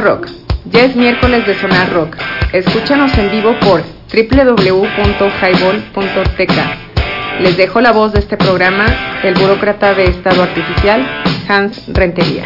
Rock. Ya es miércoles de Sonar Rock. Escúchanos en vivo por www.highball.tk. Les dejo la voz de este programa, el burócrata de Estado Artificial, Hans Rentería.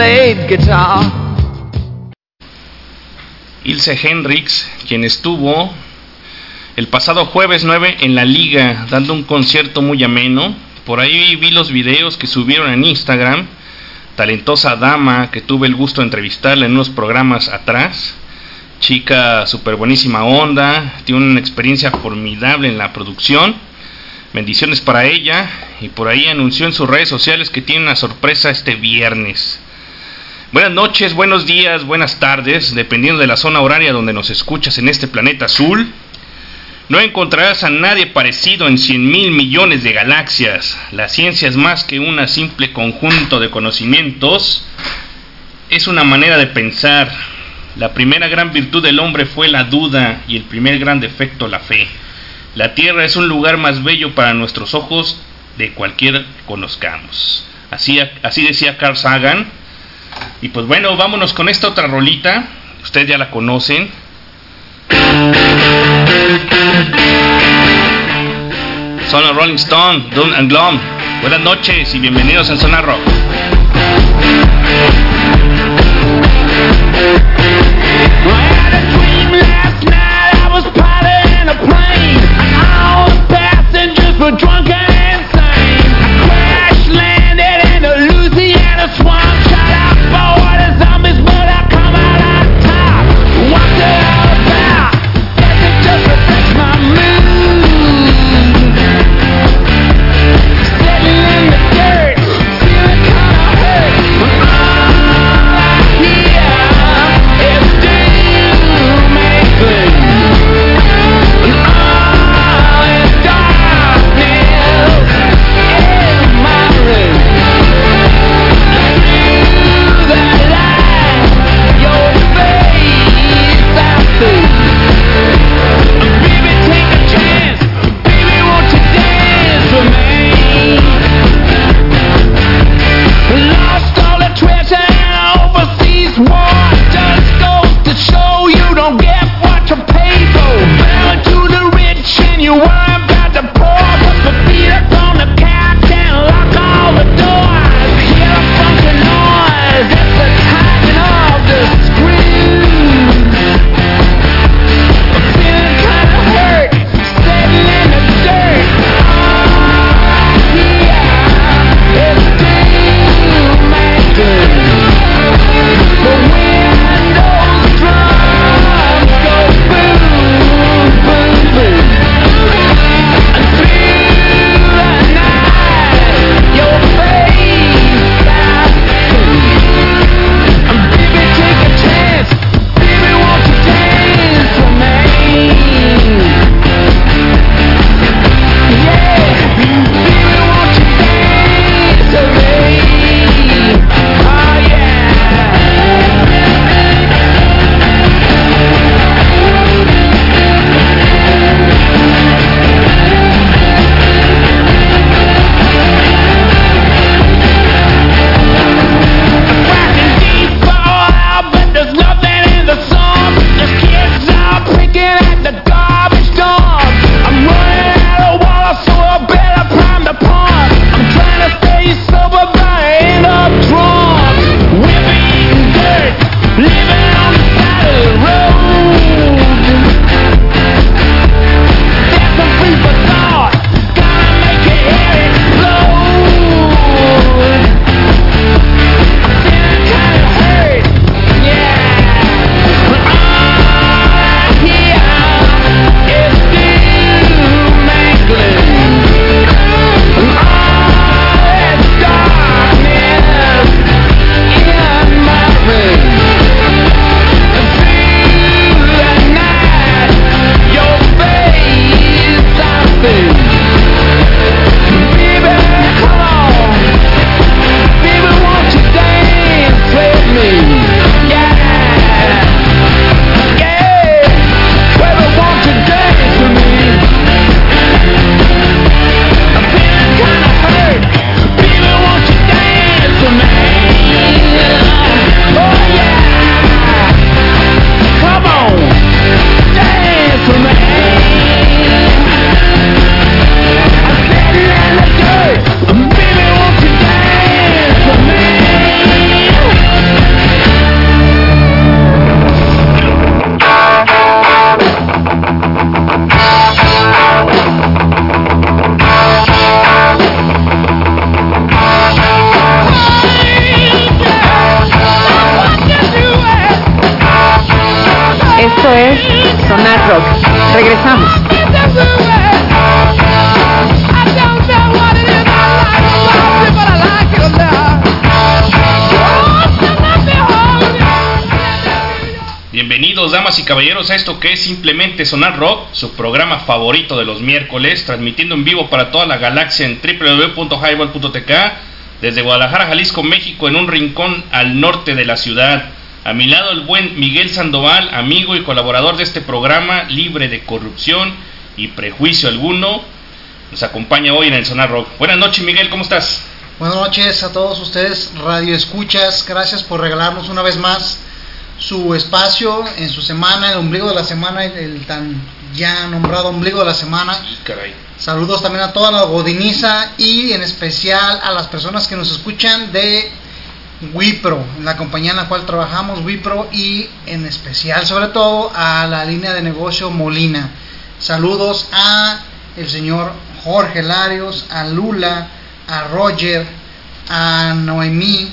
Played. Ilse Hendrix, quien estuvo el pasado jueves 9 en la liga dando un concierto muy ameno. Por ahí vi los videos que subieron en Instagram. Talentosa dama que tuve el gusto de entrevistarla en unos programas atrás. Chica súper buenísima onda, tiene una experiencia formidable en la producción. Bendiciones para ella y por ahí anunció en sus redes sociales que tiene una sorpresa este viernes. Buenas noches, buenos días, buenas tardes, dependiendo de la zona horaria donde nos escuchas en este planeta azul. No encontrarás a nadie parecido en 100 mil millones de galaxias. La ciencia es más que un simple conjunto de conocimientos. Es una manera de pensar. La primera gran virtud del hombre fue la duda y el primer gran defecto la fe. La tierra es un lugar más bello para nuestros ojos de cualquier que conozcamos. Así, así decía Carl Sagan. Y pues bueno, vámonos con esta otra rolita. Ustedes ya la conocen. Son los Rolling Stone, Dun and Glom. Buenas noches y bienvenidos al Zona Rock. Damas y caballeros, esto que es simplemente Sonar Rock, su programa favorito de los miércoles, transmitiendo en vivo para toda la galaxia en www.highball.tk, desde Guadalajara, Jalisco, México, en un rincón al norte de la ciudad. A mi lado el buen Miguel Sandoval, amigo y colaborador de este programa, libre de corrupción y prejuicio alguno, nos acompaña hoy en el Sonar Rock. Buenas noches, Miguel, ¿cómo estás? Buenas noches a todos ustedes, Radio Escuchas. Gracias por regalarnos una vez más su espacio en su semana, el ombligo de la semana, el, el tan ya nombrado ombligo de la semana. Caray. Saludos también a toda la godiniza y en especial a las personas que nos escuchan de Wipro, la compañía en la cual trabajamos, Wipro, y en especial, sobre todo, a la línea de negocio Molina. Saludos a el señor Jorge Larios, a Lula, a Roger, a Noemí,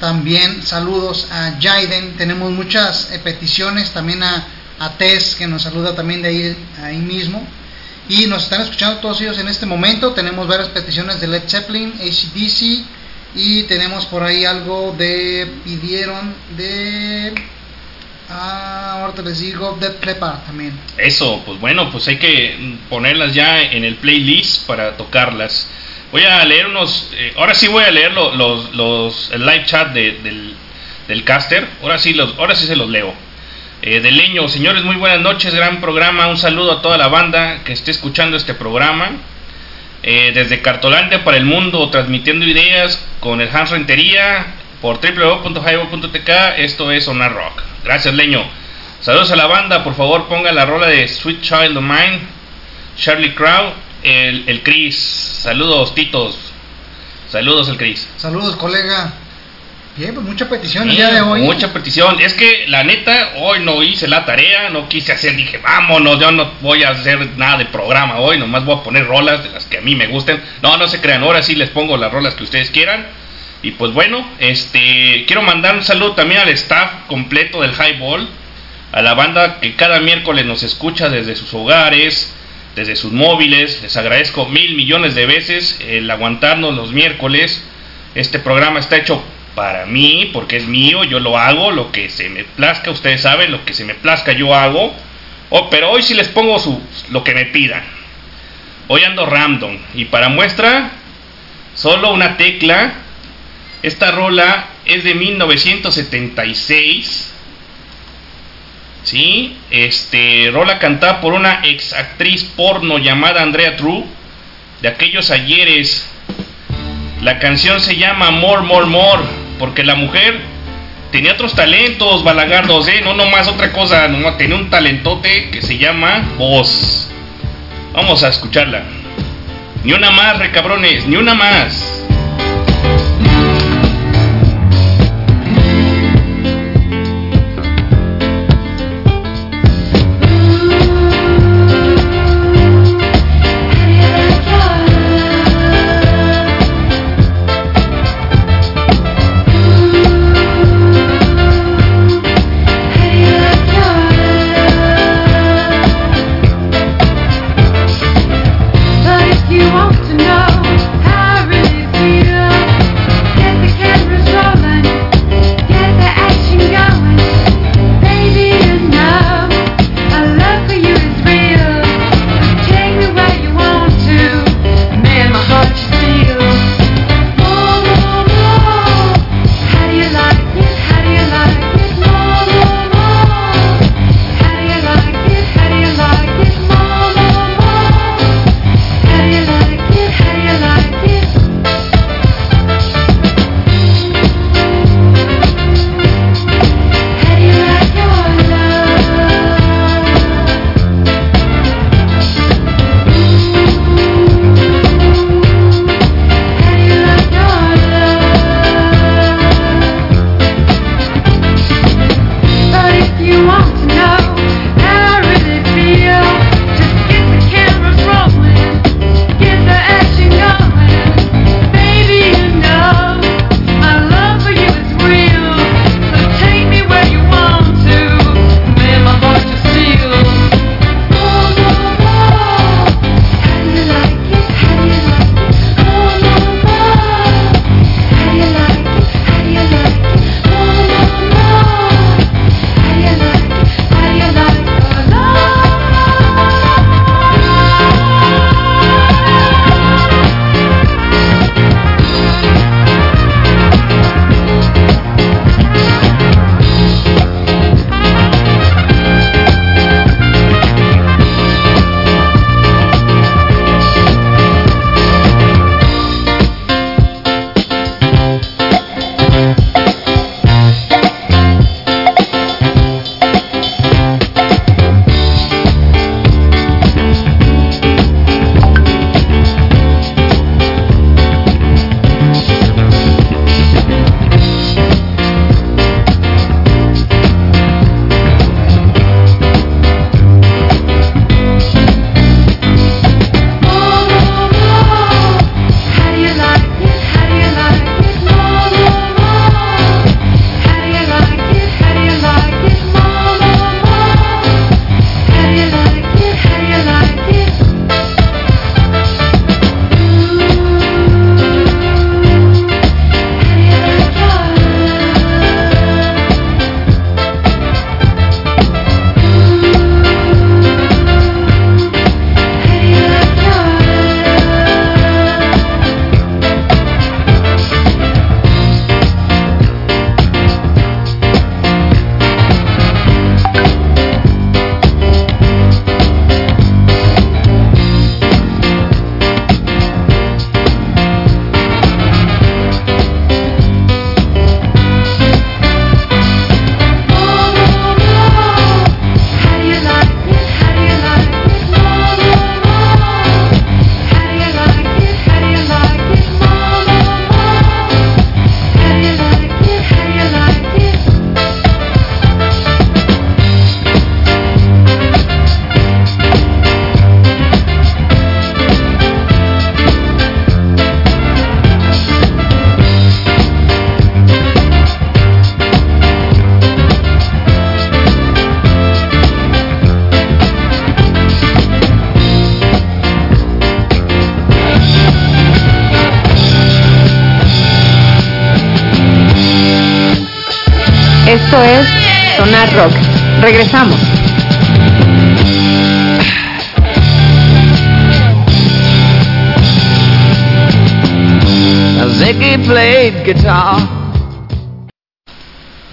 también saludos a Jaiden. Tenemos muchas eh, peticiones también a, a Tess, que nos saluda también de ahí, ahí mismo. Y nos están escuchando todos ellos en este momento. Tenemos varias peticiones de Led Zeppelin, ACDC. Y tenemos por ahí algo de. Pidieron de. Ah, ahorita les digo, Dead Leppard también. Eso, pues bueno, pues hay que ponerlas ya en el playlist para tocarlas. Voy a leer unos, eh, ahora sí voy a leer lo- los, los, el live chat de- del, del caster, ahora sí, los, ahora sí se los leo. Eh, de Leño, señores, muy buenas noches, gran programa, un saludo a toda la banda que esté escuchando este programa. Eh, desde Cartolandia para el mundo, transmitiendo ideas con el Hans Rentería por www.highway.tk, esto es Sonar Rock. Gracias, Leño. Saludos a la banda, por favor ponga la rola de Sweet Child of Mine, Charlie Crow, el, el Chris. Saludos, Titos. Saludos, el Chris. Saludos, colega. Bien, pues mucha petición el día de hoy. Mucha petición. Es que la neta, hoy no hice la tarea, no quise hacer, dije, vámonos, yo no voy a hacer nada de programa hoy, nomás voy a poner rolas de las que a mí me gusten. No, no se crean, ahora sí les pongo las rolas que ustedes quieran. Y pues bueno, este quiero mandar un saludo también al staff completo del Highball, a la banda que cada miércoles nos escucha desde sus hogares, desde sus móviles. Les agradezco mil millones de veces el aguantarnos los miércoles. Este programa está hecho para mí, porque es mío, yo lo hago, lo que se me plazca, ustedes saben, lo que se me plazca yo hago. Oh, pero hoy sí les pongo lo que me pidan. Hoy ando random. Y para muestra, solo una tecla. Esta rola es de 1976. ¿Sí? Este, rola cantada por una ex actriz porno llamada Andrea True. De aquellos ayeres. La canción se llama More, More, More. Porque la mujer tenía otros talentos, balagardos, ¿eh? No nomás otra cosa, nomás tenía un talentote que se llama voz. Vamos a escucharla. Ni una más, recabrones, ni una más.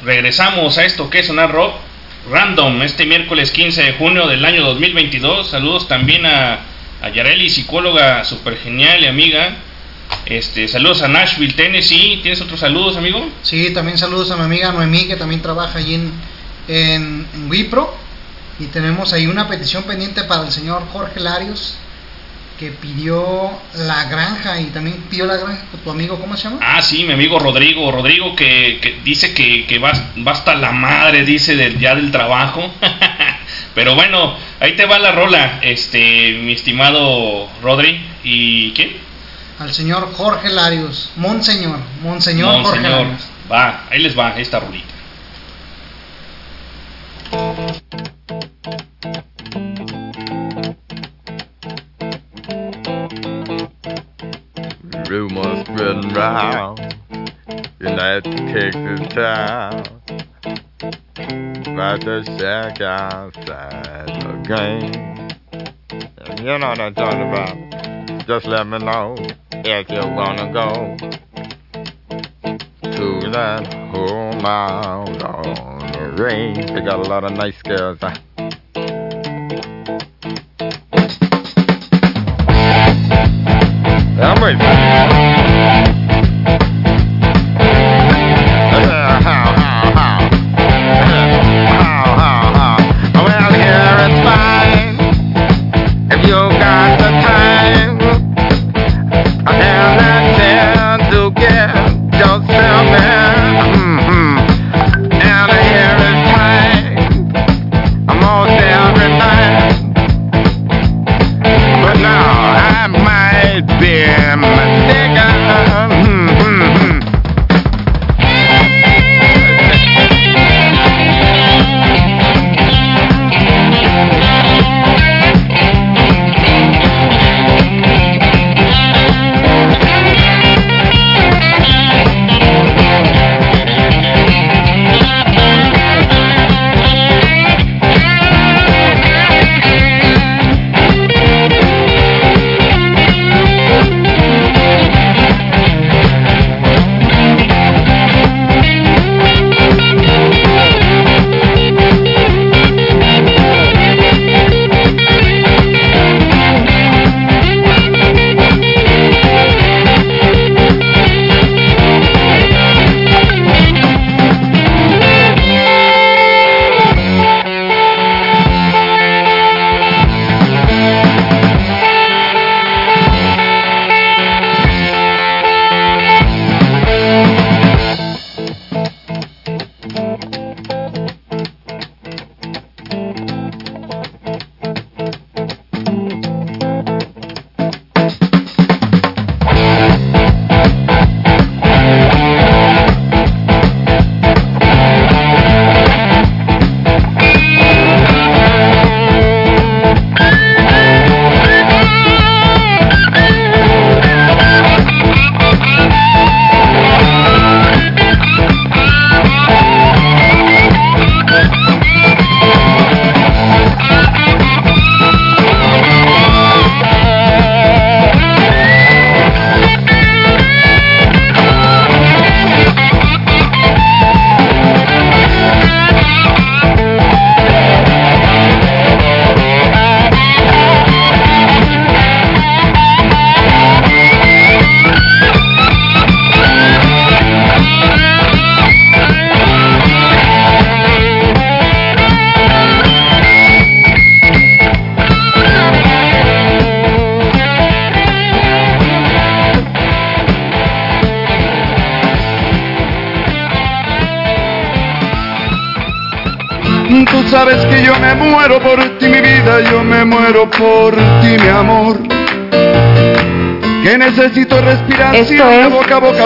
Regresamos a esto que es Sonar Rock Random este miércoles 15 de junio del año 2022. Saludos también a, a Yareli, psicóloga super genial y amiga. Este, saludos a Nashville, Tennessee. ¿Tienes otros saludos, amigo? Sí, también saludos a mi amiga Noemí, que también trabaja allí en, en, en Wipro. Y tenemos ahí una petición pendiente para el señor Jorge Larios, que pidió la granja y también pidió la granja con tu amigo, ¿cómo se llama? Ah, sí, mi amigo Rodrigo. Rodrigo que, que dice que, que va, va hasta la madre, dice, del, ya del trabajo. Pero bueno, ahí te va la rola, este, mi estimado Rodri. ¿Y qué? Al señor Jorge Larios, Monseñor, Monseñor, Jorge Monseñor. Larios. Va, ahí les va esta rolita. Rumors spreading round that Texas town about the shack outside the game. You know what I'm talking about. Just let me know if you wanna go to that home out on the range. They got a lot of nice girls. Huh? I'm waiting.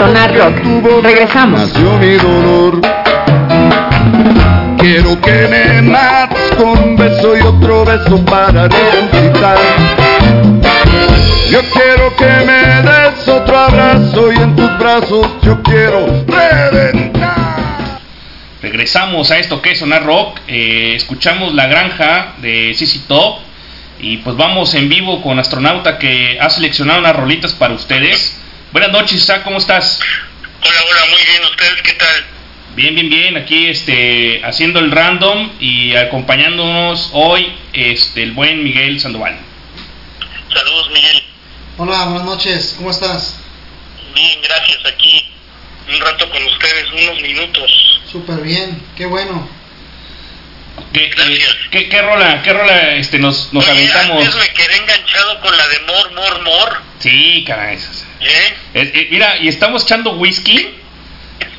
Sonar Rock. Regresamos. nació mi dolor. Quiero que me mates con un beso y otro beso para resucitar. Yo quiero que me des otro abrazo y en tus brazos yo quiero reventar. regresamos a esto que es Sonar Rock. Eh, escuchamos La Granja de CC Top. Y pues vamos en vivo con Astronauta que ha seleccionado unas rolitas para ustedes. Buenas noches, Isaac, ¿cómo estás? Hola, hola, muy bien. ¿Ustedes qué tal? Bien, bien, bien. Aquí este, haciendo el random y acompañándonos hoy este, el buen Miguel Sandoval. Saludos, Miguel. Hola, buenas noches, ¿cómo estás? Bien, gracias. Aquí un rato con ustedes, unos minutos. Súper bien, qué bueno. ¿Qué, eh, ¿qué, qué rola, qué rola este, nos, nos Oye, aventamos? antes me quedé enganchado con la de Mor, Mor, Mor. Sí, caray. esas- ¿Eh? Eh, eh, mira, y estamos echando whisky.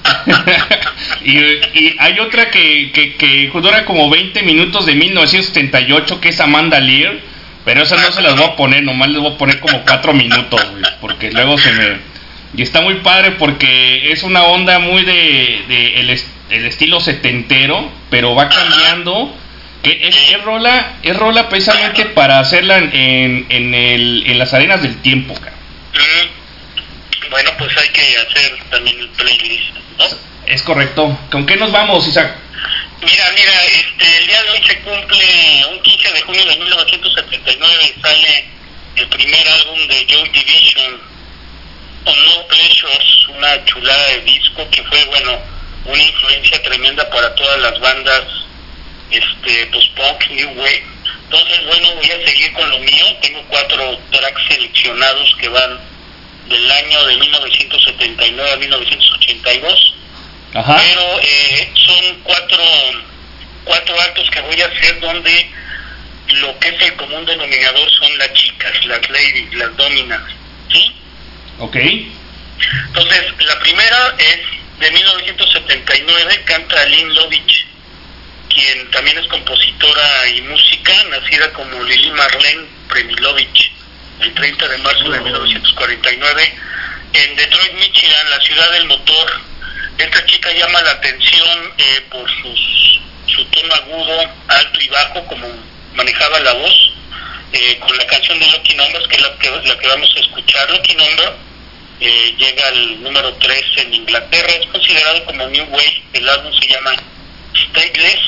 y, hay otra que, que, que dura como 20 minutos de 1978, que es Amanda Lear. Pero esas no se las voy a poner, nomás les voy a poner como 4 minutos, porque luego se me... Y está muy padre porque es una onda muy de, de el, el estilo setentero, pero va cambiando. Que es, rola, es rola precisamente para hacerla en, en, el, en las arenas del tiempo, cara. Bueno, pues hay que hacer también el playlist, ¿no? Es correcto. ¿Con qué nos vamos, Isaac? Mira, mira, este, el día de hoy se cumple, un 15 de junio de 1979 sale el primer álbum de Joy Division, On No Pleasures, una chulada de disco que fue, bueno, una influencia tremenda para todas las bandas, este, pues punk, new wave. Entonces, bueno, voy a seguir con lo mío, tengo cuatro tracks seleccionados que van del año de 1979 a 1982 Ajá. pero eh, son cuatro cuatro actos que voy a hacer donde lo que es el común denominador son las chicas, las ladies, las dominas, ¿sí? Ok. Entonces, la primera es de 1979, canta Lynn Lovich, quien también es compositora y música, nacida como Lili Marlene Premilovich, el 30 de marzo de 1949, en Detroit, Michigan, la ciudad del motor. Esta chica llama la atención eh, por sus, su tono agudo, alto y bajo, como manejaba la voz, eh, con la canción de Lucky Numbers, que es la que, la que vamos a escuchar. Lucky Number eh, llega al número 3 en Inglaterra, es considerado como New Wave, el álbum se llama Stateless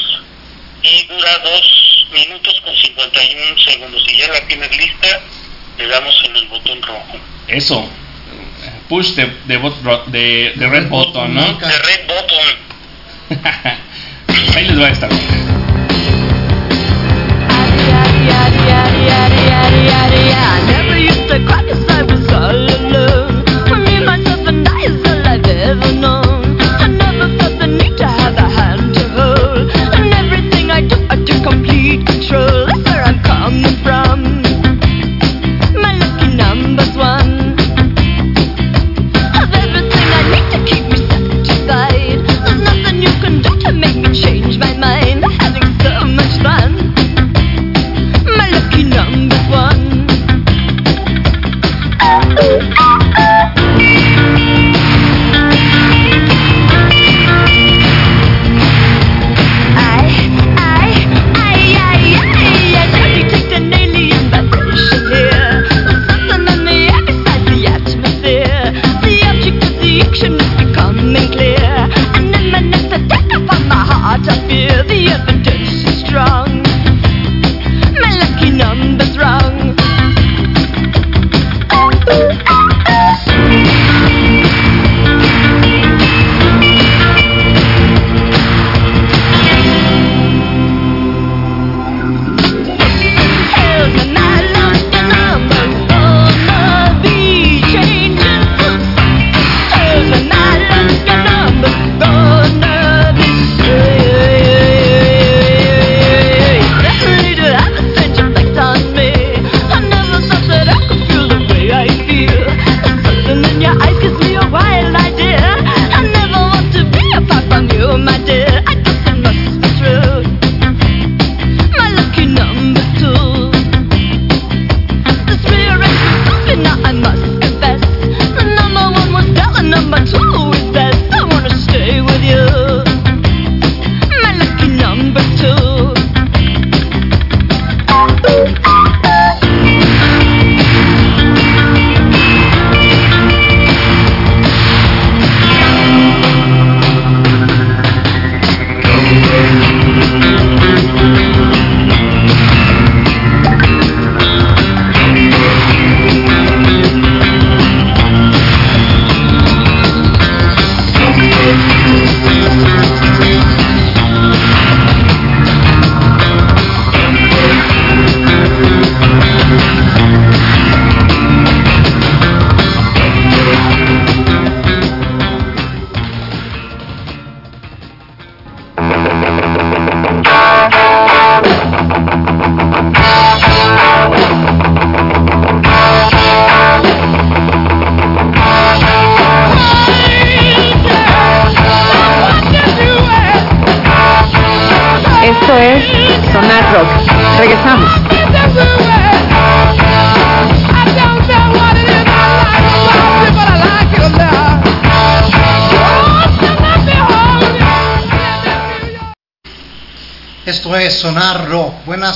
y dura 2 minutos con 51 segundos. Si ya la tienes lista, le damos en el botón rojo. Eso. Push the, the, bot- ro- the- the red button, ¿no? The red button. Ahí les va a estar.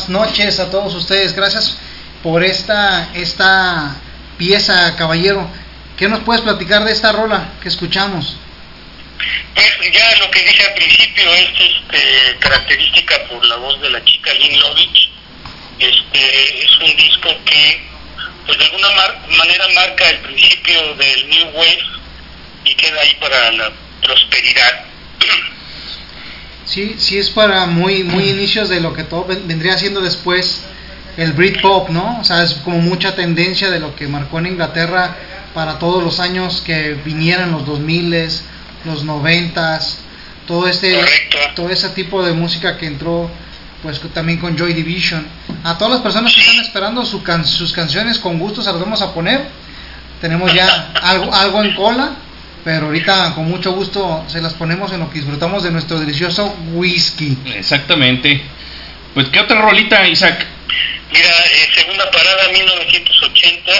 Noches a todos ustedes. Gracias por esta, esta pieza, caballero. ¿Qué nos puedes platicar de esta rola que escuchamos? Pues ya lo que dije al principio es este, característica por la voz de la chica Lynn Lovich. Este, es un disco que pues de alguna mar- manera marca el principio del New Wave y queda ahí para la prosperidad. Sí, es para muy, muy inicios de lo que todo ven- vendría siendo después el Britpop, ¿no? O sea, es como mucha tendencia de lo que marcó en Inglaterra para todos los años que vinieran los 2000 los 90 todo este Correcto. todo ese tipo de música que entró pues también con Joy Division. A todas las personas que están esperando su can- sus canciones con gusto se las vamos a poner. Tenemos ya algo algo en cola, pero ahorita con mucho gusto se las ponemos en lo que disfrutamos de nuestro delicioso whisky. Exactamente. Pues, ¿qué otra rolita, Isaac? Mira, eh, segunda parada 1980,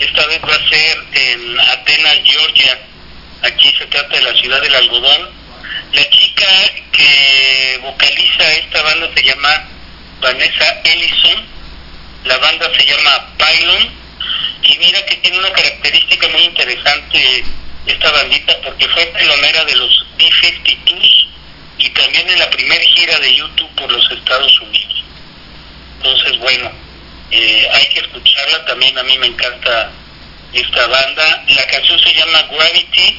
esta vez va a ser en Atenas, Georgia. Aquí se trata de la ciudad del algodón. La chica que vocaliza esta banda se llama Vanessa Ellison. La banda se llama Pylon. Y mira que tiene una característica muy interesante esta bandita porque fue pelonera de los B-52s y también en la primera gira de YouTube por los Estados Unidos. Entonces, bueno, eh, hay que escucharla. También a mí me encanta esta banda. La canción se llama Gravity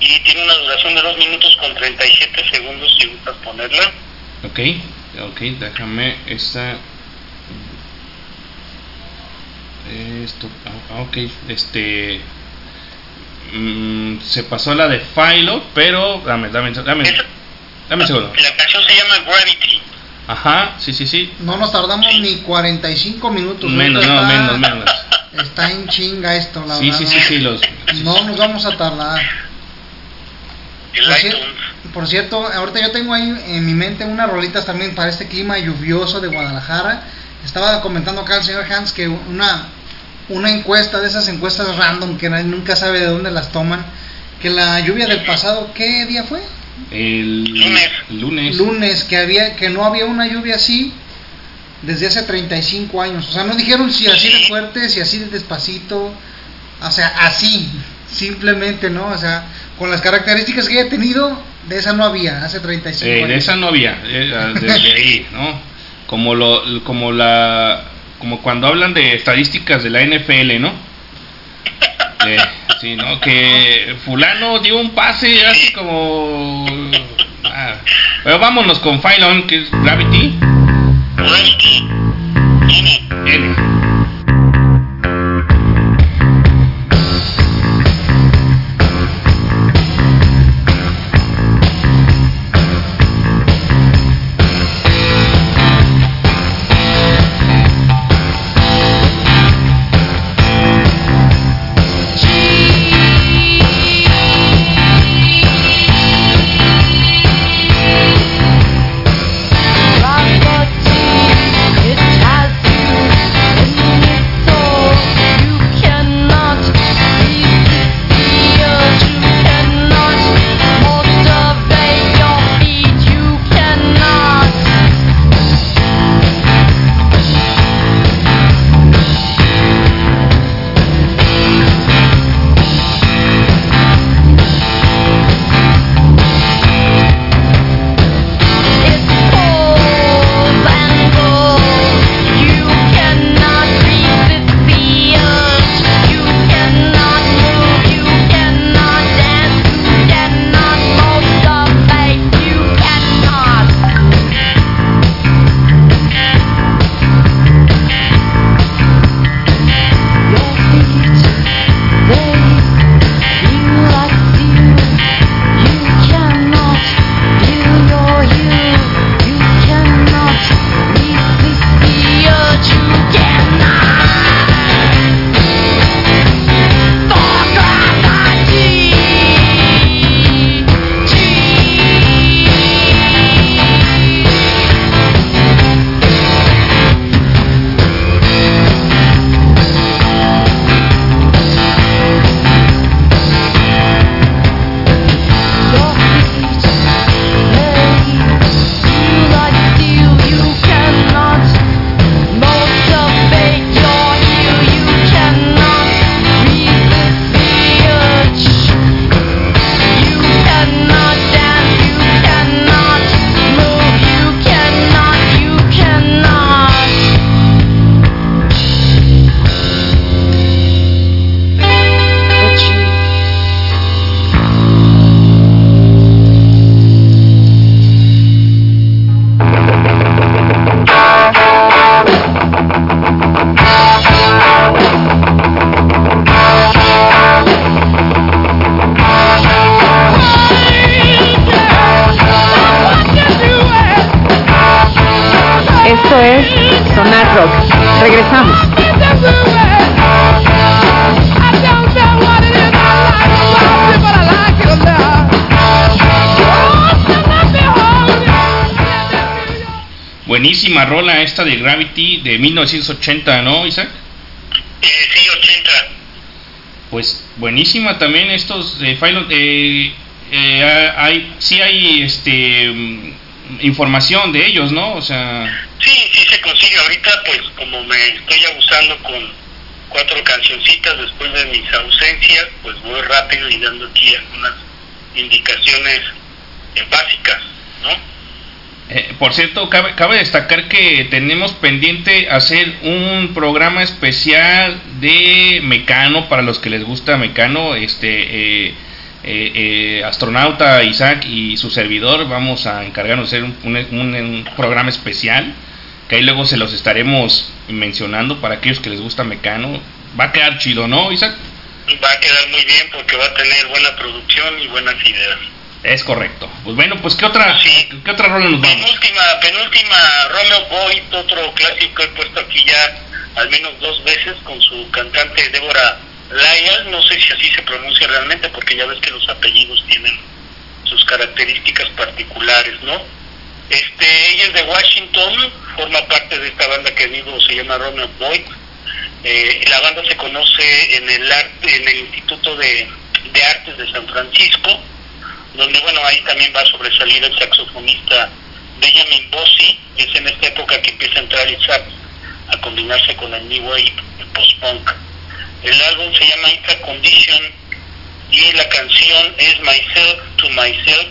y tiene una duración de 2 minutos con 37 segundos si gustas ponerla. Ok, ok, déjame esta. Esto, ah, ok, este. Mm, se pasó la de Philo, pero. Dame, dame, dame, Esa- dame un segundo. La canción se llama Gravity. Ajá, sí, sí, sí. No nos tardamos ni 45 minutos. Menos, ahorita no, está, menos, menos. Está en chinga esto, la Sí, verdad. sí, sí, sí, los. sí, No sí. nos vamos a tardar. El Por, cier- iTunes. por cierto, ahorita yo tengo ahí en mi mente unas rolitas también para este clima lluvioso de Guadalajara. Estaba comentando acá el señor Hans que una, una encuesta de esas encuestas random que nadie nunca sabe de dónde las toman, que la lluvia del pasado, ¿qué día fue? El Lunes. lunes. lunes que había que no había una lluvia así desde hace 35 años. O sea, no dijeron si así de fuerte, si así de despacito. O sea, así, simplemente, ¿no? O sea, con las características que haya tenido, de esa no había hace 35 Eh, años. de esa no había, eh, desde ahí, ¿no? Como lo, como la, como cuando hablan de estadísticas de la NFL, ¿no? Eh, sí, ¿no? Que fulano dio un pase así como, ah, pero vámonos con Phylon, que es Gravity, Gravity. N. N. esta de Gravity de 1980, ¿no, Isaac? Eh, sí, 80. Pues buenísima también estos de Philo- eh, eh, hay sí hay este mm, información de ellos, ¿no? O sea, Sí, sí se consigue. Ahorita, pues, como me estoy abusando con cuatro cancioncitas después de mis ausencias, pues voy rápido y dando aquí algunas indicaciones eh, básicas, eh, por cierto, cabe, destacar que tenemos pendiente hacer un programa especial de Mecano para los que les gusta Mecano, este eh, eh, eh, astronauta Isaac y su servidor vamos a encargarnos de hacer un- un programa especial que ahí luego se los estaremos mencionando para aquellos que les gusta Mecano. Va a quedar chido, ¿no, Isaac? Va a quedar muy bien porque va a tener buena producción y buenas ideas. Es correcto. Pues bueno, pues ¿qué otra, Sí. ¿qué otra rola nos vamos? Penúltima, penúltima, Romeo Boyd, otro clásico he puesto aquí ya al menos dos veces con su cantante Débora Lyall, no sé si así se pronuncia realmente porque ya ves que los apellidos tienen sus características particulares, ¿no? Este, ella es de Washington, forma parte de esta banda que digo se llama Romeo Boyd. Eh, la banda se conoce en el arte, en el Instituto de, de Artes de San Francisco, donde bueno ahí también va a sobresalir el saxofonista Benjamin Bossi, es en esta época que empieza a entrar el sax a combinarse con el new wave, el post-punk. El álbum se llama Intra Condition y la canción es Myself to Myself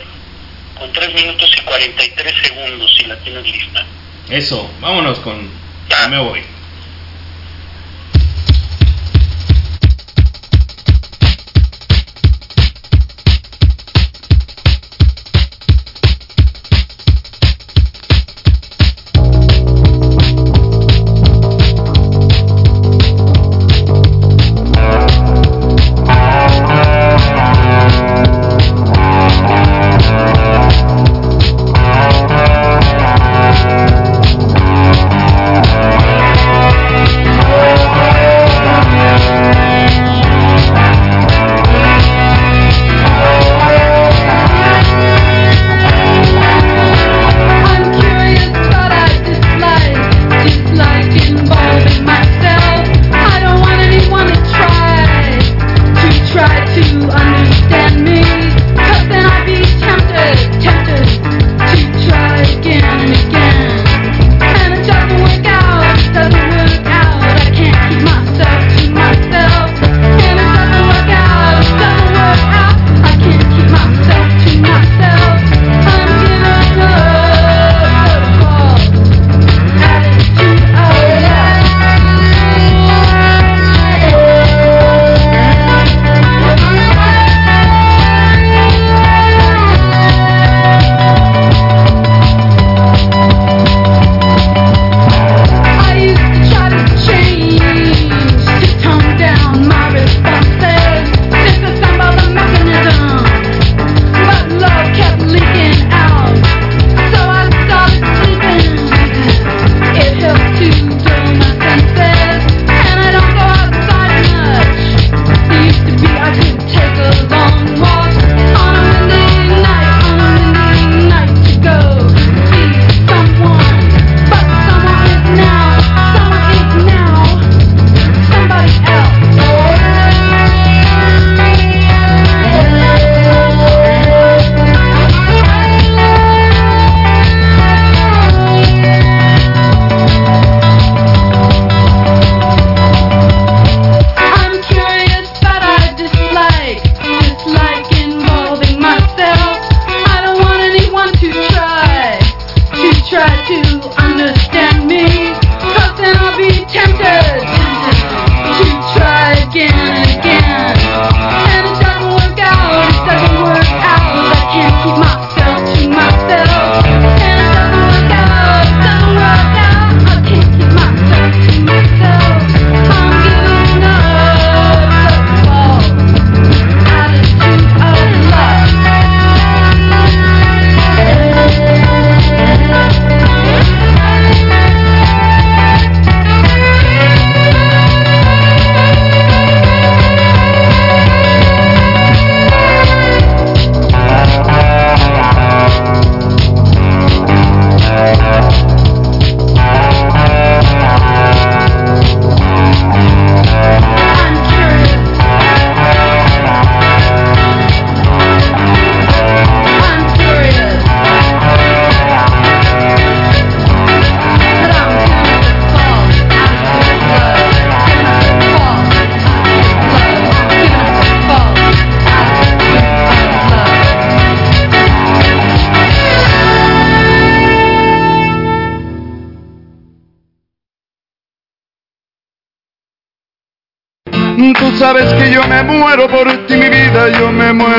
con 3 minutos y 43 segundos si la tienes lista. Eso, vámonos con Ya. Me voy.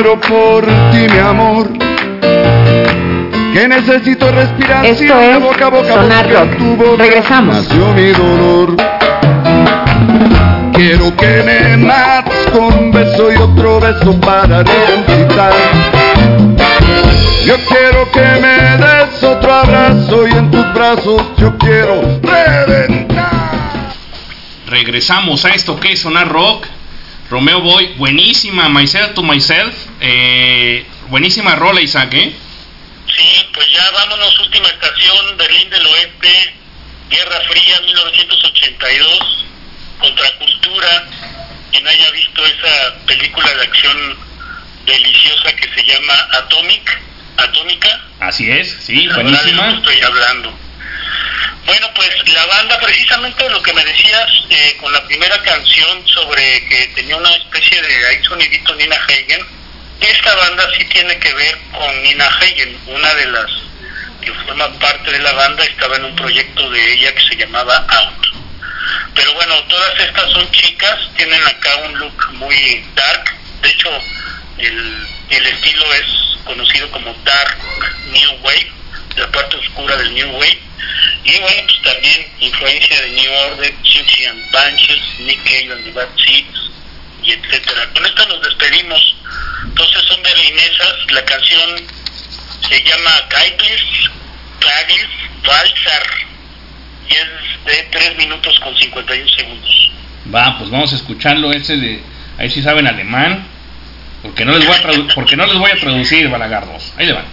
Muero por ti, mi amor. Que necesito respiración Esto es de boca a boca Sonar Rock. tu boca Regresamos. nació mi dolor. Quiero que me mates con un beso y otro beso para resucitar. Yo quiero que me des otro abrazo y en tus brazos yo quiero reventar. Regresamos a esto que es Sonar Rock. Romeo Boy, buenísima, Myself to Myself. Eh, buenísima rola, Isaac, ¿eh? Sí, pues ya vámonos, última estación, Berlín del Oeste, Guerra Fría 1982, Contracultura, quien haya visto esa película de acción deliciosa que se llama Atomic, Atómica, Así es, sí, buenísima. estoy hablando. Bueno, pues la banda, precisamente lo que me decías eh, con la primera canción sobre que tenía una especie de ahí sonidito Nina Hagen, esta banda sí tiene que ver con Nina Hagen, una de las que forma parte de la banda estaba en un proyecto de ella que se llamaba Out. Pero bueno, todas estas son chicas, tienen acá un look muy dark, de hecho el, el estilo es conocido como Dark New Wave, la parte oscura del New Wave, y bueno, pues también influencia de New Order, Siouxsie and Banshees, Nick Cave and the Bad Seeds, y etcétera. Con esta nos despedimos. Entonces son berlinesas, la canción se llama Geiblis, Klaglis, Valsar, y es de 3 minutos con 51 segundos. Va, pues vamos a escucharlo ese de ahí sí saben alemán, porque no les voy a porque no les voy a traducir balagardos. Ahí le van.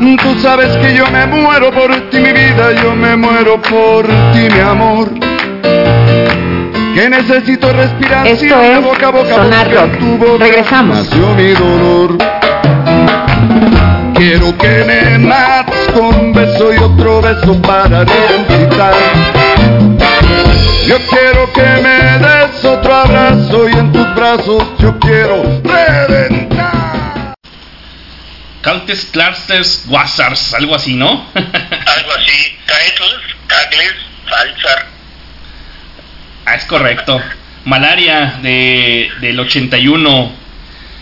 Tú sabes que yo me muero por ti, mi vida, yo me muero por ti, mi amor. Que necesito respirar Esto es Sonar Rock. Regresamos. Nació mi dolor. Quiero que me mates con un beso y otro beso para resucitar. Yo quiero que me des otro abrazo y en tus brazos yo quiero reventar. Caltes, Clusters, Wassars, algo así, ¿no? Algo así. Caetles, Cagles, Falsar. ah, es correcto. Malaria de, del 81.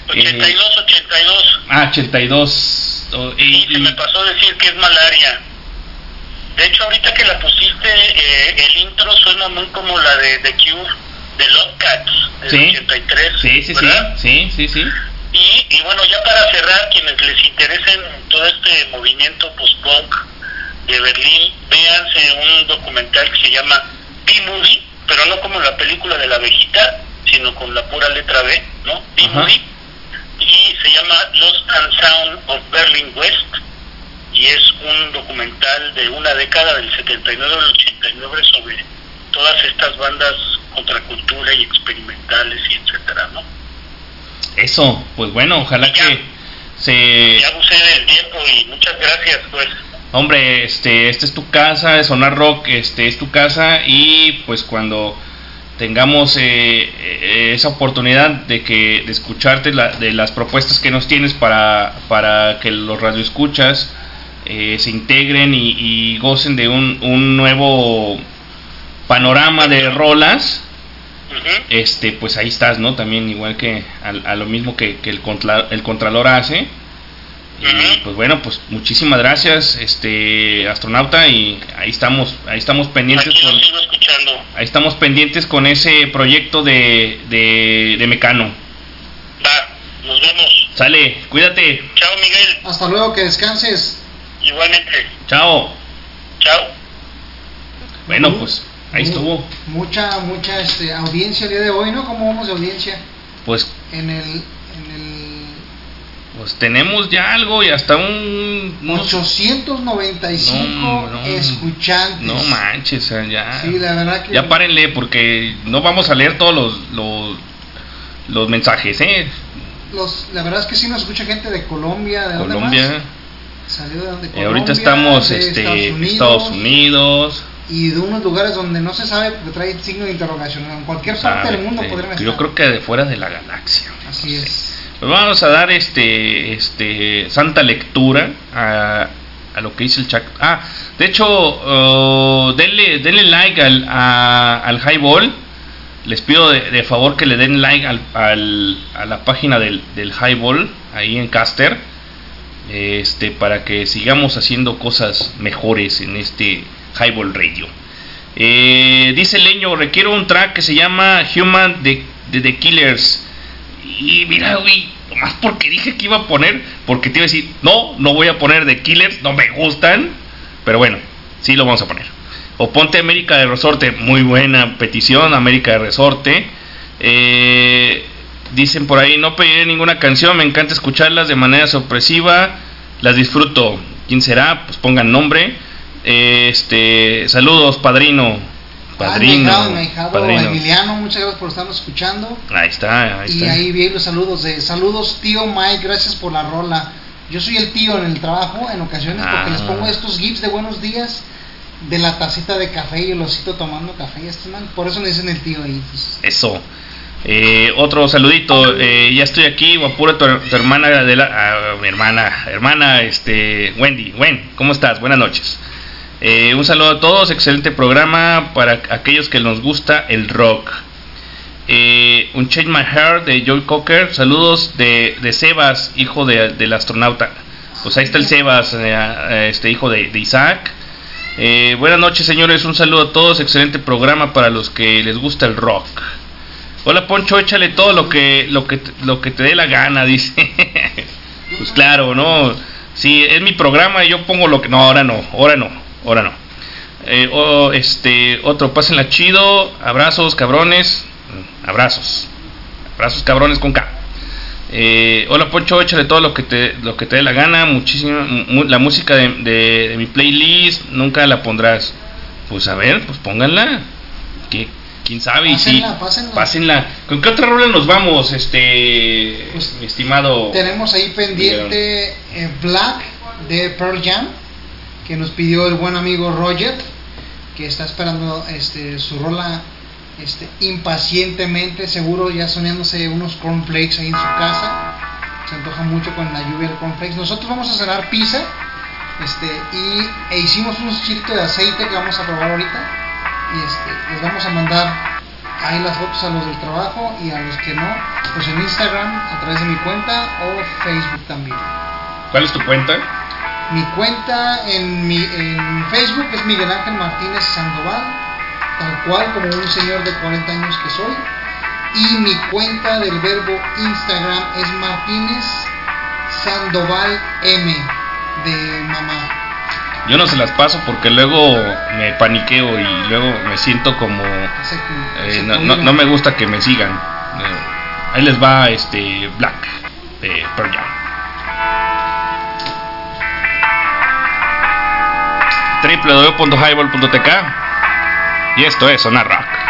82, 82. Ah, 82. Oh, y- Y se me pasó decir que es malaria. De hecho, ahorita que la pusiste, eh, el intro suena muy como la de The Cure, de Love Cats, del Sí. 83. sí, sí, sí, ¿verdad? sí, sí, sí. Y, y bueno, ya para cerrar, quienes les interesen todo este movimiento post-punk de Berlín, véanse un documental que se llama B-Movie, pero no como la película de la abejita, sino con la pura letra B, ¿no? B-Movie. Y se llama Lost and Sound of Berlin West. Y es un documental de una década, del 79 al 89, sobre todas estas bandas contracultura y experimentales y etcétera, ¿no? Eso, pues bueno, ojalá que se... Ya abusé del tiempo y muchas gracias, pues. Hombre, este, esta es tu casa, Sonar Rock, este es tu casa y pues cuando tengamos eh, eh, esa oportunidad de que de escucharte la- de las propuestas que nos tienes para, para que los radioescuchas eh, se integren y, y gocen de un, un nuevo panorama de rolas Este pues ahí estás no también igual que al- a, lo mismo que, que el, contra- el contralor hace y pues bueno pues muchísimas gracias este astronauta y ahí estamos ahí estamos pendientes Aquí con escuchando. ahí estamos pendientes con ese proyecto de, de, de Mecano Va, nos vemos. sale cuídate Chao, Miguel. Hasta luego, que descanses. Igualmente. chao Chao. bueno pues ahí estuvo Mucha, mucha este, audiencia el día de hoy, ¿no? ¿Cómo vamos de audiencia? pues En el, en el pues tenemos ya algo y hasta un unos- 895 No, no. escuchantes. no manches ya Sí, la verdad que. Ya párenle porque no vamos a leer todos los, los, los mensajes, ¿eh? Los, la verdad es que sí nos escucha gente de Colombia, ¿de dónde Colombia. más? Salió de, Eh, Colombia, ahorita estamos de este, Estados Unidos, Estados Unidos. Y de unos lugares donde no se sabe porque trae signo de interrogación. En cualquier parte sabe, del mundo eh, podrían yo creo que de fuera de la galaxia. Así no sé. es. Pues vamos a dar este este santa lectura a, a lo que dice el chat. Ah, de hecho, uh, denle, denle like al, a- al Highball. Les pido de, de favor que le den like al, al- a la página del, del Highball ahí en Caster. Este, para que sigamos haciendo cosas mejores en este Highball Radio. Eh, dice Leño, requiero un track que se llama Human de, The Killers. Y mira, güey, nomás porque dije que iba a poner, porque te iba a decir, no, no voy a poner The Killers, no me gustan. Pero bueno, sí lo vamos a poner. O ponte América de Resorte, muy buena petición, América de Resorte. Eh, dicen por ahí, no pediré ninguna canción, me encanta escucharlas de manera sorpresiva, las disfruto. ¿Quién será? Pues pongan nombre. Este, saludos, padrino. Padrino. Ah, mi ahijado, padrino. Emiliano, muchas gracias por estarnos escuchando. Ahí está, ahí Y está. ahí vi los saludos de saludos tío Mike, gracias por la rola. Yo soy el tío en el trabajo en ocasiones porque Ah. les pongo estos gifs de buenos días de la tacita de café y el osito tomando café. Este man, por eso me dicen el tío ahí. pues. Eso. Eh, otro saludito. eh, ya estoy aquí. Guapura, tu, tu hermana de la, ah, mi hermana, hermana, este, Wendy. Wen, ¿cómo estás? Buenas noches. Eh, un saludo a todos. Excelente programa para aquellos que nos gusta el rock. eh, un Change My Heart de Joy Cocker. Saludos de, de Sebas, hijo de- del astronauta. Pues ahí está el Sebas, eh, este hijo de, Isaac. Buenas noches, señores. Un saludo a todos. Excelente programa para los que les gusta el rock. Hola, Poncho, échale todo lo que lo que lo que te dé la gana, dice. pues claro, no. Sí, es mi programa y yo pongo lo que no, ahora no, ahora no, ahora no. Eh, este, otro, pásenla chido. Abrazos, cabrones. Abrazos. Abrazos, cabrones con K. Eh, hola Poncho, échale todo lo que te, lo que te dé la gana. Muchísima, mu- la música de, de- de mi playlist nunca la pondrás. Pues a ver, pues pónganla. ¿Qué- ¿Quién sabe? Sí, Pásenla, pásenla. pásenla. ¿Con qué otra rola nos vamos, este, Pues, mi estimado? Tenemos ahí pendiente eh, Black de Pearl Jam, que nos pidió el buen amigo Roger, que está esperando este, su rola este, impacientemente, seguro ya soñándose unos cornflakes ahí en su casa. Se antoja mucho con la lluvia del cornflakes. Nosotros vamos a cenar pizza este, y e hicimos unos chilitos de aceite que vamos a probar ahorita. Y este, les vamos a mandar ahí las fotos a los del trabajo y a los que no, pues en Instagram a través de mi cuenta o Facebook también. ¿Cuál es tu cuenta? Mi cuenta en, mi, en Facebook es Miguel Ángel Martínez Sandoval, tal cual como un señor de 40 años que soy. Y mi cuenta del verbo Instagram es Martínez Sandoval M de mamá. Yo no se las paso porque luego me paniqueo y luego me siento como eh, no, no me gusta que me sigan. Eh, ahí les va este Black de Pearl www.highball.tk y esto es Sonar Rock.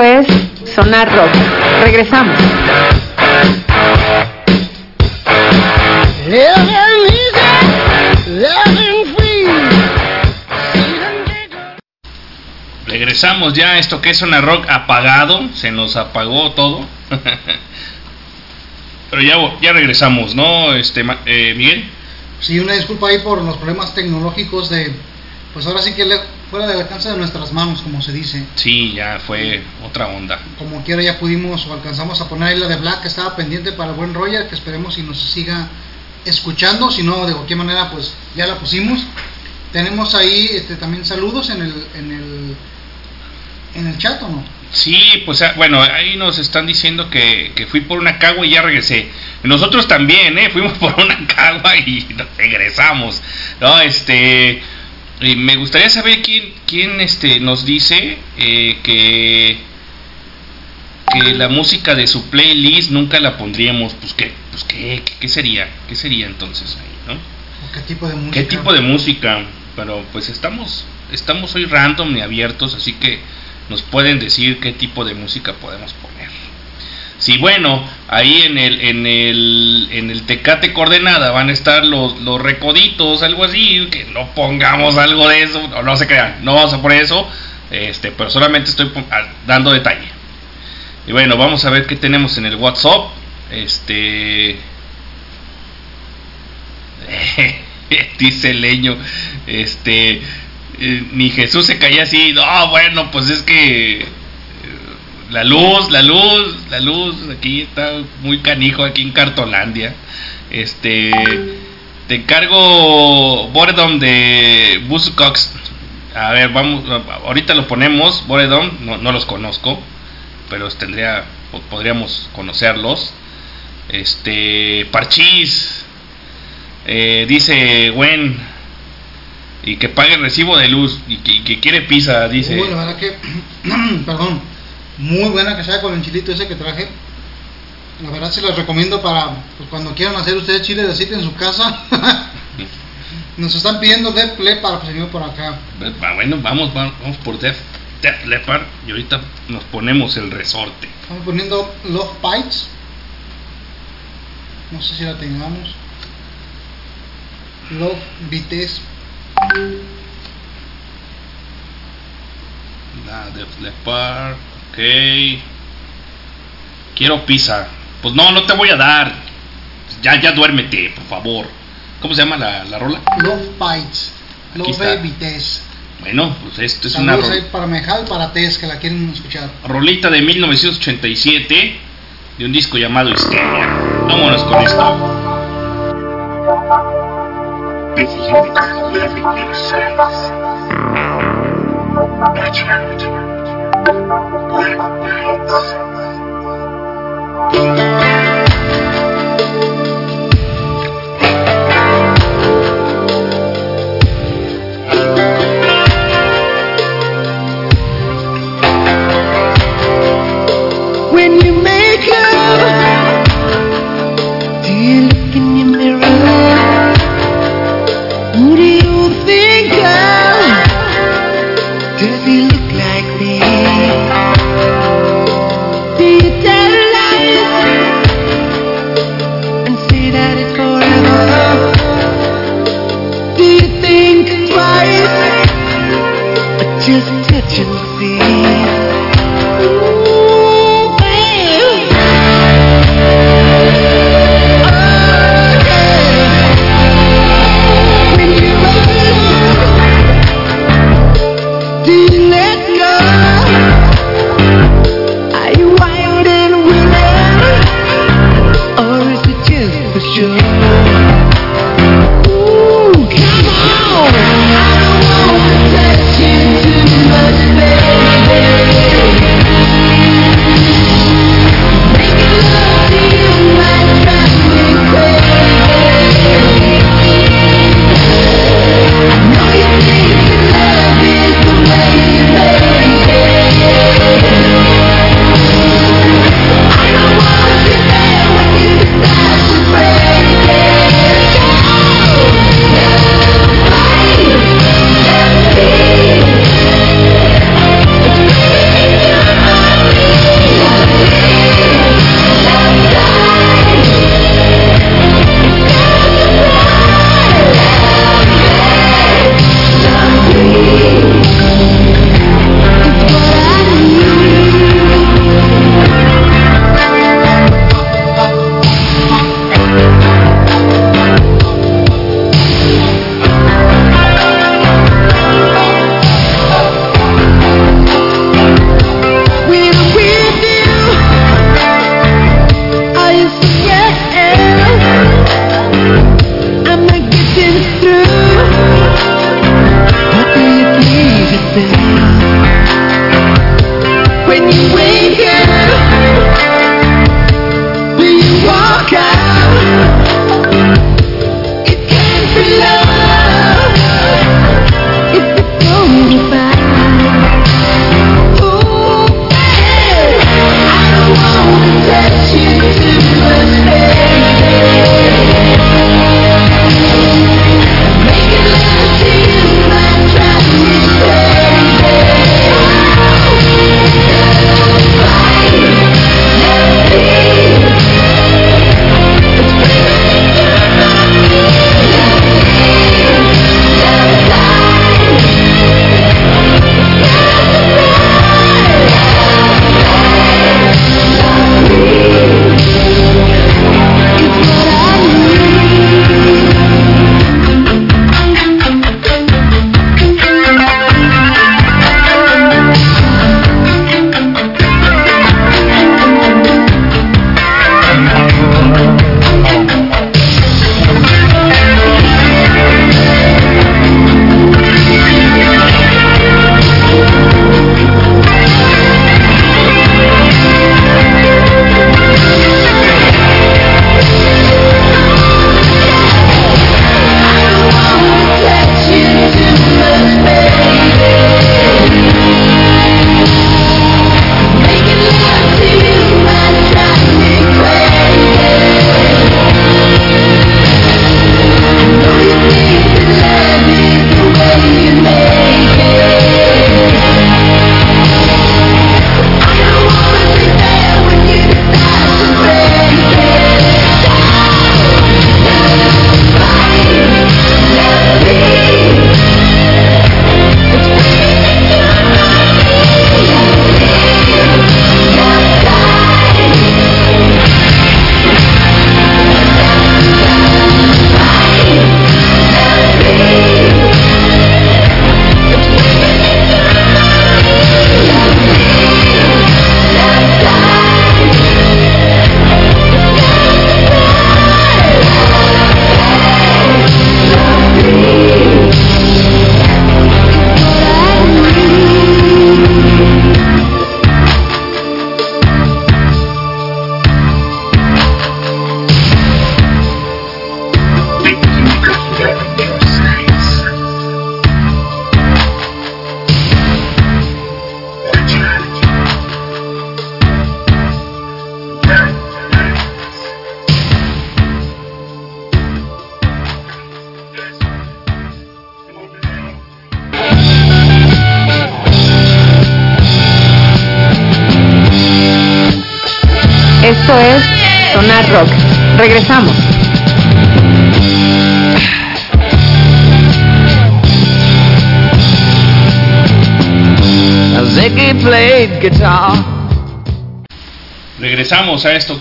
Esto es Sonar Rock. Regresamos. Regresamos ya a esto que es una rock apagado, se nos apagó todo. Pero ya, ya regresamos, ¿no, este, eh, Miguel? Sí, una disculpa ahí por los problemas tecnológicos de, pues ahora sí que le- fuera del alcance de nuestras manos, como se dice. Sí, ya fue otra onda. Como quiera ya pudimos o alcanzamos a poner ahí la de Black que estaba pendiente para el buen Roger, que esperemos si nos siga escuchando, si no de cualquier manera pues ya la pusimos. Tenemos ahí este, también saludos en el, en el, en el chat, ¿o no? Sí, pues ah, bueno, ahí nos están diciendo que, que fui por una cagua y ya regresé. Nosotros también, ¿eh? Fuimos por una cagua y regresamos. No, este... y me gustaría saber quién, quién este, nos dice eh, que, que la música de su playlist nunca la pondríamos. Pues, ¿qué, pues qué, qué, qué sería? ¿Qué sería entonces ahí, no? ¿O ¿Qué tipo de música? ¿Qué tipo de música? Pero pues estamos estamos hoy random y abiertos, así que nos pueden decir qué tipo de música podemos poner. Sí, bueno, ahí en el en el en el Tecate Coordenada van a estar los los recoditos, algo así, que no pongamos algo de eso, no, se crean, no vamos a poner eso, este, pero solamente estoy ah, dando detalle. Y bueno, vamos a ver qué tenemos en el WhatsApp. Este dice Leño, este, eh, ni Jesús se caía así, no, bueno, pues es que la luz, la luz, la luz, aquí está muy canijo, aquí en Cartolandia, este, te encargo Boredom de Buzzcocks, a ver, vamos, ahorita lo ponemos, Boredom, no, los conozco, pero tendría, po- podríamos conocerlos, este, Parchís, eh, dice Gwen y que pague el recibo de luz y que, y que quiere pizza, dice. Uy, la verdad que, perdón, muy buena que sea con el chilito ese que traje. La verdad se las recomiendo para pues, cuando quieran hacer ustedes chile de aceite en su casa. Nos están pidiendo de play para pues, venir por acá. Ah, Bueno, vamos, vamos, vamos por Def, Def Leppard y ahorita nos ponemos el resorte. Estamos poniendo Love Bites. No sé si la tengamos. Love Bites. La Def Leppard, ok. Quiero pizza. Pues no, no te voy a dar. Ya, ya duérmete, por favor. ¿Cómo se llama la, la rola? Love Bites. Aquí Love está. Bites. Bueno, pues esto es una Saludos ro- ahí para Mejal, para Tess, que la quieren escuchar. rolita de 1987 de un disco llamado Histeria. Vámonos con esto. When you make love, do you look in your mirror?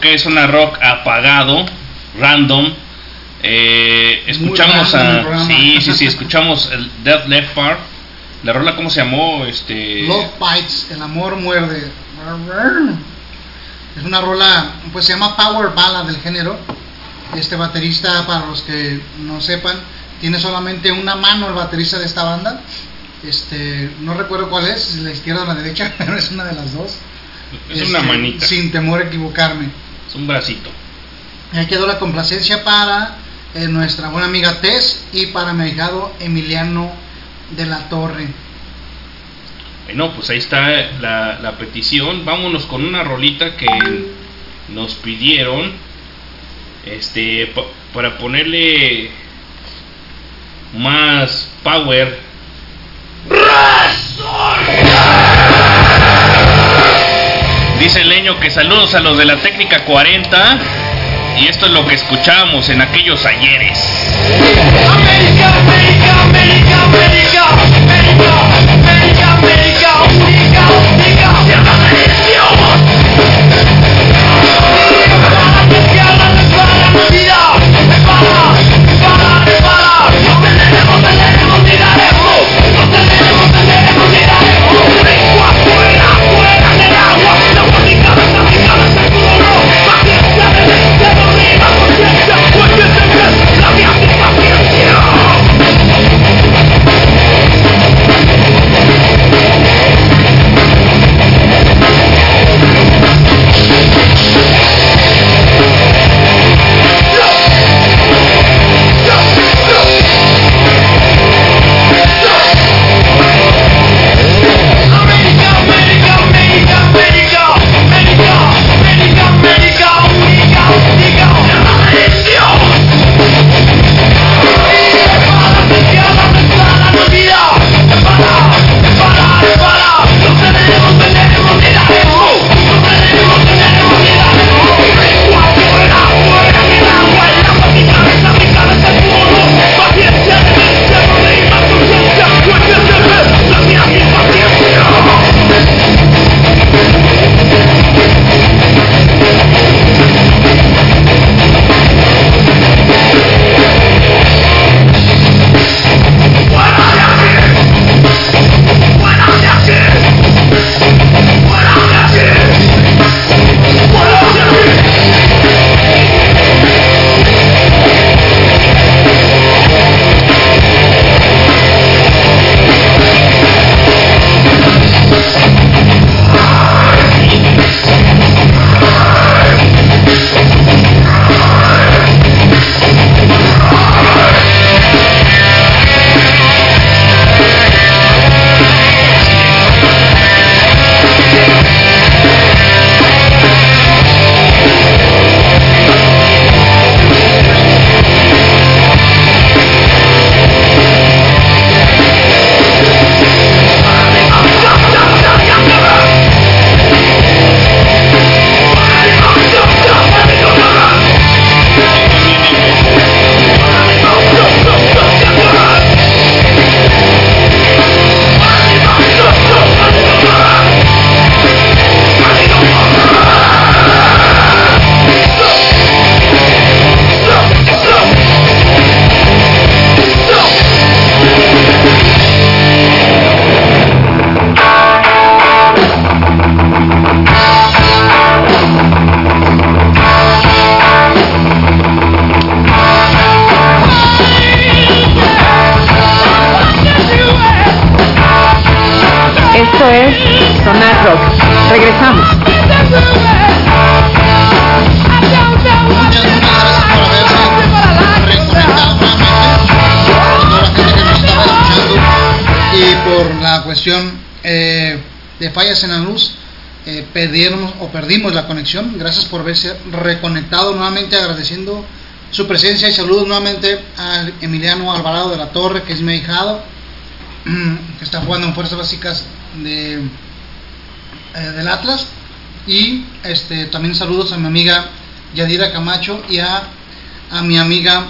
Es una rock apagado, random. Eh, escuchamos random a. Sí, sí, sí, escuchamos el Death Left Part. La rola, ¿cómo se llamó? Este. Love Bites, el amor muerde. Es una rola, pues se llama Power Ballad del género. Este baterista, para los que no sepan, tiene solamente una mano el baterista de esta banda. Este, no recuerdo cuál es, si la izquierda o la derecha, pero es una de las dos. Es una Este, manita. Sin temor a equivocarme. Es un bracito. Ahí quedó la complacencia para eh, nuestra buena amiga Tess y para mi ahijado Emiliano de la Torre. Bueno, pues ahí está la, la petición. Vámonos con una rolita que nos pidieron. Este, pa- para ponerle más power. Dice Leño que saludos a los de la técnica 40. Y esto es lo que escuchábamos en aquellos ayeres. América, América, América, América, América, América, América, única, única, perdimos o perdimos la conexión. Gracias por haberse reconectado nuevamente, agradeciendo su presencia y saludos nuevamente a Emiliano Alvarado de la Torre, que es mi ahijado, que está jugando en Fuerzas Básicas de, eh, del Atlas. Y este también saludos a mi amiga Yadira Camacho y a, a mi amiga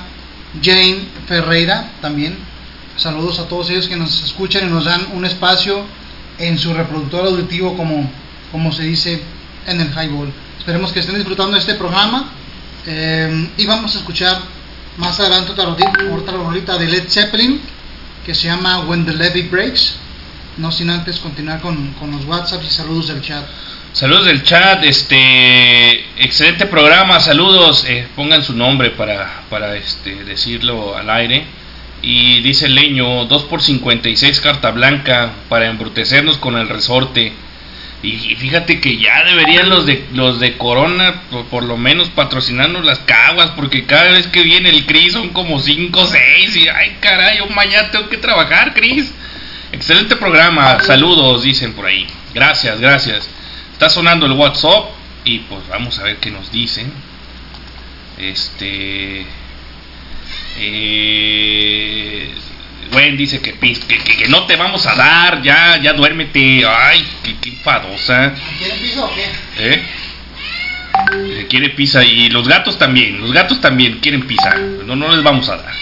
Jane Ferreira también. Saludos a todos ellos que nos escuchan y nos dan un espacio en su reproductor auditivo como, como se dice en el highball. Esperemos que estén disfrutando de este programa eh, y vamos a escuchar más adelante otra rolita, de Led Zeppelin que se llama When the Levee Breaks. No sin antes continuar con, con los WhatsApps y saludos del chat. Saludos del chat, este excelente programa, saludos, eh, pongan su nombre para, para este, decirlo al aire. Y dice Leño, 2 por 56 carta blanca para embrutecernos con el resorte. Y, fíjate que ya deberían los de los de Corona por, por lo menos patrocinarnos las caguas porque cada vez que viene el Cris son como 5 o 6 y ay caray, yo mañana tengo que trabajar, Cris. Excelente programa, saludos dicen por ahí. Gracias, gracias. Está sonando el WhatsApp y pues vamos a ver qué nos dicen. Este eh, Gwen dice que, que, que- que no te vamos a dar, ya, ya duérmete. Ay, qué, qué enfadosa. ¿Quieren piso o qué? ¿Eh? Quiere pizza y los gatos también, los gatos también quieren pizza. No, no les vamos a dar.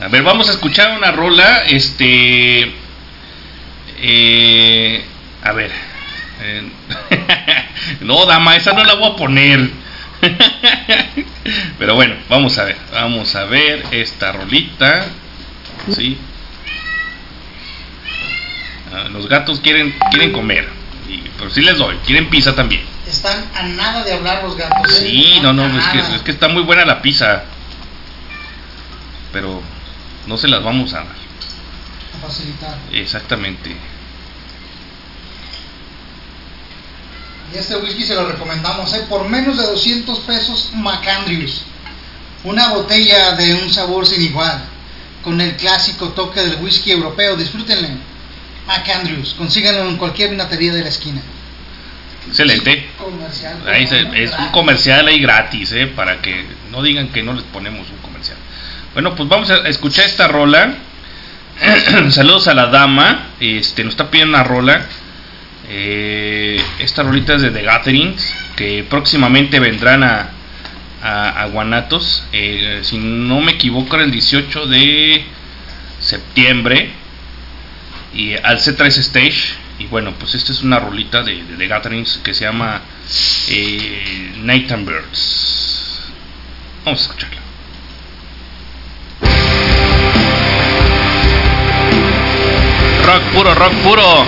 A ver, vamos a escuchar una rola. Este. eh, a ver. eh, no, dama, esa no la voy a poner. Pero bueno, vamos a ver. Vamos a ver esta rolita. Sí. Ah, Los gatos quieren, quieren comer. Y, pero sí les doy. Quieren pizza también. Están a nada de hablar los gatos. ¿eh? Sí, no, no, es que, es que está muy buena la pizza. Pero no se las vamos a dar. A facilitar. Exactamente. Y este whisky se lo recomendamos, ¿eh? por menos de 200 pesos Macandrius. Una botella de un sabor sin igual, con el clásico toque del whisky europeo. Disfrútenle. Macandrius, consíganlo en cualquier vinatería de la esquina. Excelente. Comercial. Ahí se- es un comercial ahí gratis, ¿eh? Para que no digan que no les ponemos un comercial. Bueno, pues vamos a escuchar esta rola. Saludos a la dama. Este, nos está pidiendo una rola. Eh, esta rolita es de The Gatherings. Que próximamente vendrán a, a, Guanatos. Eh, si no me equivoco, era el 18 de septiembre. Y al C3 Stage. Y bueno, pues esta es una rolita de, de The Gatherings que se llama eh, Night and Birds. Vamos a escucharla. Rock puro, rock puro.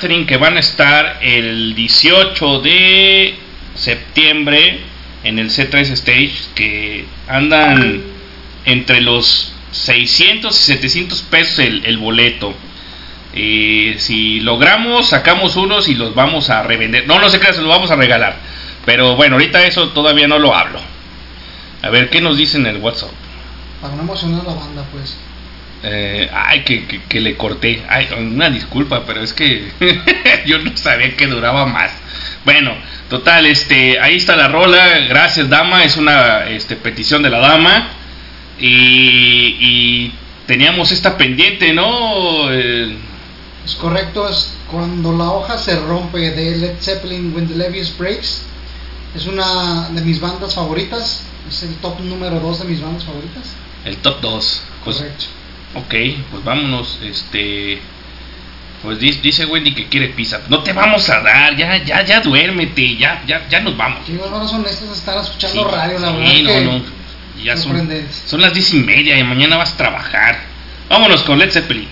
Que van a estar el 18 de septiembre en el C3 Stage que andan entre los 600 y 700 pesos el, boleto. Eh, si logramos, sacamos unos y los vamos a revender. No, no sé qué, se los vamos a regalar. Pero bueno, ahorita eso todavía no lo hablo. A ver, ¿qué nos dicen en el WhatsApp? Para no emocionar la banda, pues. Eh, ay, que, que, que le corté. Ay, una disculpa, pero es que yo no sabía que duraba más. Bueno, total, este, ahí está la rola. Gracias, dama. Es una este, petición de la dama. Y, y teníamos esta pendiente, ¿no? Eh, Es correcto, es cuando la hoja se rompe de Led Zeppelin When the Levius Breaks. Es una de mis bandas favoritas. Es el top número 2 de mis bandas favoritas. el top 2. Pues, Correcto. Ok, pues vámonos. Este. Pues di- dice Wendy que quiere pizza. No te vamos a dar, ya, ya, ya duérmete, ya, ya, ya nos vamos. Qué buenos honestos estar escuchando Sí, radio, la sí, verdad. no, no. Ya son, son las diez y media y mañana vas a trabajar. Vámonos con Led Zeppelin.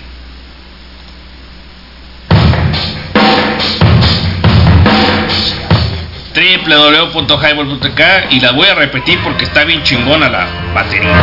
www.highball.k y la voy a repetir porque está bien chingona la batería.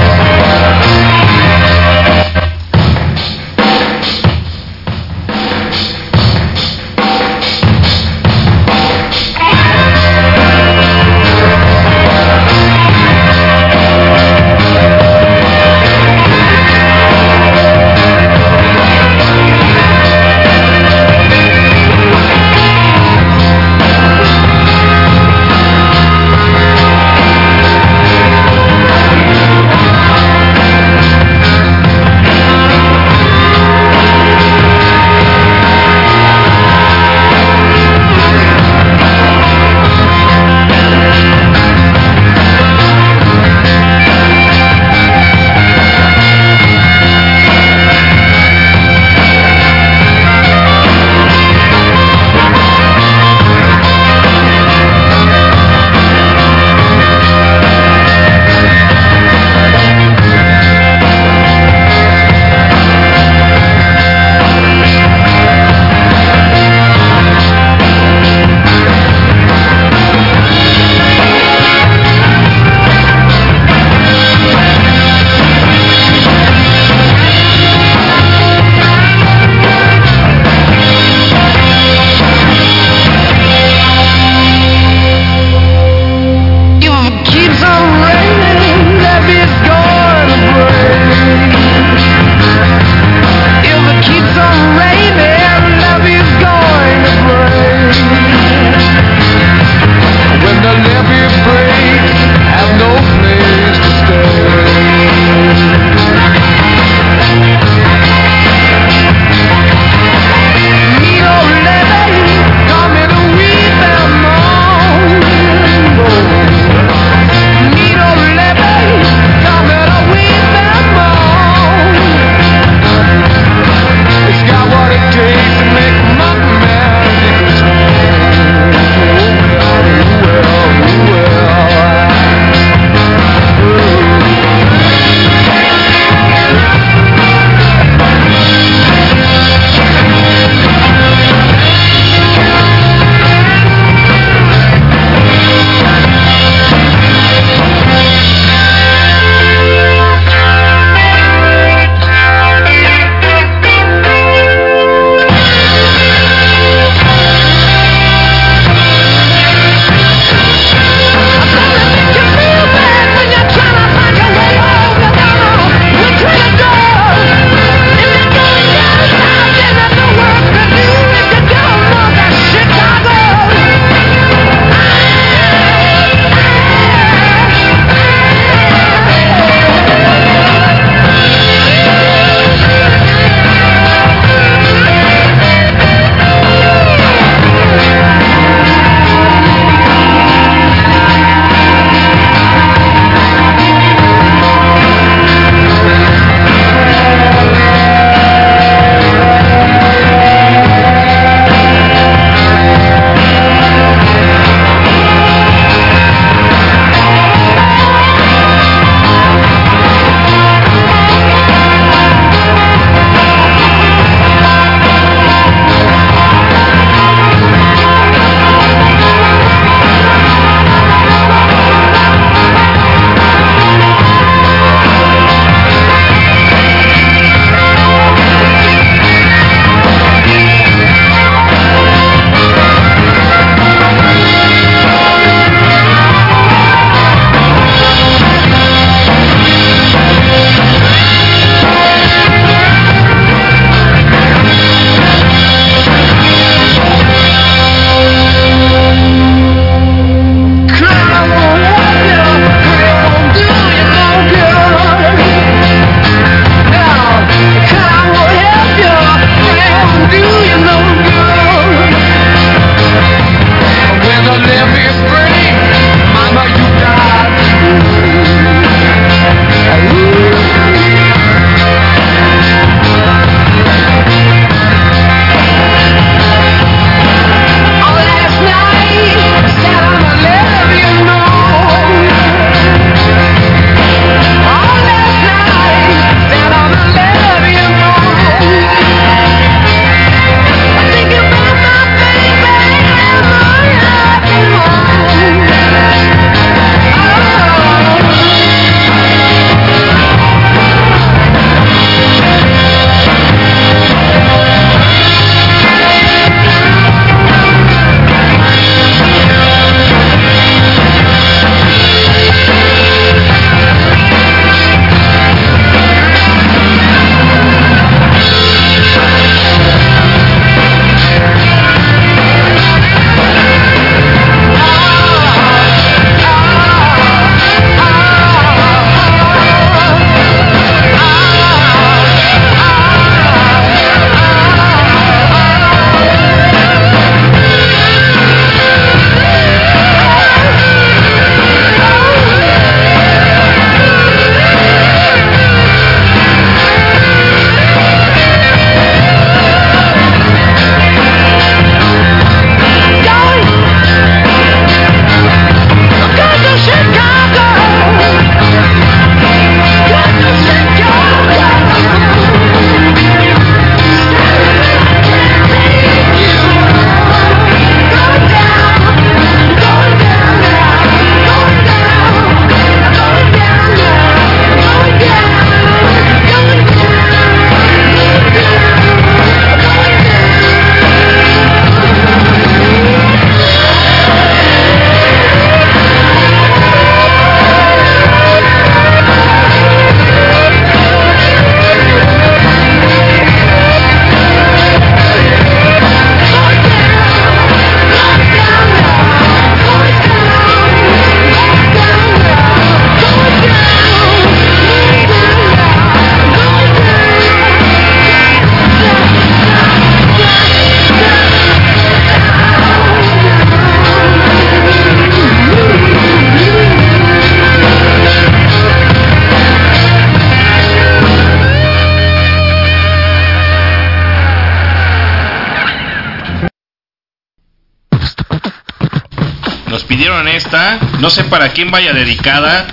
No sé para quién vaya dedicada.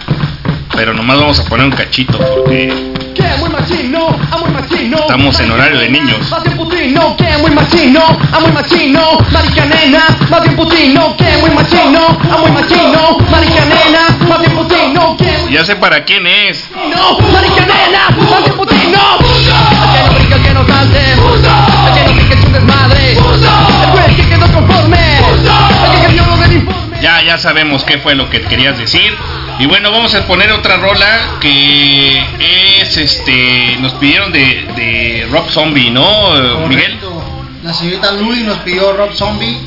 Pero nomás vamos a poner un cachito porque. Estamos en horario de niños. Más bien putino, que muy Ya, ya sabemos qué fue lo que querías decir. Y bueno, vamos a poner otra rola que es este. Nos pidieron de, de Rock Zombie, ¿no, Miguel? La señorita Luli nos pidió Rob Zombie,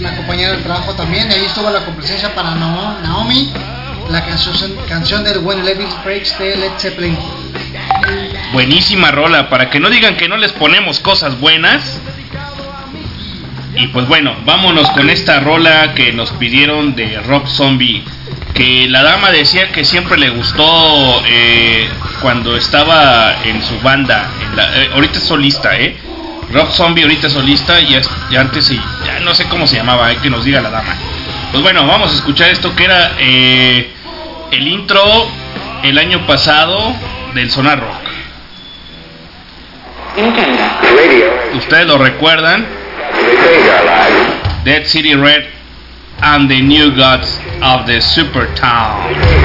la compañera del trabajo también. Y ahí estuvo la complacencia para Nao- Naomi, la canción, canción del When Levin Breaks de Led Zeppelin. Buenísima rola, para que no digan que no les ponemos cosas buenas. Y pues bueno, vámonos con esta rola que nos pidieron de Rob Zombie. Que la dama decía que siempre le gustó eh, cuando estaba en su banda. en la- eh, ahorita es solista, ¿eh? Rob Zombie ahorita es solista y, es- y antes sí, ya no sé cómo se llamaba, hay que nos diga la dama. Pues bueno, vamos a escuchar esto que era eh, el intro el año pasado del Sonar Rock. Ustedes lo recuerdan. Dead City Red and the New Gods of the Super Town.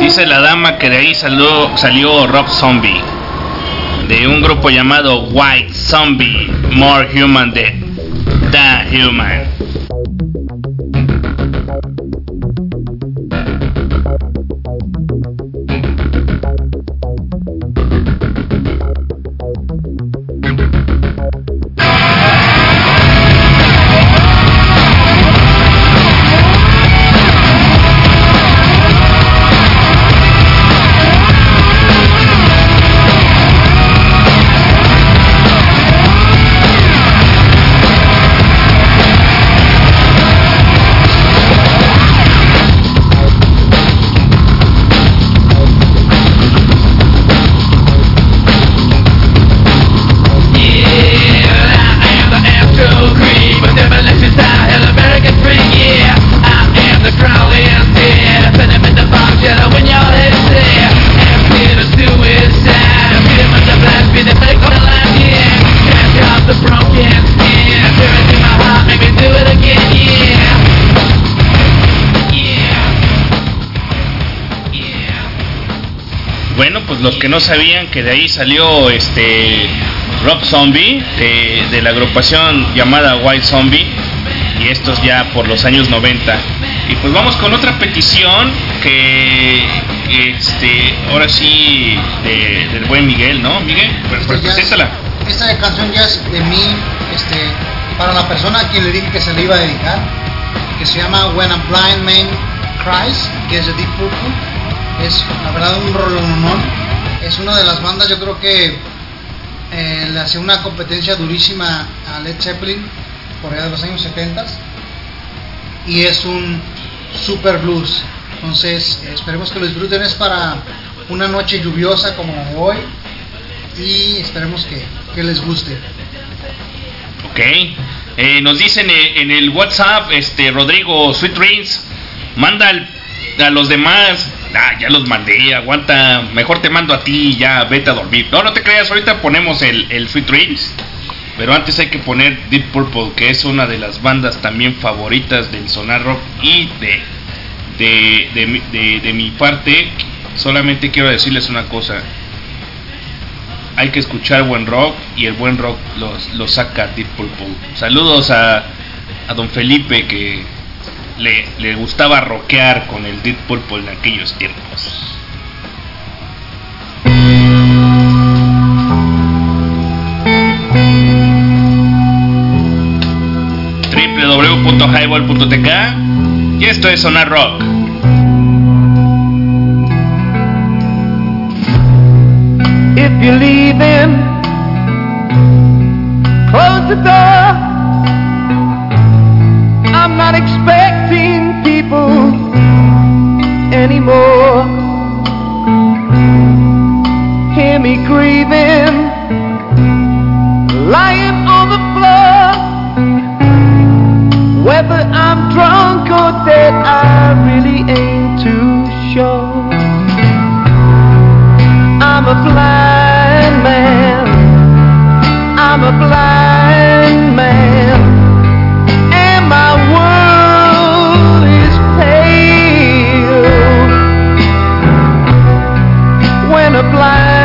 Dice la dama que de ahí salió, salió Rob Zombie. De un grupo llamado White Zombie. More human than human. No sabían que de ahí salió este Rob Zombie, de, de la agrupación llamada White Zombie, y estos ya por los años 90. Y pues vamos con otra petición que, este, ahora sí, de- del buen Miguel, ¿no? Miguel, pues, pues, Este preséntala. Esta canción ya es de mí, este, para la persona a quien le dije que se le iba a dedicar, que se llama When a Blind Man Cries, que es de Deep Purple. Es la verdad un rolonón. Es una de las bandas, yo creo que eh, le hace una competencia durísima a Led Zeppelin por allá de los años 70 y es un super blues. Entonces, esperemos que lo disfruten. Es para una noche lluviosa como hoy y esperemos que, que les guste. Ok. Eh, nos dicen eh, en el WhatsApp, este Rodrigo Sweet Dreams, manda al- a los demás. Ah, ya los mandé, aguanta. Mejor te mando a ti, ya vete a dormir. No, no te creas, ahorita ponemos el, el Sweet Dreams. Pero antes hay que poner Deep Purple, que es una de las bandas también favoritas del Sonar Rock. Y de, de, de, de- mi parte, solamente quiero decirles una cosa hay que escuchar buen rock y el buen rock los, lo saca Deep Purple. Saludos a, a don Felipe que le, le gustaba rockear con el Deep Purple en aquellos tiempos. www.highball.tk y esto es Sonar Rock. If you're leaving, close the door. I'm not expecting people anymore. Hear me grieving, lying on the floor. Whether I'm drunk or dead, I really ain't too sure. I'm a blind man. I'm a blind blind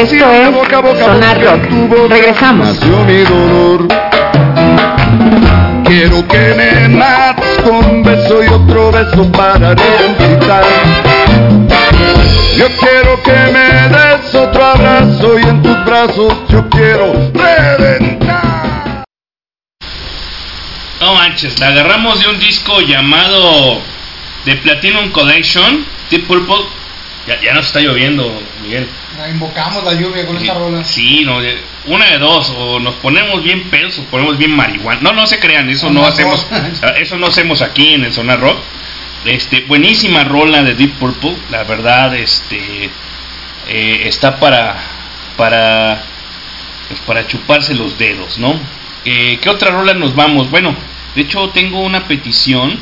Esto es boca a boca Sonar Rock. Regresamos. Nació mi dolor. Quiero que me mates con un beso y otro beso para resucitar. Yo quiero que me des otro abrazo y en tus brazos yo quiero reventar. No manches, la agarramos de un disco llamado The Platinum Collection, Deep Purple. Ya, ya nos está lloviendo, Miguel. Invocamos la lluvia con esta rola. Sí, no, una de dos, o nos ponemos bien pedos o ponemos bien marihuana. No, no se crean, eso no hacemos, eso no hacemos aquí en el Sonar Rock. Este, buenísima rola de Deep Purple, la verdad, este, eh, está para, para, pues para chuparse los dedos, ¿no? Eh, ¿Qué otra rola nos vamos? Bueno, de hecho tengo una petición,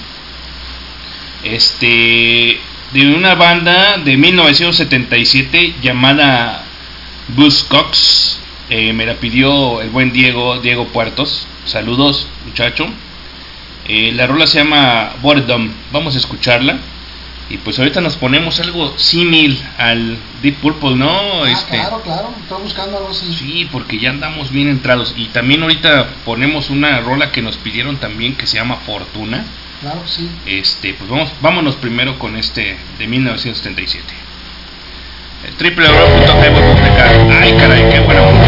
este, de una banda de 1977 llamada Buzzcocks. Eh, me la pidió el buen Diego, Diego Puertos. Saludos, muchacho. Eh, la rola se llama Boredom. Vamos a escucharla. Y pues ahorita nos ponemos algo símil al Deep Purple, ¿no? Ah, este, claro, claro. Estoy buscando algo así. Sí, porque ya andamos bien entrados. Y también ahorita ponemos una rola que nos pidieron también que se llama Fortuna. Claro sí. Este, pues vamos, vámonos primero con este de 1977. El www.highway.tk. Ay, caray, qué buena onda.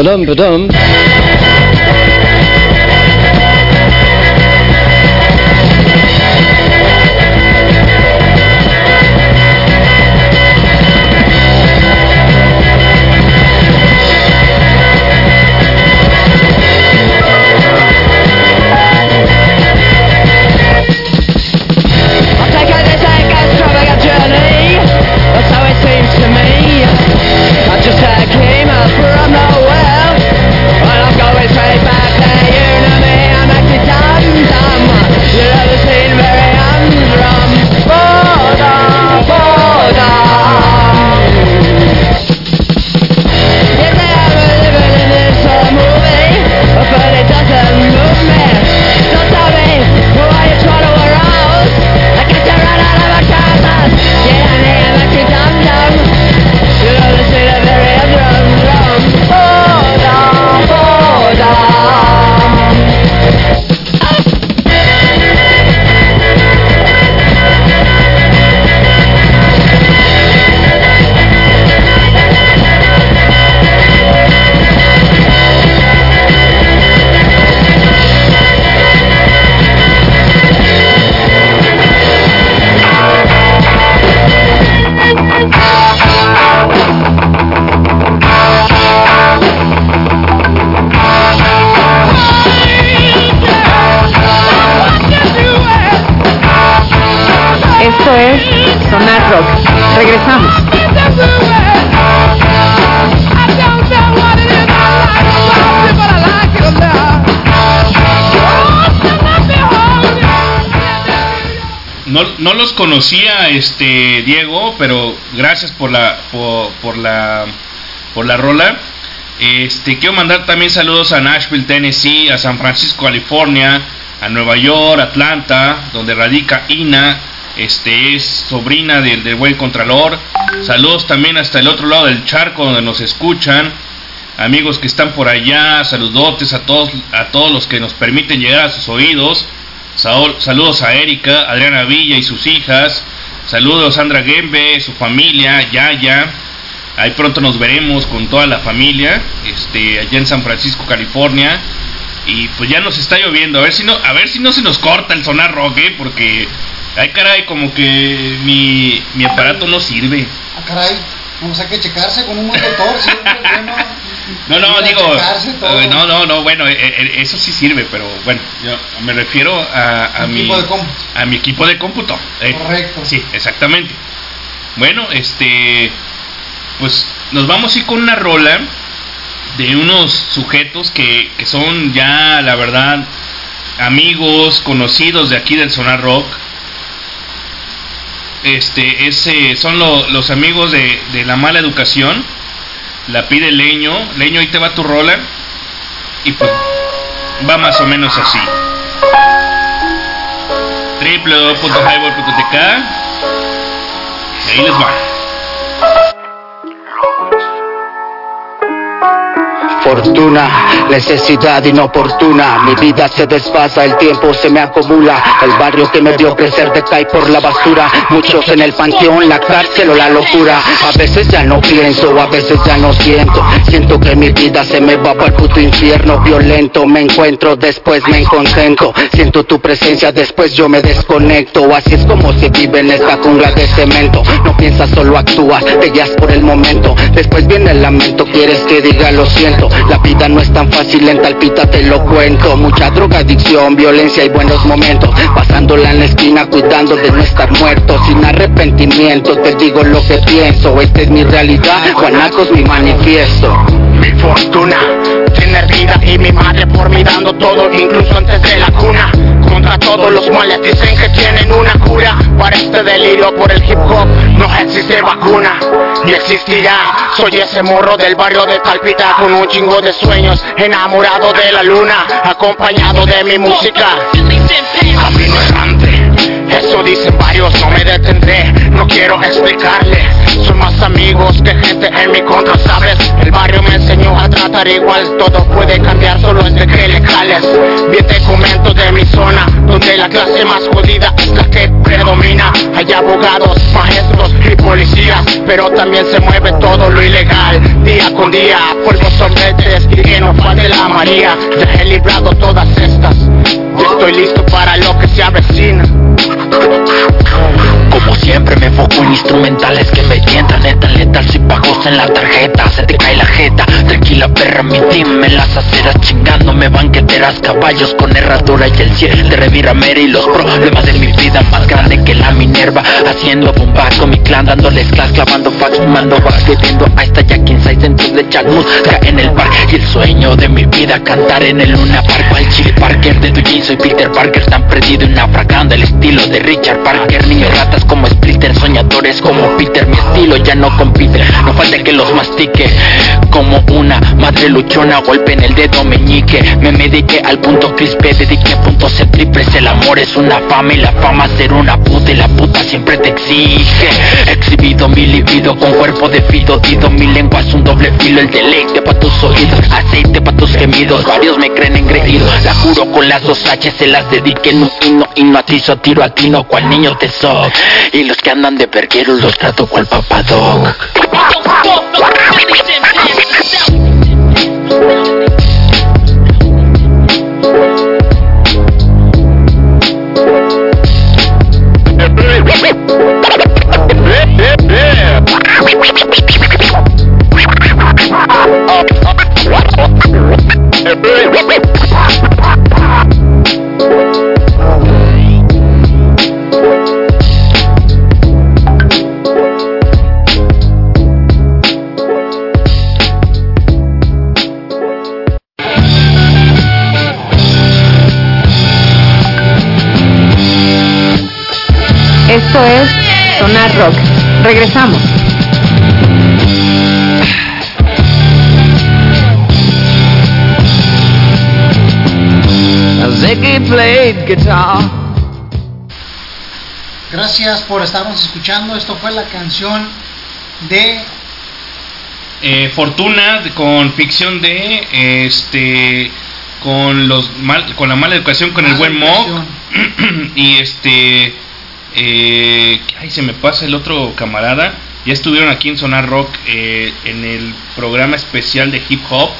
Boredom, No, los conocía, este Diego, pero gracias por la por, por la por la rola. Este, quiero mandar también saludos a Nashville, Tennessee, a San Francisco, California, a Nueva York, Atlanta, donde radica Ina, este es sobrina del, del buen Contralor. Saludos también hasta el otro lado del charco donde nos escuchan. Amigos que están por allá, saludotes a todos, a todos los que nos permiten llegar a sus oídos. Saludos a Erika, Adriana Villa y sus hijas. Saludos a Sandra Gembe, su familia, Yaya. Ahí pronto nos veremos con toda la familia, este, allá en San Francisco, California. Y pues ya nos está lloviendo, a ver si no, a ver si no se nos corta el sonar rock, ¿eh? porque ay caray, como que mi, mi aparato no sirve. Ah, caray, vamos a que checarse con un buen doctor, siempre. No, no, digo, eh, no, no, no, bueno, eh, eh, eso sí sirve, pero bueno, yo me refiero a, a mi Equipo de cómputo. a mi equipo de cómputo. eh. Correcto. Sí, exactamente. Bueno, este, pues nos vamos a ir con una rola de unos sujetos que, que son ya, la verdad, amigos, conocidos de aquí del Sonar Rock. Este, ese, son lo- los amigos de, de la mala educación. La pide Leño. Leño, ahí te va tu rola. Y pues va más o menos así. www.highball.tk Y ahí les va. Fortuna, necesidad inoportuna, mi vida se desfasa, el tiempo se me acumula, el barrio que me vio crecer decae por la basura, muchos en el panteón, la cárcel o la locura, a veces ya no pienso, a veces ya no siento, siento que mi vida se me va para el puto infierno. Violento, me encuentro, después me incontento, siento tu presencia, después yo me desconecto, así es como se vive en esta jungla de cemento, no piensas, solo actúas, te guías por el momento, después viene el lamento, quieres que diga lo siento, la vida no es tan fácil, en talpita te lo cuento, mucha drogadicción, violencia y buenos momentos, pasándola en la esquina cuidando de no estar muerto, sin arrepentimiento, te digo lo que pienso, esta es mi realidad, Guanaco es mi manifiesto. Mi fortuna, tener vida y mi madre por mí dando todo, incluso antes de la cuna. Contra todos los males dicen que tienen una cura. Para este delirio por el hip hop no existe vacuna, ni existirá. Soy ese morro del barrio de Talpita con un chingo de sueños, enamorado de la luna, acompañado de mi música. Camino errante. Dicen varios, no me detendré, no quiero explicarle. Son más amigos que gente en mi contra, ¿sabes? El barrio me enseñó a tratar igual, todo puede cambiar solo es de que le. Bien te comento de mi zona, donde la clase más jodida es la que predomina. Hay abogados, maestros y policías, pero también se mueve todo lo ilegal. Día con día, polvos sorbetes y que no falte la María. Ya he librado todas estas, y estoy listo para lo que se avecina. Come on. Como siempre me enfoco en instrumentales que me tientan. Neta letal si pagos en la tarjeta Se te cae la jeta. Tranquila perra mi team en las aceras Chingándome banqueteras Caballos con herradura y el cielo. De reviramera Y los problemas de mi vida más grande que la Minerva. Haciendo bomba con mi clan Dándoles class, clavando fax, fumando bar Bebiendo a esta ya 15 dentro de Chalmut en el bar Y el sueño de mi vida Cantar en el Luna Park. Cual Chile Parker de Duyin Soy Peter Parker Tan perdido y naufragando el estilo de Richard Parker. Niños ratas como Splitter Soñadores como Peter Mi estilo ya no compite No falta que los mastique Como una madre luchona Golpe en el dedo meñique Me mediqué al punto crispe Dediqué a puntos C triples El amor es una fama y la fama ser una puta Y la puta siempre te exige Exhibido mi libido con cuerpo de fido Dido mi lengua es un doble filo El deleite pa' tus oídos Aceite pa' tus gemidos Varios me creen engreído La juro con las dos H se las dediqué No y no y no atizo tiro a tino Cual niño te soc Y los que andan de vergueros los trato cual papadoc Esto es Sonar Rock. Regresamos. Gracias por estarnos escuchando. Esto fue la canción de eh, Fortuna con ficción de este con los mal, con la mala educación con el buen Mock y este eh, ay se me pasa el otro camarada. Ya estuvieron aquí en Sonar Rock eh, en el programa especial de hip hop.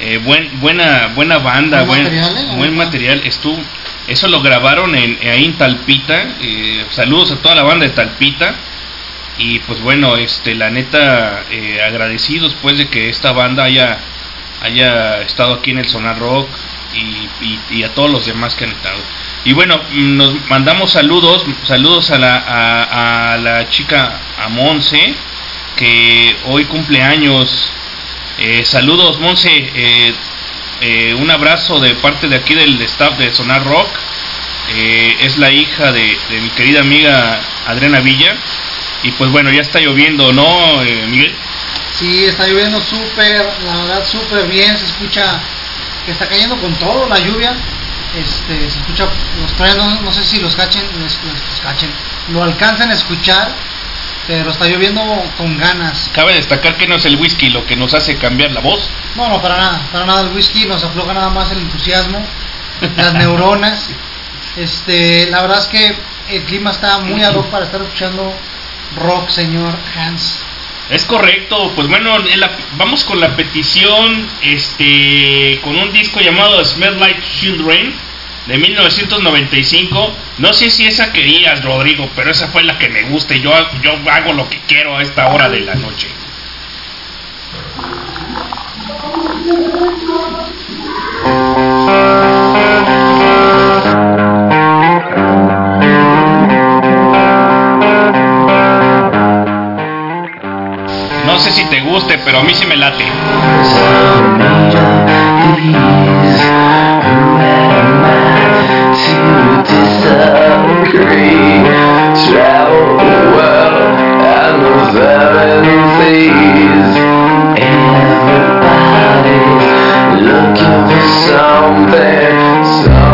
Eh, buen, buena buena banda Buen buen material, ¿eh? buen material. Estuvo eso lo grabaron en, ahí en Talpita. Saludos a toda la banda de Talpita. Y pues bueno este la neta agradecidos pues de que esta banda haya haya estado aquí en el Sonar Rock y, y- y a todos los demás que han estado y bueno nos mandamos saludos saludos a la a, la chica a Monse que hoy cumple años. Eh, saludos Monse eh, eh, un abrazo de parte de aquí del staff de Sonar Rock. Eh, es la hija de, de mi querida amiga Adriana Villa. Y pues bueno ya está lloviendo no Miguel Sí, está lloviendo súper, la verdad súper bien, se escucha que está cayendo con todo la lluvia, este, se escucha los truenos, no sé si los cachen, los, los cachen, lo alcanzan a escuchar, pero está lloviendo con ganas. cabe destacar que no es el whisky lo que nos hace cambiar la voz No, no, para nada, para nada el whisky nos afloja nada más el entusiasmo, las neuronas. Este, la verdad es que el clima está muy ad hoc para estar escuchando rock, señor Hans. Es correcto, pues bueno, la- vamos con la petición, este, con un disco llamado Smell Like Children de 1995. No sé si esa querías, Rodrigo, pero esa fue la que me gusta y yo, yo hago lo que quiero a esta hora de la noche. No sé si te guste, pero a mí sí me late. Travel the world and seven seas. Everybody's looking for something. Some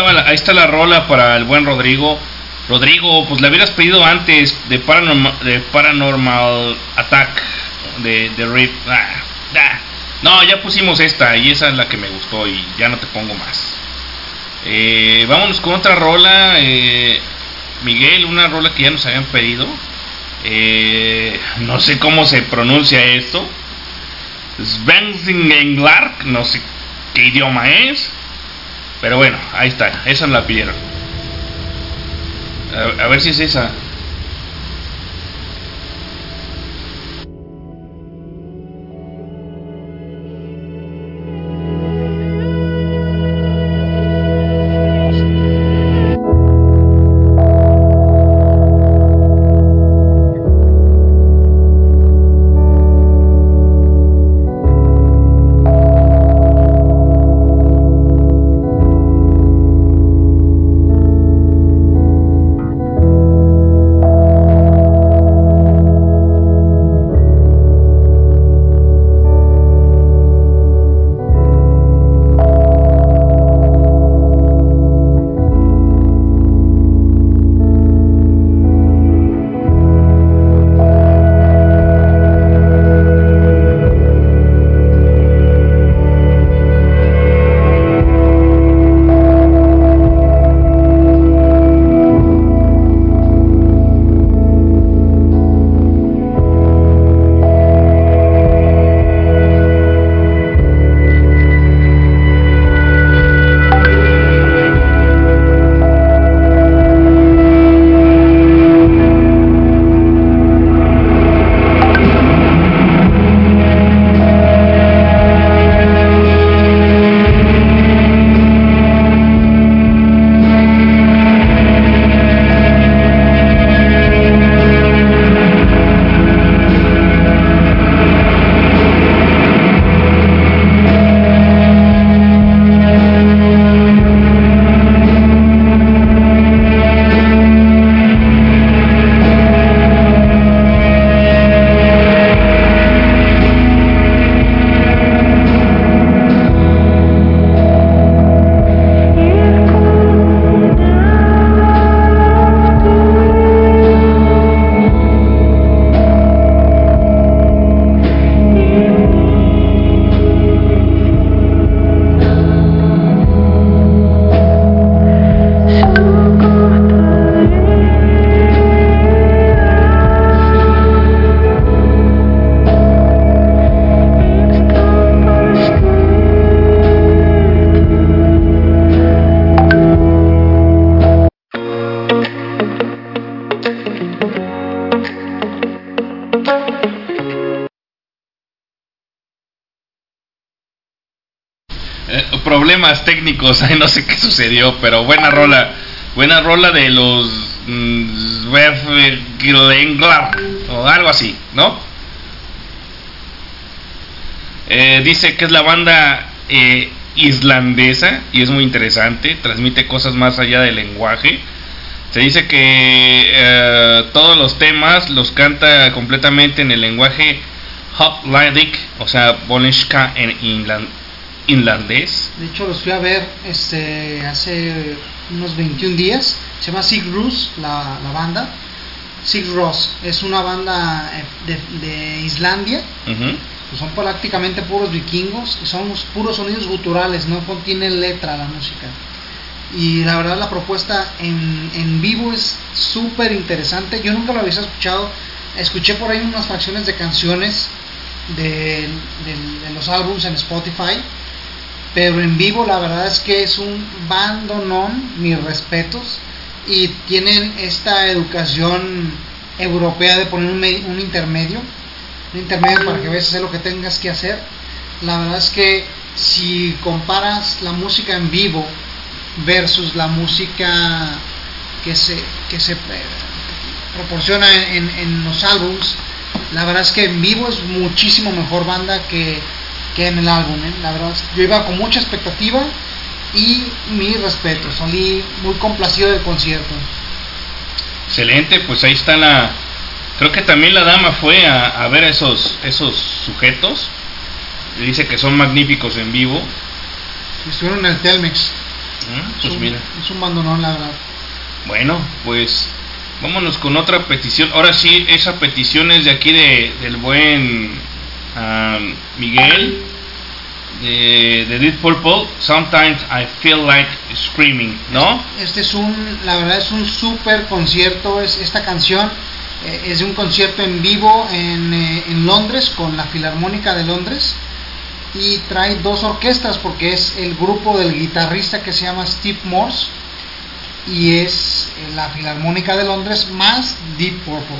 la- ahí está la rola para el buen Rodrigo. Rodrigo, pues le hubieras pedido antes de Paranormal, Attack de, de Rip. Ah. No, ya pusimos esta y esa es la que me gustó y ya no te pongo más. Eh, vámonos con otra rola. eh, Miguel, una rola que ya nos habían pedido. Eh, no sé cómo se pronuncia esto. Svensingenglark, no sé qué idioma es. Pero bueno, ahí está, esa la pidieron. A, ver si es esa. ay, no sé qué sucedió, pero buena rola. Buena rola de los mm, o algo así, ¿no? Eh, dice que es la banda eh, islandesa y es muy interesante, transmite cosas más allá del lenguaje. Se dice que eh, todos los temas los canta completamente en el lenguaje Hoplandic, o sea, Bolenska en inlandés. De hecho, los fui a ver este, hace unos 21 días. Se llama Sig Rus, la, la banda. Sig Ross es una banda eh, de, de Islandia. Pues son prácticamente puros vikingos. y Son puros sonidos guturales, no contienen letra la música. Y la verdad, la propuesta en, en vivo es súper interesante. Yo nunca lo había escuchado. Escuché por ahí unas fracciones de canciones de, de- de los álbumes en Spotify pero en vivo la verdad es que es un bandonón, mis respetos, y tienen esta educación europea de poner un intermedio, un intermedio para que veas hacer lo que tengas que hacer. La verdad es que si comparas la música en vivo versus la música que se, que se eh, proporciona en, en- en los álbums, la verdad es que en vivo es muchísimo mejor banda que, que en el álbum. ¿eh? La verdad, es- yo iba con mucha expectativa y mi respeto, salí muy complacido del concierto. Excelente, pues ahí está la. Creo que también la dama fue a, a ver a esos, esos sujetos. Dice que son magníficos en vivo. Estuvieron en el Telmex. Es Pues un- mira. Es un bandonón, la verdad. Bueno, pues vámonos con otra petición. Ahora sí, esa petición es de aquí de, del buen ah, Miguel de, de Deep Purple. Sometimes I feel like screaming, ¿no? Este es un, la verdad es un super concierto. Es, esta canción eh, es de un concierto en vivo en, eh, en Londres con la Filarmónica de Londres y trae dos orquestas porque es el grupo del guitarrista que se llama Steve Morse y es eh, la Filarmónica de Londres más Deep Purple.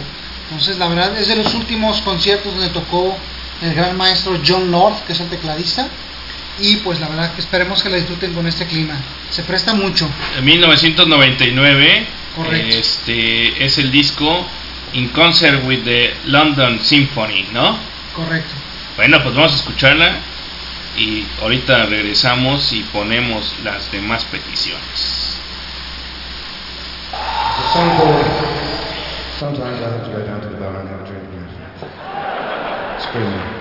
Entonces, la verdad es de los últimos conciertos donde tocó el gran maestro John Lord, que es el tecladista. Y pues la verdad que esperemos que la disfruten con este clima. Se presta mucho. En 1999 Correcto. este es el disco In Concert with the London Symphony, ¿no? Correcto. Bueno, pues vamos a escucharla y ahorita regresamos y ponemos las demás peticiones. A song called Sometimes I have to go down to the bar and have a drink with Screaming.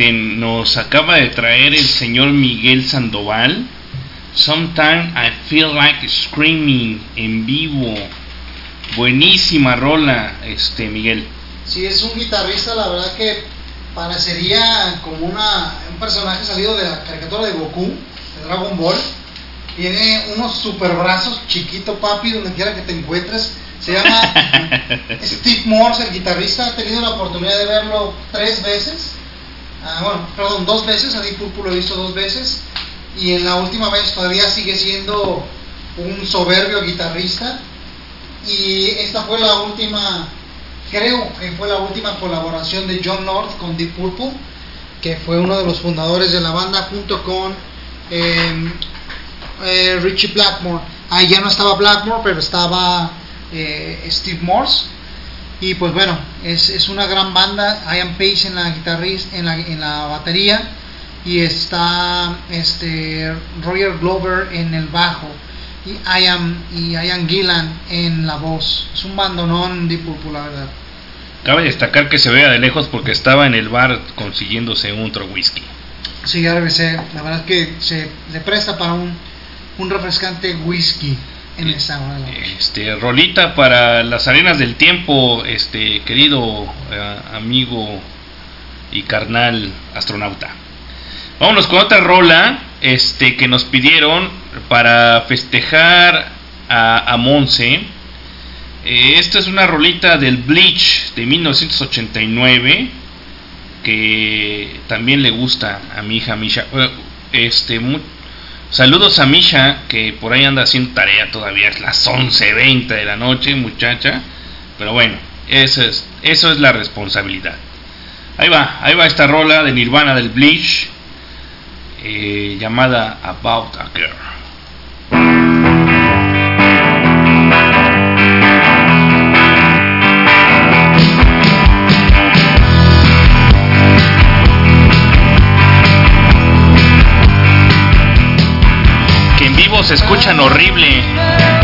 Este nos acaba de traer el señor Miguel Sandoval. Sometimes I feel like screaming en vivo. Buenísima rola, este Miguel. Sí, es un guitarrista, la verdad que parecería como una, un personaje salido de la caricatura de Goku, de Dragon Ball. Tiene unos super brazos, chiquito papi, donde quiera que te encuentres. Se llama Steve Morse, el guitarrista. He tenido la oportunidad de verlo tres veces. Bueno, perdón, dos veces. A Deep Purple lo he visto dos veces. Y en la última vez todavía sigue siendo un soberbio guitarrista. Y esta fue la última, creo que fue la última colaboración de John North con Deep Purple, que fue uno de los fundadores de la banda junto con eh, eh, Richie Blackmore. Ahí ya no estaba Blackmore, pero estaba eh, Steve Morse. Y pues bueno, es, es una gran banda. Ian Page en la guitarrista, en la, en la batería. Y está este Roger Glover en el bajo. Y Ian, y Ian Gillan en la voz. Es un bandonón de Purple, la verdad. Cabe destacar que se vea de lejos porque estaba en el bar consiguiéndose un otro whisky. Sí, ya regresé. La verdad es que se le presta para un, un refrescante whisky Este, rolita para las arenas del tiempo, este querido eh, amigo y carnal astronauta. Vámonos con otra rola este, que nos pidieron para festejar a, a Monse. Eh, esta es una rolita del Bleach de 1989 que también le gusta a mi hija Misha. Este, saludos a Misha que por ahí anda haciendo tarea todavía, es las 11.20 de la noche, muchacha. Pero bueno, eso es, eso es la responsabilidad. Ahí va, ahí va esta rola de Nirvana del Bleach eh, llamada About a Girl. Escuchan horrible.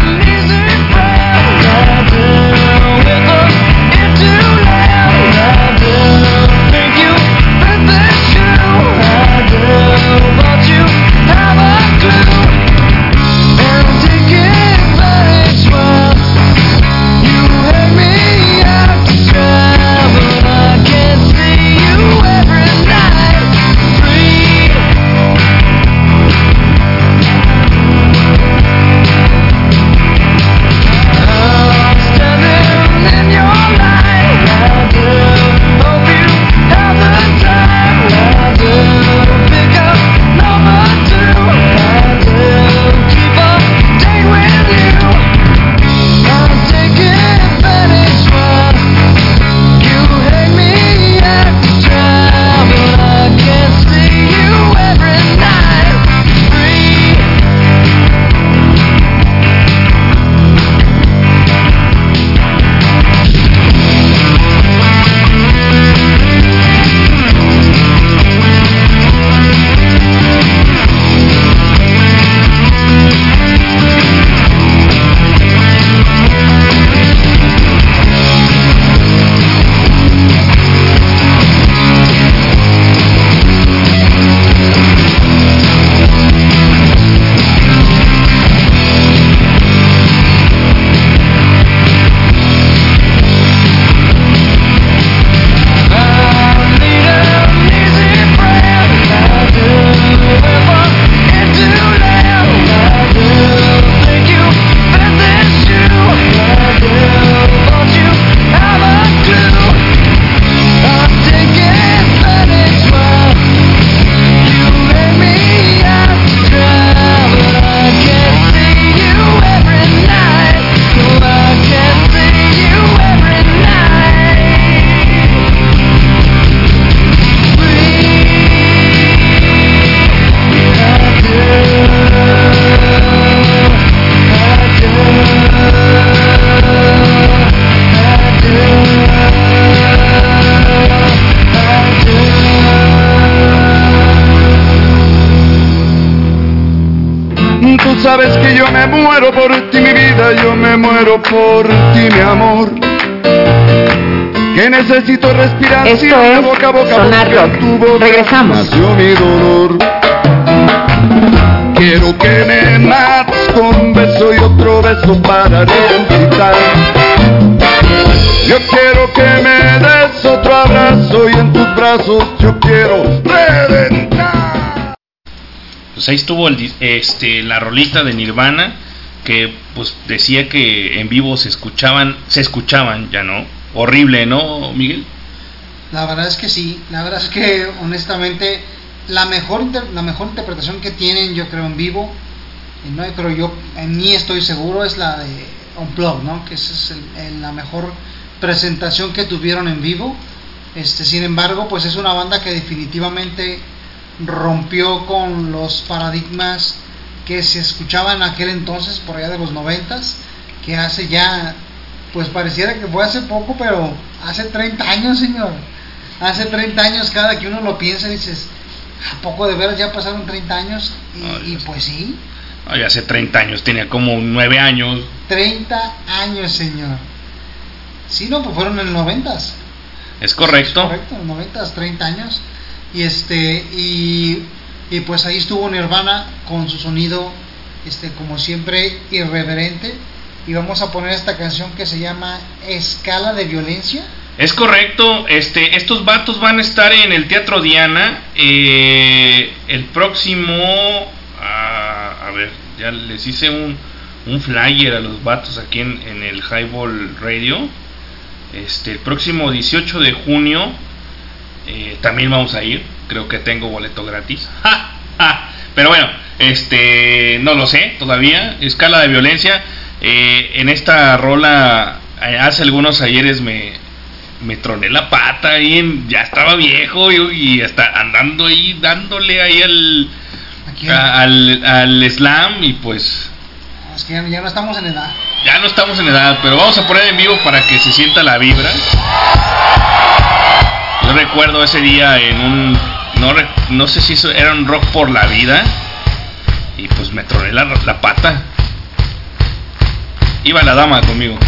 Muero por ti, mi amor. que necesito respirar Esto es boca a boca Sonar Rock. tu boca Regresamos. nació mi dolor. Quiero que me mates con un beso y otro beso para resucitar. Yo quiero que me des otro abrazo y en tus brazos yo quiero reventar. Pues ahí estuvo el, este, la rolita de Nirvana que decía que en vivo se escuchaban, se escuchaban, ya no. Horrible, ¿no, Miguel? La verdad es que sí, la verdad es que honestamente la mejor la mejor interpretación que tienen yo creo en vivo, no creo yo, en mí estoy seguro es la de Unplugged, ¿no? Que es el- la mejor presentación que tuvieron en vivo. Este, sin embargo, pues es una banda que definitivamente rompió con los paradigmas que se escuchaban en aquel entonces, por allá de los noventas, que hace ya, pues pareciera que fue hace poco, pero hace 30 años, señor. Hace 30 años, cada que uno lo piensa, dices, ¿a poco de veras ya pasaron 30 años? Y, y pues sí, Ay, hace 30 años, tenía como 9 años. 30 años, señor. Sí, no, pues fueron en los noventas. Es correcto. Correcto, en los noventas, 30 años. Y este, y, y pues ahí estuvo Nirvana con su sonido, este, como siempre, irreverente. Y vamos a poner esta canción que se llama Escala de Violencia. Es correcto, este, estos vatos van a estar en el Teatro Diana eh, el próximo, a ver, ya les hice un, un flyer a los vatos aquí en, en el Highball Radio, este, el próximo 18 de junio eh, también vamos a ir, creo que tengo boleto gratis, ¡Ja! ¡Ja! pero bueno, este, no lo sé todavía, escala de violencia, eh, en esta rola eh, hace algunos ayeres me, me troné la pata ahí, en- ya estaba viejo y, y hasta andando ahí, dándole ahí al, a- al, al slam y pues Es que ya no estamos en edad. ya no estamos en edad, pero vamos a poner en vivo para que se sienta la vibra. Recuerdo ese día en un, no, no sé si eso era un rock por la vida y pues me troné la pata. Iba la dama conmigo.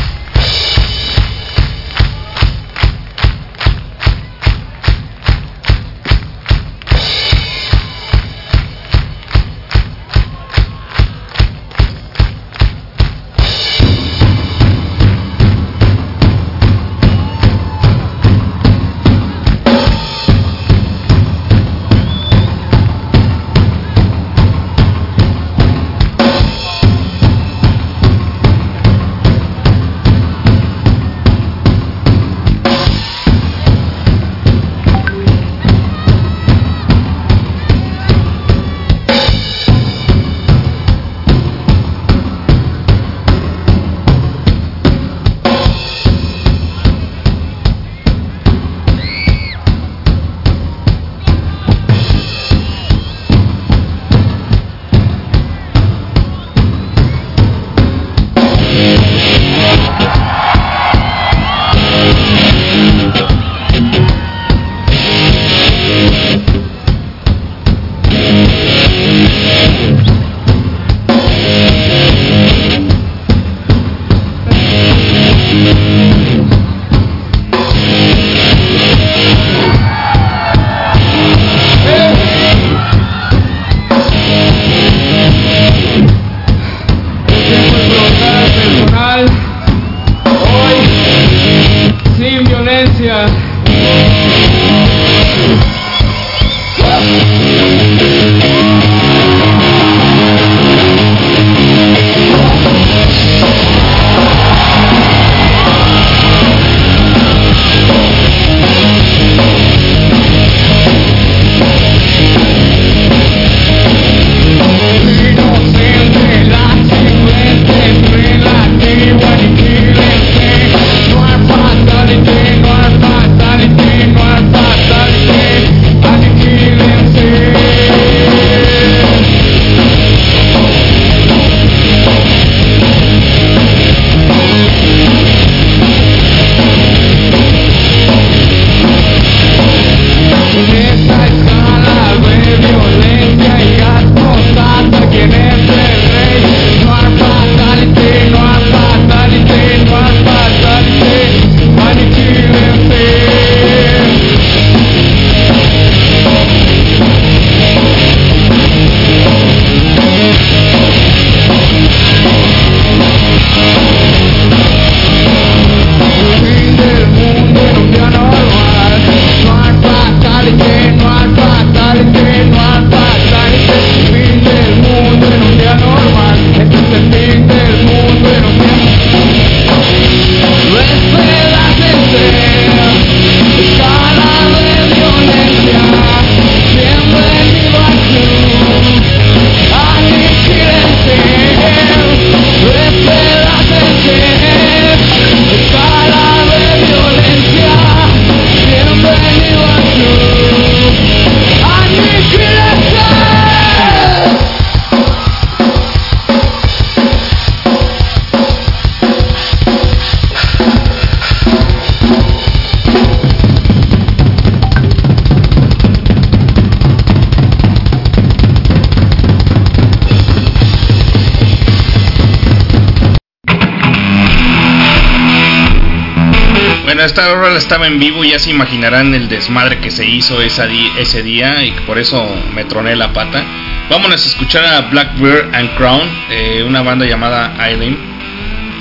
Esta hora estaba en vivo y ya se imaginarán el desmadre que se hizo esa ese día y por eso me troné la pata. Vámonos a escuchar a Blackbird and Crown, eh, una banda llamada Eileen.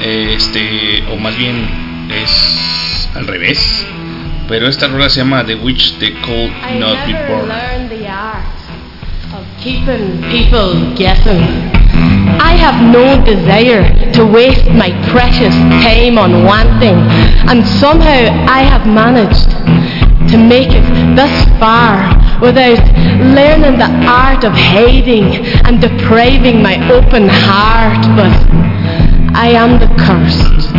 Eh, este, o más bien es al revés. Pero esta rola se llama The Witch the Cold Not Be never Born. learned the art of keeping people guessing. I have no desire to waste my precious time on one thing, and somehow I have managed to make it thus far without learning the art of hiding and depriving my open heart. But I am the cursed.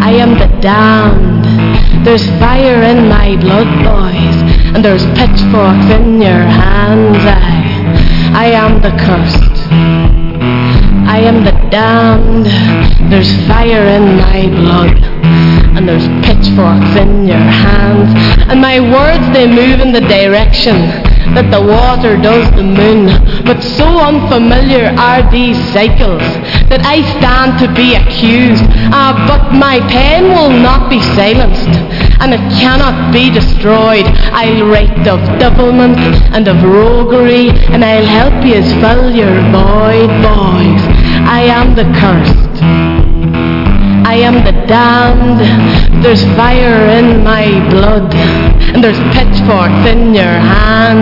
I am the damned. There's fire in my blood, boys, and there's pitchforks in your hands. I, I am the cursed. I am the damned. There's fire in my blood, and there's pitchforks in your hands. And my words, they move in the direction that the water does the moon. But so unfamiliar are these cycles that I stand to be accused. Ah, but my pen will not be silenced, and it cannot be destroyed. I'll write of devilment and of roguery, and I'll help you fill your void, boys. I am the cursed. I am the damned. There's fire in my blood, and there's pitchforks in your hands.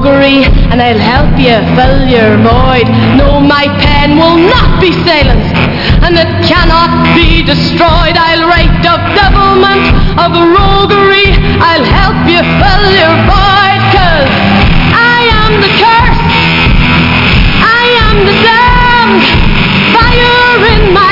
Roguery, and I'll help you fill your void. No, my pen will not be silenced, and it cannot be destroyed. I'll write of devilment, of roguery, I'll help you fill your void, 'cause I am the curse, I am the damned, fire in my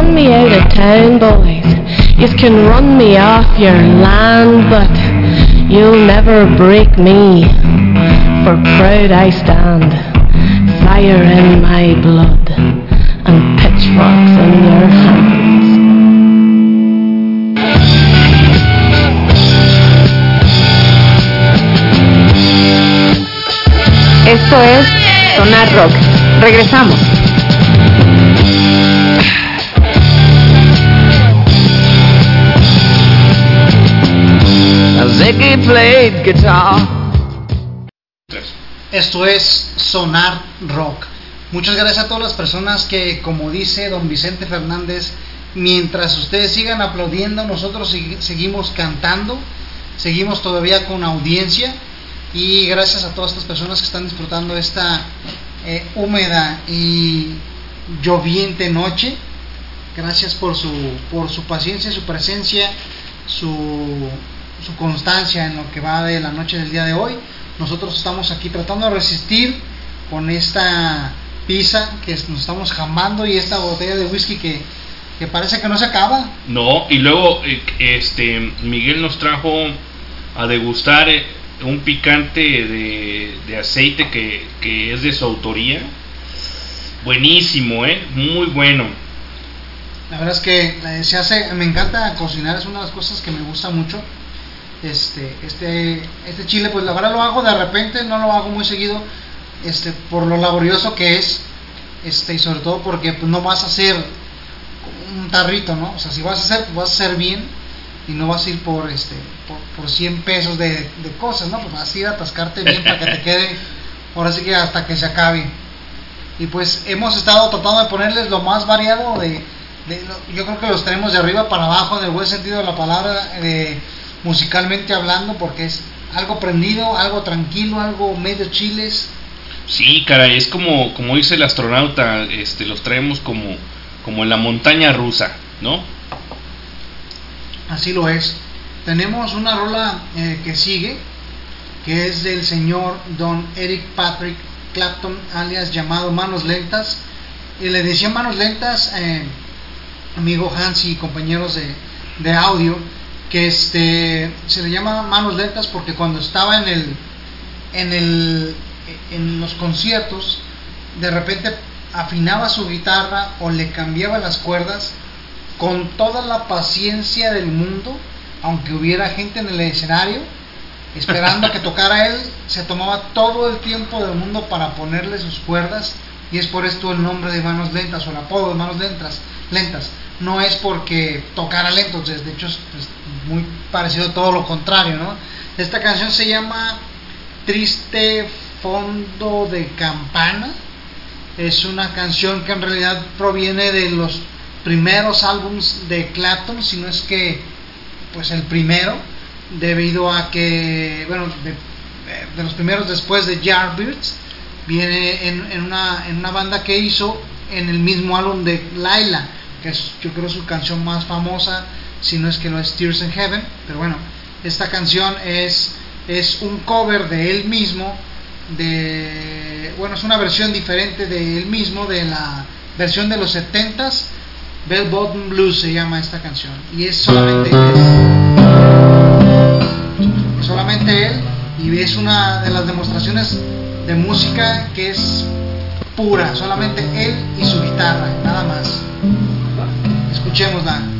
run me out of town, boys. You can run me off your land, but you'll never break me. For proud I stand, fire in my blood, and pitchforks in your hands. Esto es Sonar Rock. Regresamos. Esto es Sonar Rock. Muchas gracias a todas las personas que, como dice don Vicente Fernández, mientras ustedes sigan aplaudiendo, nosotros segui- seguimos cantando, seguimos todavía con audiencia y gracias a todas estas personas que están disfrutando esta eh, húmeda y lloviente noche gracias por su, por su paciencia, su presencia, su, su constancia en lo que va de la noche del día de hoy. Nosotros estamos aquí tratando de resistir con esta pizza que nos estamos jamando y esta botella de whisky que, que parece que no se acaba. No, y luego eh, este Miguel nos trajo a degustar eh, un picante de, de aceite que, que es de su autoría. Buenísimo, ¿eh? Muy bueno. La verdad es que eh, se hace, me encanta cocinar, es una de las cosas que me gusta mucho. Este, este, este chile, pues verdad lo hago de repente, no lo hago muy seguido, este, por lo laborioso que es, este, y sobre todo porque pues, no vas a hacer un tarrito, ¿no? O sea, si vas a hacer, pues vas a hacer bien y no vas a ir por, este, por, por 100 pesos de, de cosas, ¿no? Vas a ir a atascarte bien para que te quede, ahora sí que hasta que se acabe. Y pues hemos estado tratando de ponerles lo más variado de, de yo creo que los tenemos de arriba para abajo en el buen sentido de la palabra, de, musicalmente hablando, porque es algo prendido, algo tranquilo, algo medio chiles. Sí, caray, es como, como dice el astronauta, este, los traemos como, como en la montaña rusa, ¿no? Así lo es. Tenemos una rola eh, que sigue, que es del señor Don Eric Patrick Clapton, alias llamado Manos Lentas. Y le decía Manos Lentas, eh, amigo Hans y compañeros de, de audio, que este se le llama Manos Lentas porque cuando estaba en el en el en los conciertos de repente afinaba su guitarra o le cambiaba las cuerdas con toda la paciencia del mundo, aunque hubiera gente en el escenario esperando a que tocara él, se tomaba todo el tiempo del mundo para ponerle sus cuerdas y es por esto el nombre de Manos Lentas o el apodo de Manos Lentas. lentas. No es porque tocara lento, de hecho es pues, muy parecido a todo lo contrario, ¿no? Esta canción se llama Triste Fondo de Campana. Es una canción que en realidad proviene de los primeros álbums de Clapton, si no es que pues el primero, debido a que, bueno, de, los primeros después de Yardbirds, viene en, en, una, en una banda que hizo en el mismo álbum de Laila, que es yo creo su canción más famosa, si no es que no es Tears in Heaven, pero bueno, esta canción es, es un cover de él mismo, de, bueno, es una versión diferente de él mismo, de la versión de los 70s, Bell Bottom Blues se llama esta canción, y es solamente es solamente él y es una de las demostraciones de música que es pura, solamente él y su guitarra, nada más. Escuchémosla.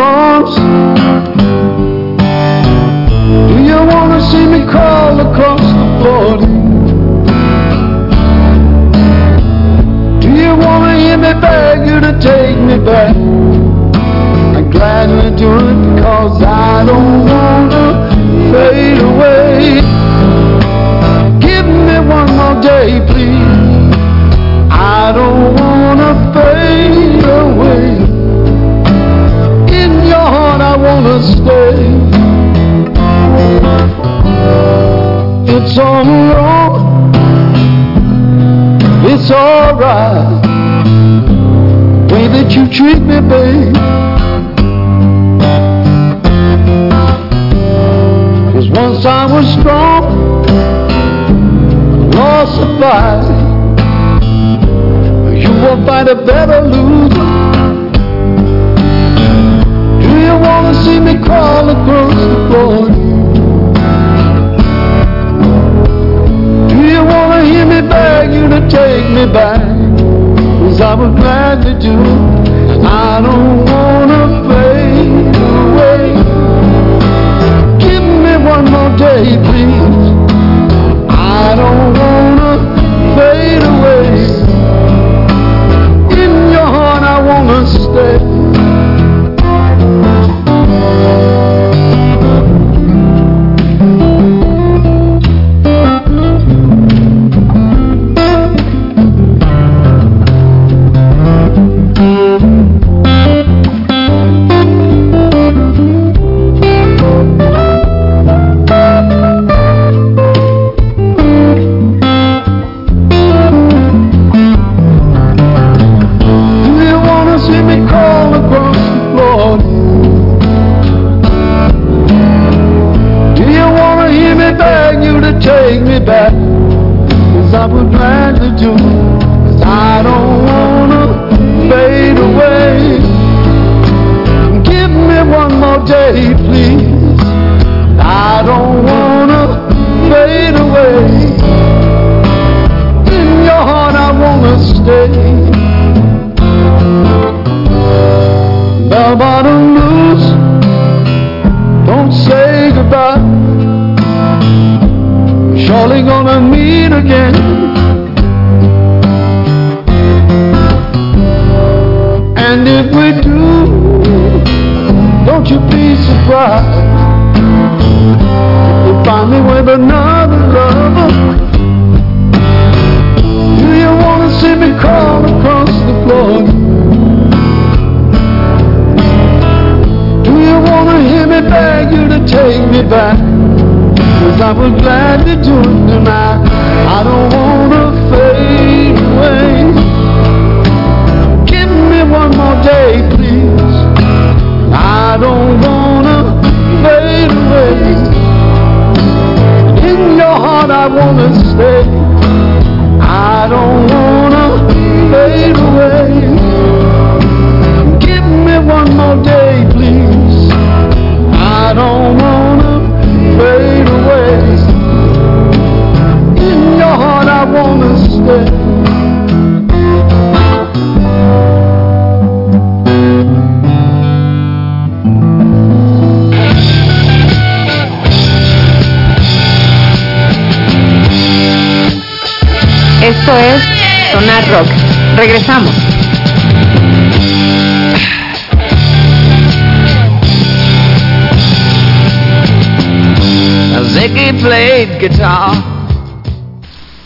cross. Alright. Way that you treat me, babe. Cause once I was strong, lost a fight. You will find a better loser. Do you wanna see me crawl across the floor? Do you wanna hear me beg you to take me back? I would gladly do. I don't wanna fade away. Give me one more day, please. I don't wanna fade away. In your heart, I wanna stay.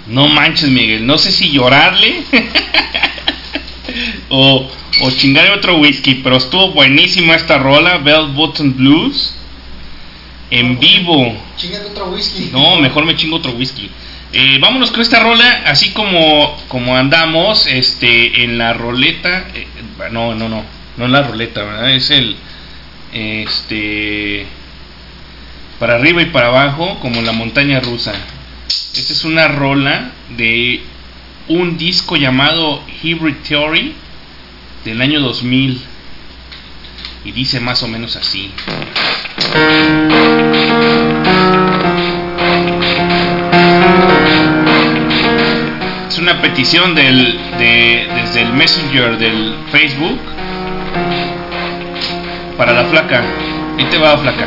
No manches, Miguel. No sé si llorarle o, o chingarle otro whisky, pero estuvo buenísima esta rola, Bell Button Blues. En vivo. Chingate otro whisky. No, mejor me chingo otro whisky. Eh, vámonos con esta rola, así como, como andamos este, en la roleta. eh, no, no, no. No en la roleta, ¿verdad? Es el. Este. Para arriba y para abajo, como la montaña rusa. Esta es una rola de un disco llamado Hybrid Theory del año 2000. Y dice más o menos así. Es una petición del, de, desde el Messenger del Facebook para la flaca. Ahí te va, flaca.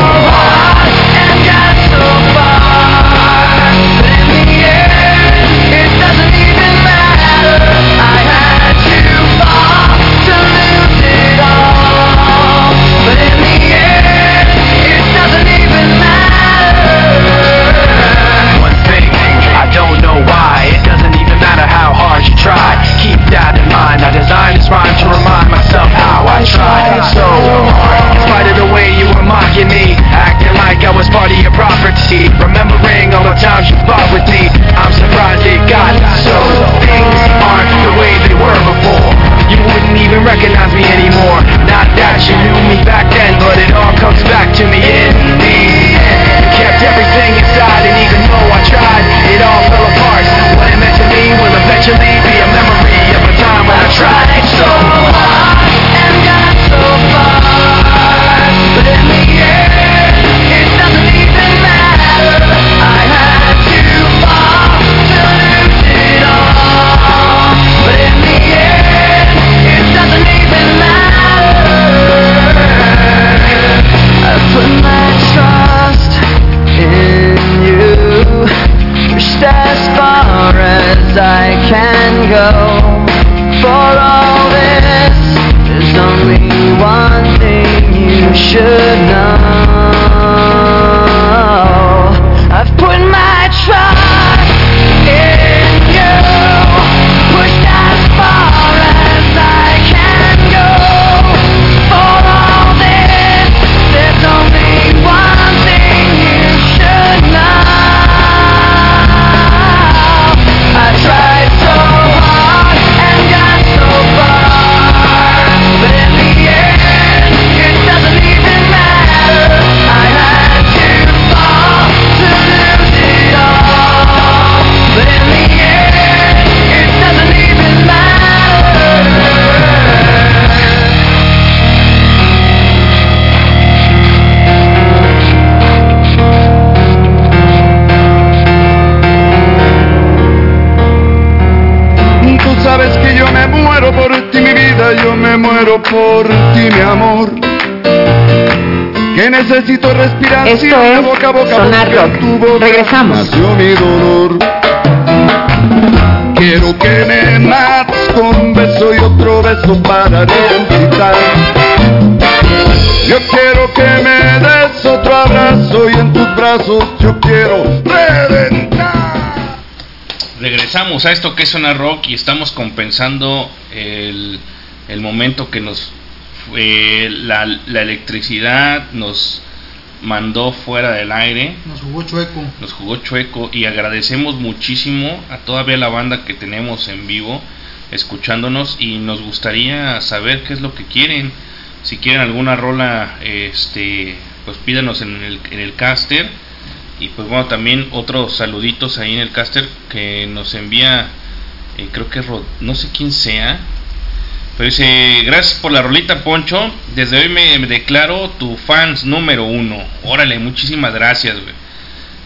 time, it's rhyme to remind myself how I tried so hard. In spite of the way you were mocking me, acting like I was part of your property. Remembering all the times you fought with me, I'm surprised it got so. Things aren't the way they were before. You wouldn't even recognize. far as I can go. For all this, there's only one thing you should know. Necesito respirar Esto de es boca a boca Sonar Rock. Regresamos. Nació mi dolor. Quiero que me mates con un beso y otro beso para resucitar. Yo quiero que me des otro abrazo y en tus brazos yo quiero reventar. Regresamos a esto que es Zona Rock y estamos compensando el, el momento que nos eh, la, la electricidad nos mandó fuera del aire, Nos jugó chueco. nos jugó chueco y agradecemos muchísimo a todavía la banda que tenemos en vivo escuchándonos y nos gustaría saber qué es lo que quieren. Si quieren alguna rola, este, pues pídanos en el, en el caster. Y pues bueno, también otros saluditos ahí en el caster que nos envía, eh, creo que Rod- no sé quién sea, pero dice, gracias por la rolita Poncho, desde hoy me, declaro tu fans número uno. Órale, muchísimas gracias, güey.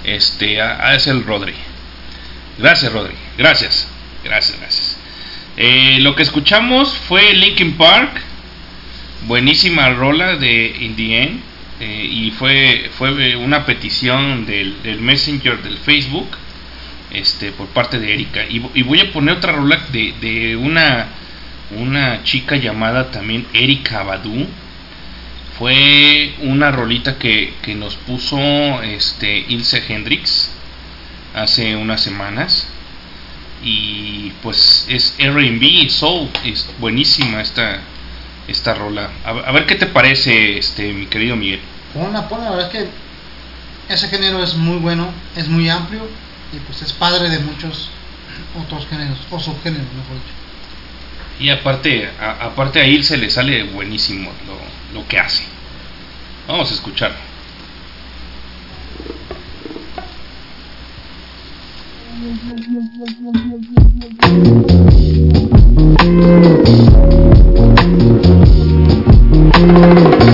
Este, a, es el Rodri. Gracias, Rodri. Gracias. Gracias, gracias. Eh, lo que escuchamos fue Linkin Park. Buenísima rola de In End. eh, y fue, fue una petición del, Messenger del Facebook. Este, por parte de Erika. Y, vo- y voy a poner otra rola de una, una chica llamada también Erika Badu. Fue una rolita que, que nos puso este Ilse Hendrix hace unas semanas y pues es R&B soul es buenísima esta esta rola a, ver qué te parece este mi querido Miguel Ponla, ponla, la verdad es que ese género es muy bueno, es muy amplio y pues es padre de muchos otros géneros, o subgéneros, mejor dicho. Y aparte a- aparte a Ilse le sale buenísimo lo, lo que hace. Vamos a escuchar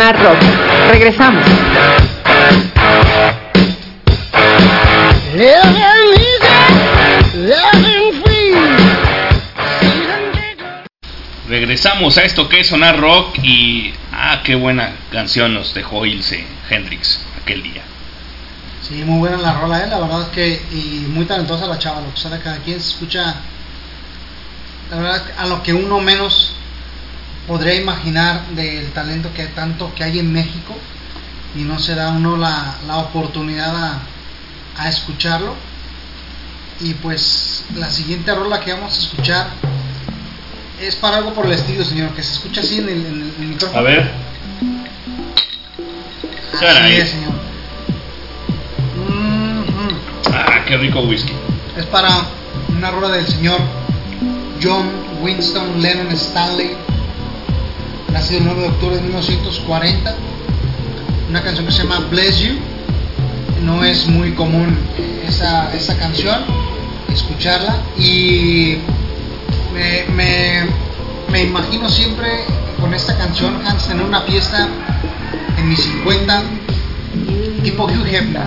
Sonar Rock. Regresamos. Living easy, living free. Regresamos a esto que es Sonar Rock y... Ah, qué buena canción nos dejó Ilse Hendrix aquel día. Sí, muy buena la rola, ¿eh? la verdad es que y muy talentosa la chava, lo que sale cada quien se escucha, la verdad a lo que uno menos podría imaginar del talento que tanto que hay en México y no se da uno la, la oportunidad a, a escucharlo. Y pues la siguiente rola que vamos a escuchar es para algo por el estilo, señor, que se escucha así en el, en el micrófono. A ver. Así Caray. es, señor. Ah, qué rico whisky. Es para una rola del señor John Winston Lennon Stanley, nacido el 9 de octubre de 1940. Una canción que se llama Bless You. No es muy común esa, esa canción, escucharla. Y me, me, me imagino siempre con esta canción, Hans, en una fiesta en mis 50, tipo Hugh Hefner,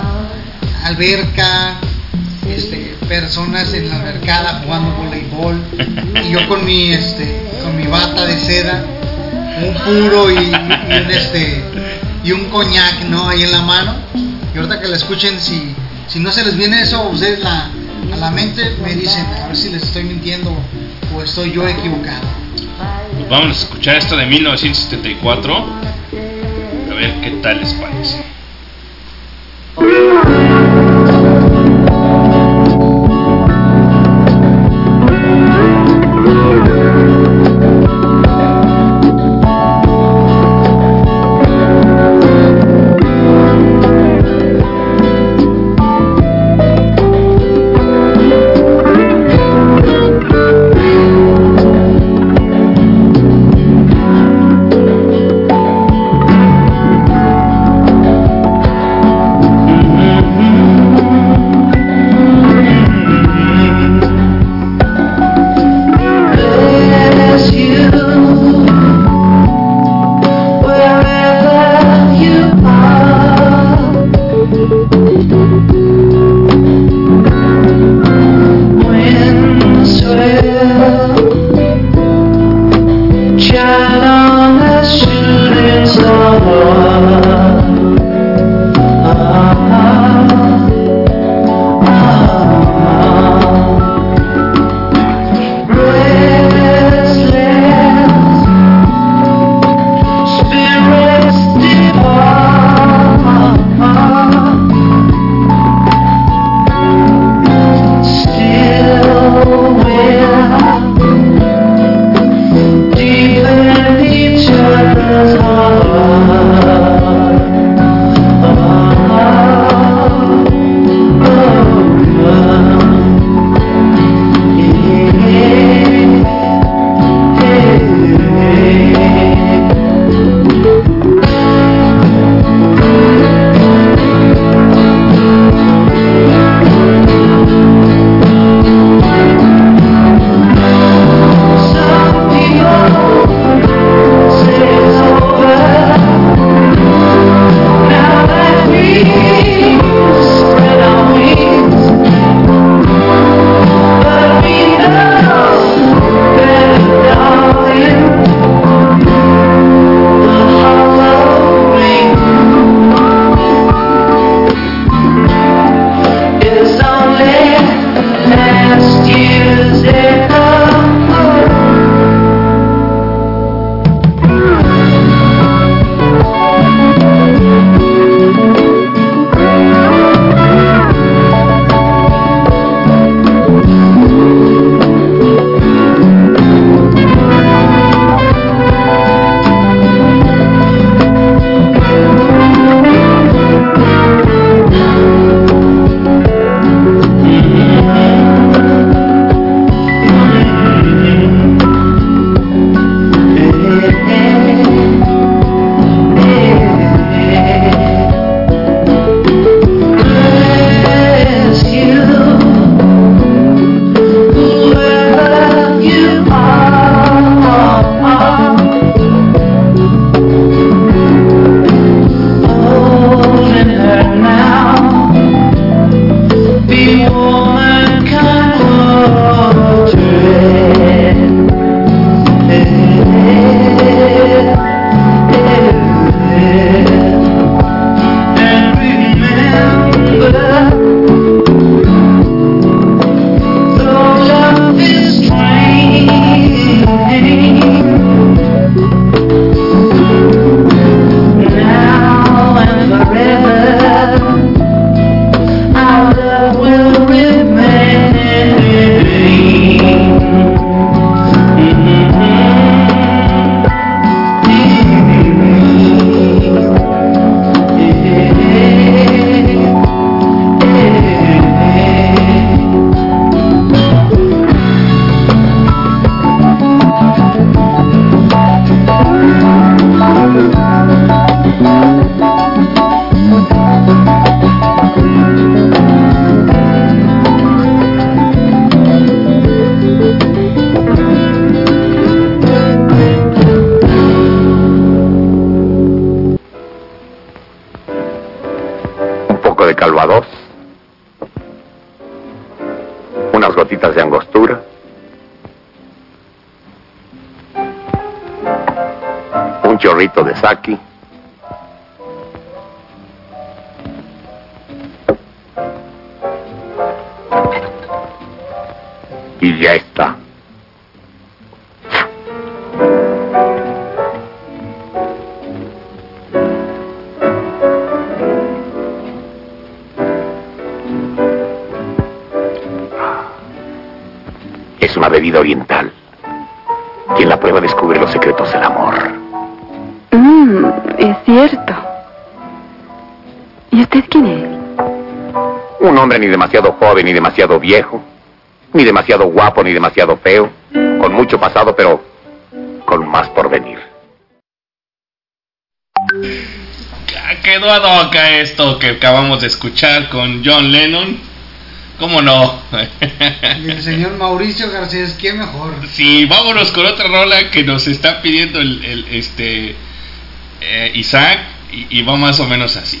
alberca, este, personas en la albercada jugando voleibol y yo con mi este con mi bata de seda un puro y, un este y un coñac no ahí en la mano y ahorita que la escuchen si si no se les viene eso a ustedes la, a la mente me dicen a ver si les estoy mintiendo o estoy yo equivocado Pues vamos a escuchar esto de 1974. A ver qué tal les parece. ya está. Es una bebida oriental. Quien la prueba descubre los secretos del amor. Mm, es cierto. ¿Y usted quién es? Un hombre ni demasiado joven ni demasiado viejo. Ni demasiado guapo, ni demasiado feo. Con mucho pasado, pero con más por venir. Quedó ad hoc esto que acabamos de escuchar con John Lennon. ¿Cómo no? y el señor Mauricio García es que mejor. Sí, vámonos con otra rola que nos está pidiendo el, este eh, Isaac y va más o menos así.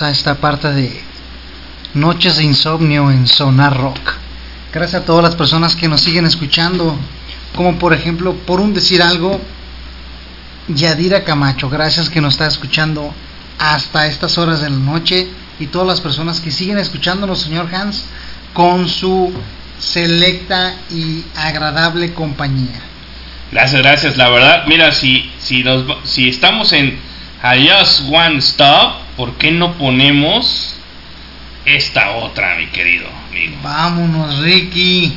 a esta parte de Noches de Insomnio en Sonar Rock. Gracias a todas las personas que nos siguen escuchando, como por ejemplo, por un decir algo, Yadira Camacho, gracias que nos está escuchando hasta estas horas de la noche y todas las personas que siguen escuchándonos, señor Hans, con su selecta y agradable compañía. Gracias, gracias. La verdad, mira, si, si, nos, si estamos en I Just One Stop, ¿por qué no ponemos esta otra, mi querido amigo? Vámonos, Ricky.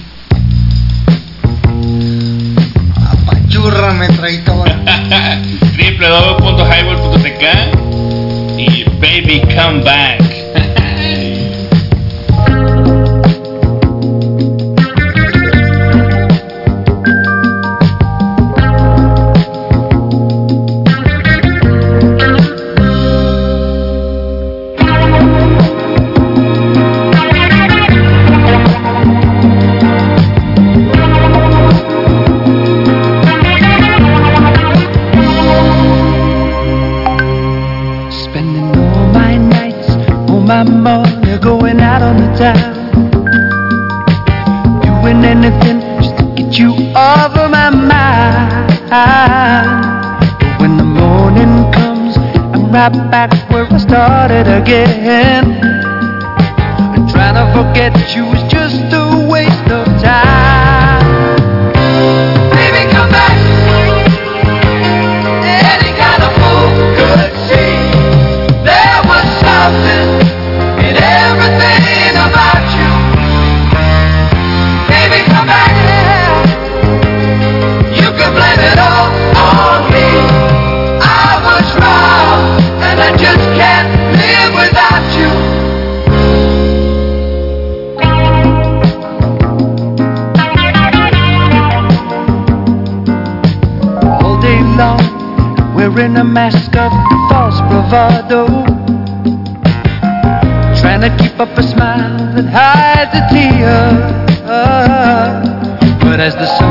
Apachúrrame, traidor. www.highball.tk y Baby Come Back. Right back where I started again. Hides a tear. But as the sun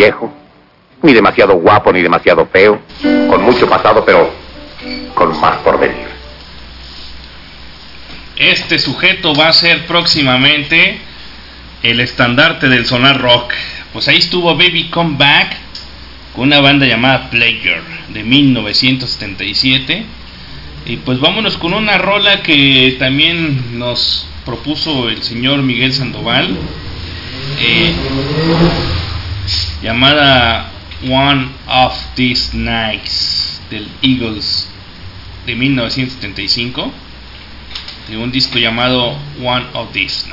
viejo, ni demasiado guapo ni demasiado feo, con mucho pasado pero con más por venir. Este sujeto va a ser próximamente el estandarte del sonar rock. Pues ahí estuvo Baby Come Back con una banda llamada Player de 1977. Y pues vámonos con una rola que también nos propuso el señor Miguel Sandoval, eh, llamada One of These Nights del Eagles de 1975, de un disco llamado One of These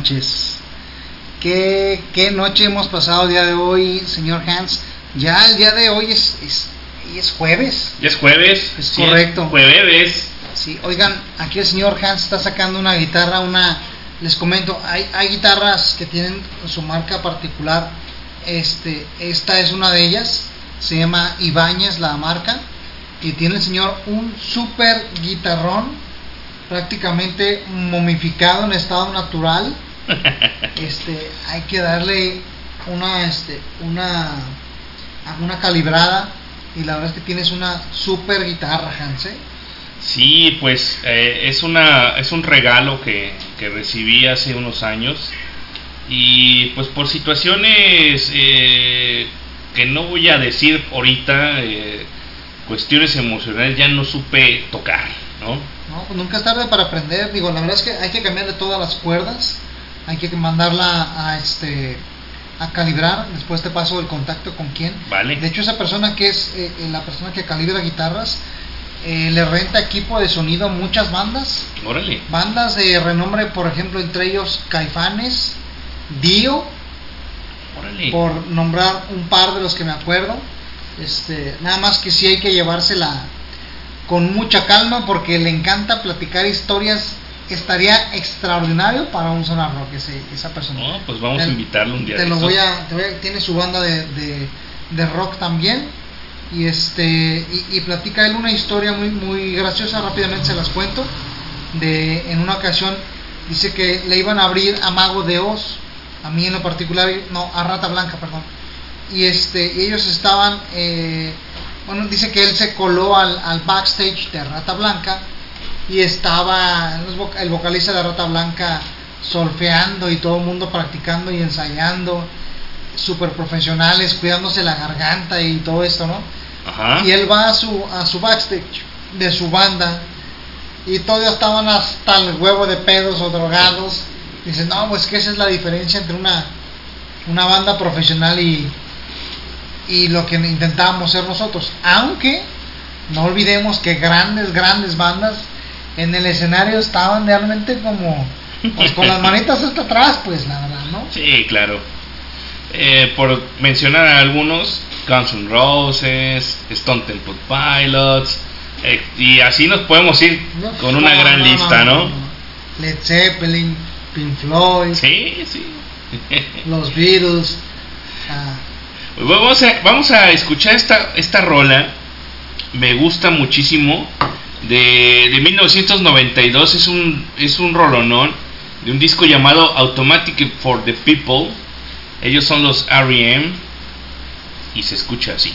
noches. ¿Qué, qué noche hemos pasado el día de hoy, señor Hans? Ya el día de hoy es, es, es jueves. Ya es jueves. Es sí, correcto. Jueves. Sí, oigan, aquí el señor Hans está sacando una guitarra, una, les comento, hay, hay guitarras que tienen su marca particular, este, esta es una de ellas, se llama Ibáñez la marca, y tiene el señor un super guitarrón, prácticamente momificado en estado natural, este, hay que darle una, este, una, una calibrada, y la verdad es que tienes una super guitarra, Hans, ¿eh? Sí, pues eh, es una es un regalo que, que recibí hace unos años y pues por situaciones eh, que no voy a decir ahorita, eh, cuestiones emocionales, ya no supe tocar, ¿no? No, pues nunca es tarde para aprender. Digo, la verdad es que hay que cambiarle todas las cuerdas, hay que mandarla a este a calibrar. Después te paso el contacto con quién. Vale. De hecho, esa persona que es eh, eh, la persona que calibra guitarras eh, le renta equipo de sonido a muchas bandas. Órale. Bandas de renombre, por ejemplo, entre ellos Caifanes, Dio, Órale. por nombrar un par de los que me acuerdo. Este, nada más que sí hay que llevársela con mucha calma porque le encanta platicar historias. Estaría extraordinario para un sonar rock ese- esa persona. No, pues vamos Te- a invitarlo un día Te lo voy a, te voy a- tiene su banda de, de, de rock también. Y este y, y platica él una historia muy muy graciosa rápidamente se las cuento. De en una ocasión dice que le iban a abrir a Mago de Oz a mí en lo particular no a Rata Blanca perdón. Y este y ellos estaban eh, bueno dice que él se coló al, al backstage de Rata Blanca y estaba el vocalista de Rata Blanca solfeando y todo el mundo practicando y ensayando super profesionales cuidándose la garganta y todo esto no Ajá. y él va a su a su backstage de su banda y todos estaban hasta el huevo de pedos o drogados. Dice no pues que esa es la diferencia entre una una banda profesional y y lo que intentábamos ser nosotros aunque no olvidemos que grandes grandes bandas en el escenario estaban realmente como pues con las manitas hasta atrás pues la verdad no Sí, claro. Eh, por mencionar a algunos, Guns N' Roses, Stone Temple Pilots, eh, y así nos podemos ir con una No, gran no, lista, no. Led Zeppelin Pink Floyd Sí, sí. los Beatles ah, vamos a, vamos a escuchar esta, esta rola. Me gusta muchísimo. De, de 1992 es un, es un rolonón de un disco llamado Automatic for the People. Ellos son los REM y se escucha así.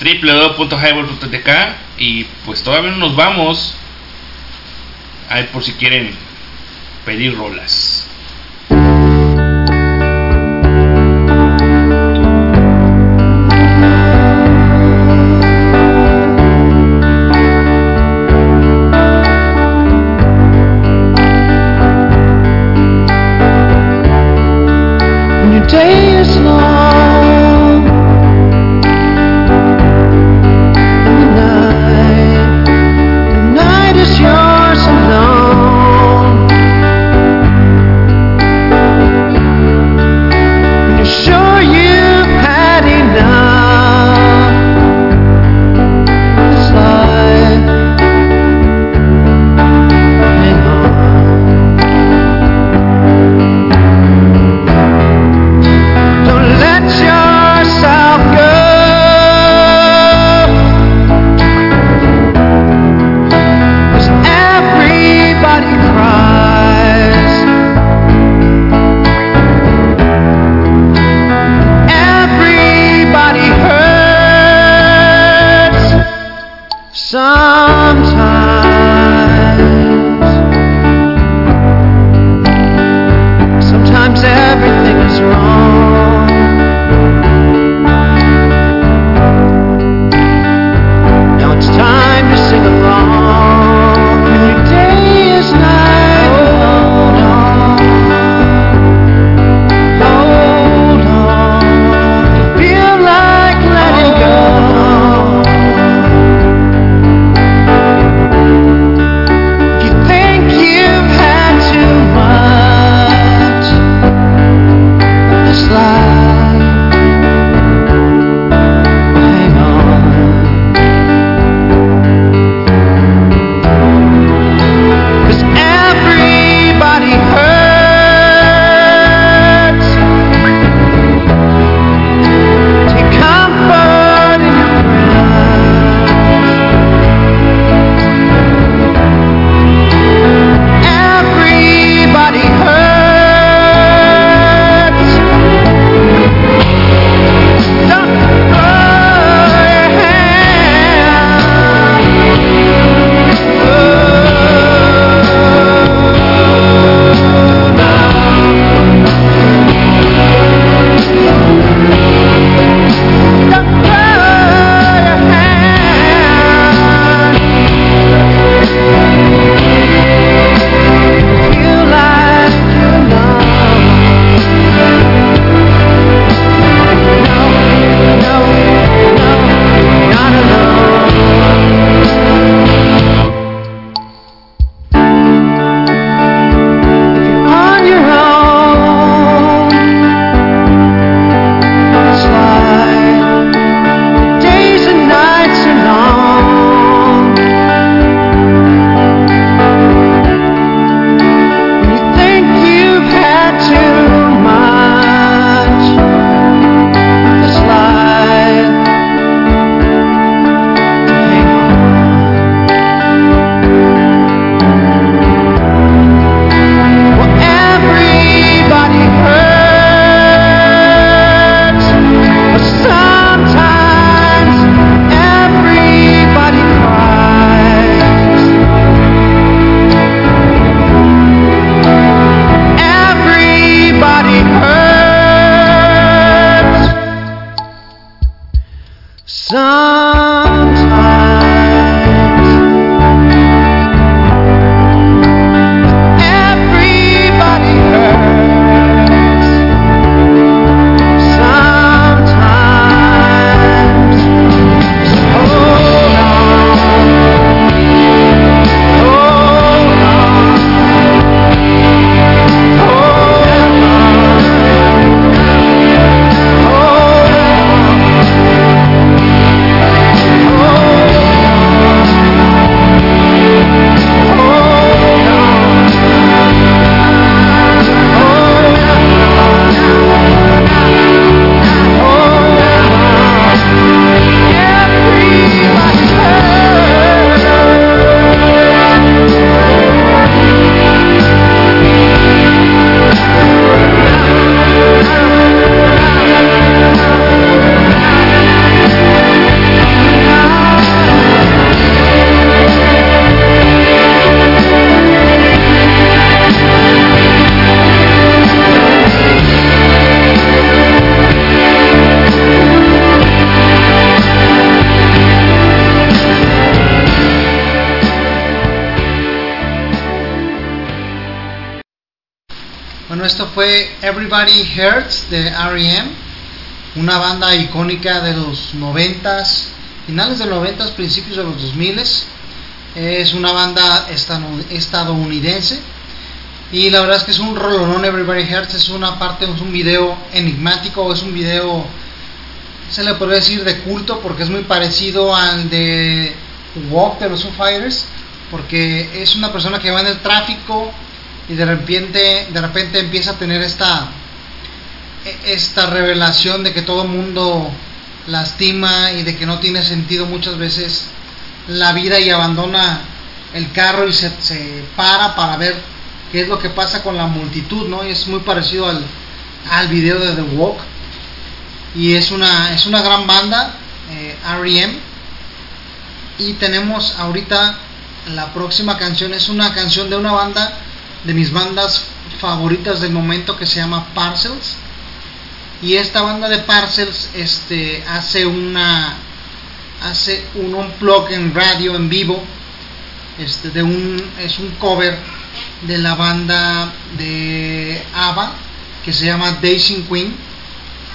www.highball.tk y pues todavía no nos vamos. Ahí por si quieren pedir rolas. Everybody Hurts de R.E.M., una banda icónica de los noventas, finales de los noventas, principios de los 2000 Es una banda estadounidense. Y la verdad es que es un rolonón Everybody Hurts, es una parte, es un video enigmático, es un video, se le podría decir de culto porque es muy parecido al de Walk de los Foo Fighters, porque es una persona que va en el tráfico y de repente de repente empieza a tener esta esta revelación de que todo mundo lastima y de que no tiene sentido muchas veces la vida y abandona el carro y se, se para para ver qué es lo que pasa con la multitud, ¿no? Y es muy parecido al, al video de The Walk. Y es una, es una gran banda, eh, R.E.M. Y tenemos ahorita la próxima canción, es una canción de una banda, de mis bandas favoritas del momento que se llama Parcels. Y esta banda de Parcels este, hace una hace un unplug en radio en vivo este de un es un cover de la banda de ABBA que se llama Dancing Queen.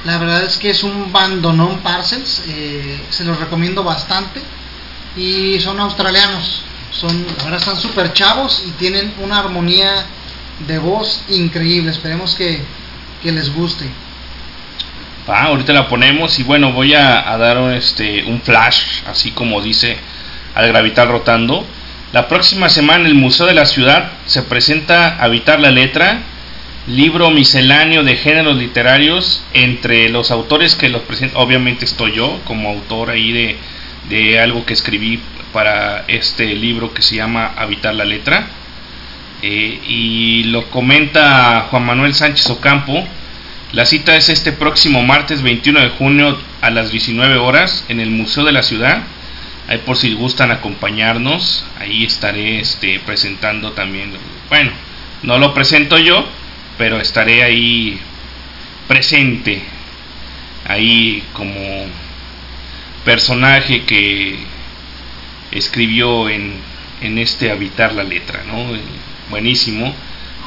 La verdad es que es un bandonón Parcels eh, se los recomiendo bastante. Y son australianos son verdad están súper chavos y tienen una armonía de voz increíble. Esperemos que, que les guste Ah, ahorita la ponemos y bueno, voy a, dar un, este, un flash, así como dice al gravitar rotando. La próxima semana el Museo de la Ciudad se presenta Habitar la Letra, libro misceláneo de géneros literarios entre los autores que los presentan. Obviamente estoy yo como autor ahí de, de algo que escribí para este libro que se llama Habitar la Letra. Eh, y lo comenta Juan Manuel Sánchez Ocampo. La cita es este próximo martes 21 de junio a las 19 horas en el Museo de la Ciudad. Ahí por si gustan acompañarnos, ahí estaré este, presentando también. Bueno, no lo presento yo, pero estaré ahí presente, ahí como personaje que escribió en, en este Habitar la Letra, ¿no? Buenísimo.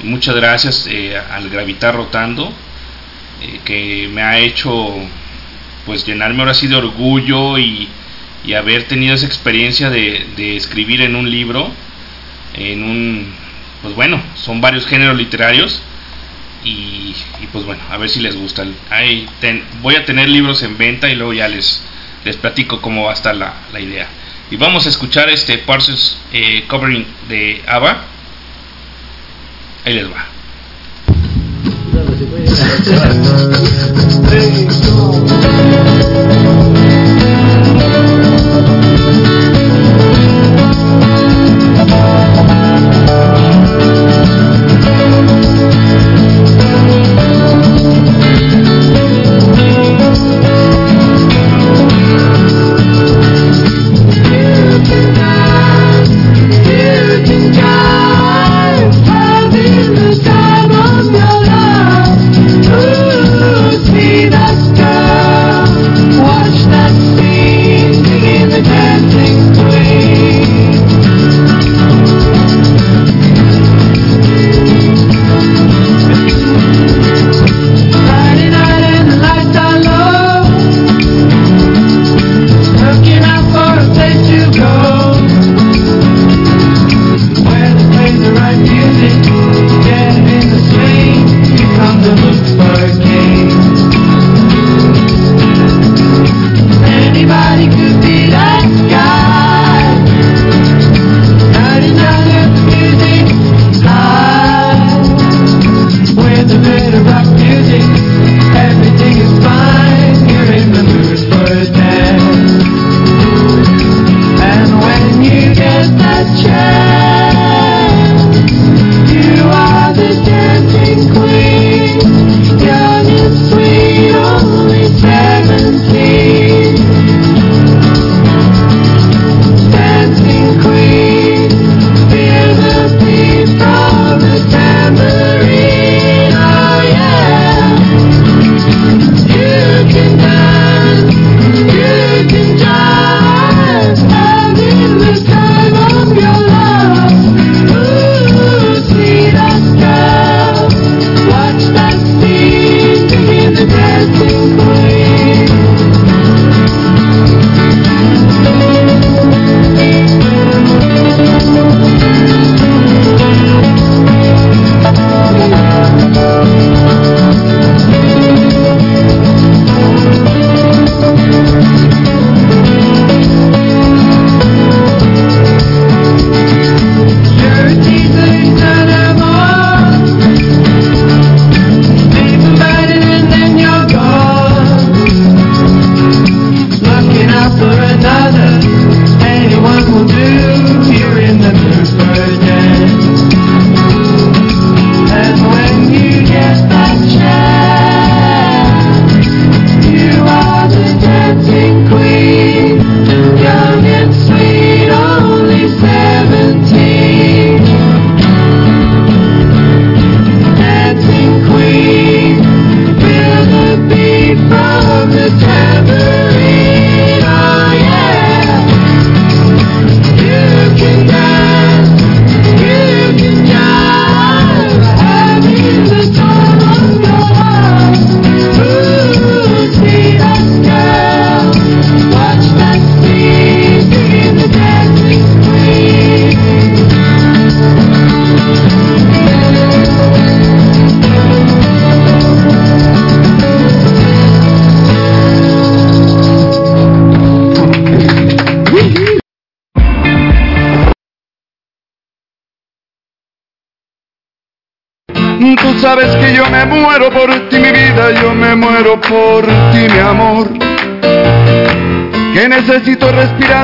Muchas gracias eh, al Gravitar Rotando eh, que me ha hecho pues llenarme ahora sí de orgullo y, y haber tenido esa experiencia de, de, escribir en un libro en un pues bueno son varios géneros literarios y, y pues bueno a ver si les gusta. Ahí voy a tener libros en venta y luego ya les les platico cómo va a estar la, la idea. Y vamos a escuchar este Parsons eh, covering de ABBA. Ahí les va They don't.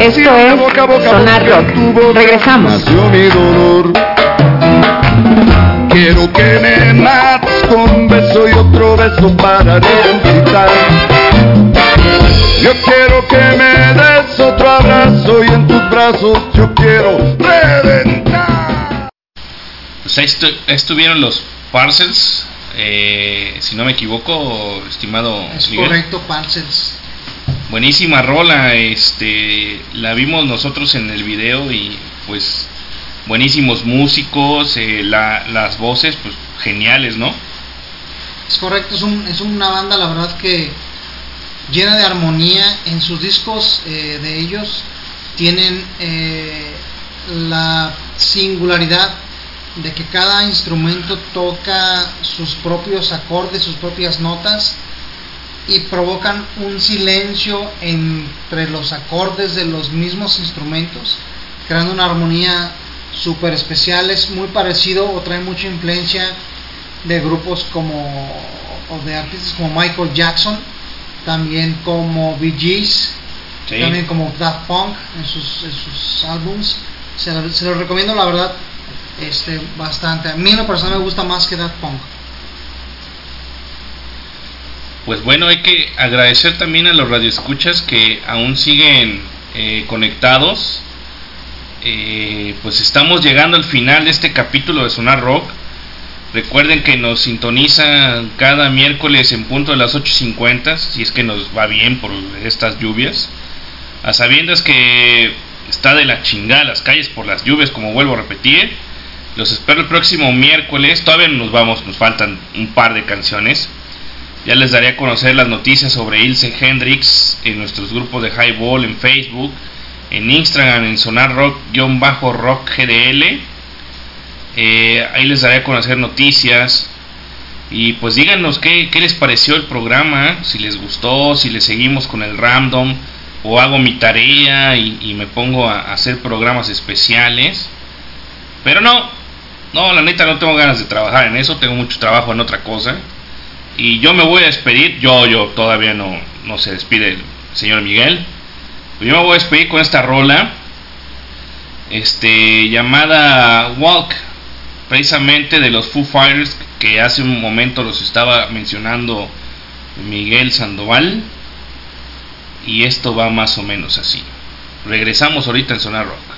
Esto es boca boca Sonar Rock. Regresamos. nació mi dolor. Quiero que me mates con un beso y otro beso para resucitar. Yo quiero que me des otro abrazo y en tus brazos yo quiero reventar. Pues ahí estu- estuvieron los Parcels, eh, si no me equivoco, estimado Es Miguel. correcto, Parcels. Buenísima rola, este, la vimos nosotros en el video y pues buenísimos músicos, eh, la- las voces pues geniales, ¿no? Es correcto, es, un, es una banda, la verdad que llena de armonía. En sus discos eh, de ellos tienen eh, la singularidad de que cada instrumento toca sus propios acordes, sus propias notas y provocan un silencio entre los acordes de los mismos instrumentos, creando una armonía súper especial. Es muy parecido o trae mucha influencia de grupos como o de artistas como Michael Jackson, también como Bee Gees, Sí. también como Daft Punk en sus, en sus álbums. Se, lo- se los recomiendo la verdad este bastante. A mí en lo personal me gusta más que Daft Punk. Pues bueno, hay que agradecer también a los radioescuchas que aún siguen eh, conectados. Eh, pues estamos llegando al final de este capítulo de Sonar Rock. Recuerden que nos sintonizan cada miércoles en punto de las 8.50, si es que nos va bien por estas lluvias. A sabiendas que está de la chingada las calles por las lluvias, como vuelvo a repetir. Los espero el próximo miércoles. Todavía no nos vamos, nos faltan un par de canciones. Ya les daré a conocer las noticias sobre Ilse Hendrix en nuestros grupos de Highball en Facebook, en Instagram en Sonar Rock-Rock GDL. Eh, ahí les daré a conocer noticias. Y pues díganos qué, qué les pareció el programa, si les gustó, si les seguimos con el random o hago mi tarea y, me pongo a hacer programas especiales. Pero no, no, la neta no tengo ganas de trabajar en eso, tengo mucho trabajo en otra cosa. Y yo me voy a despedir, yo, yo todavía no, no se despide el señor Miguel. Yo me voy a despedir con esta rola, este, llamada Walk, precisamente de los Foo Fighters, que hace un momento los estaba mencionando Miguel Sandoval. Y esto va más o menos así. Regresamos ahorita en Sonar Rock.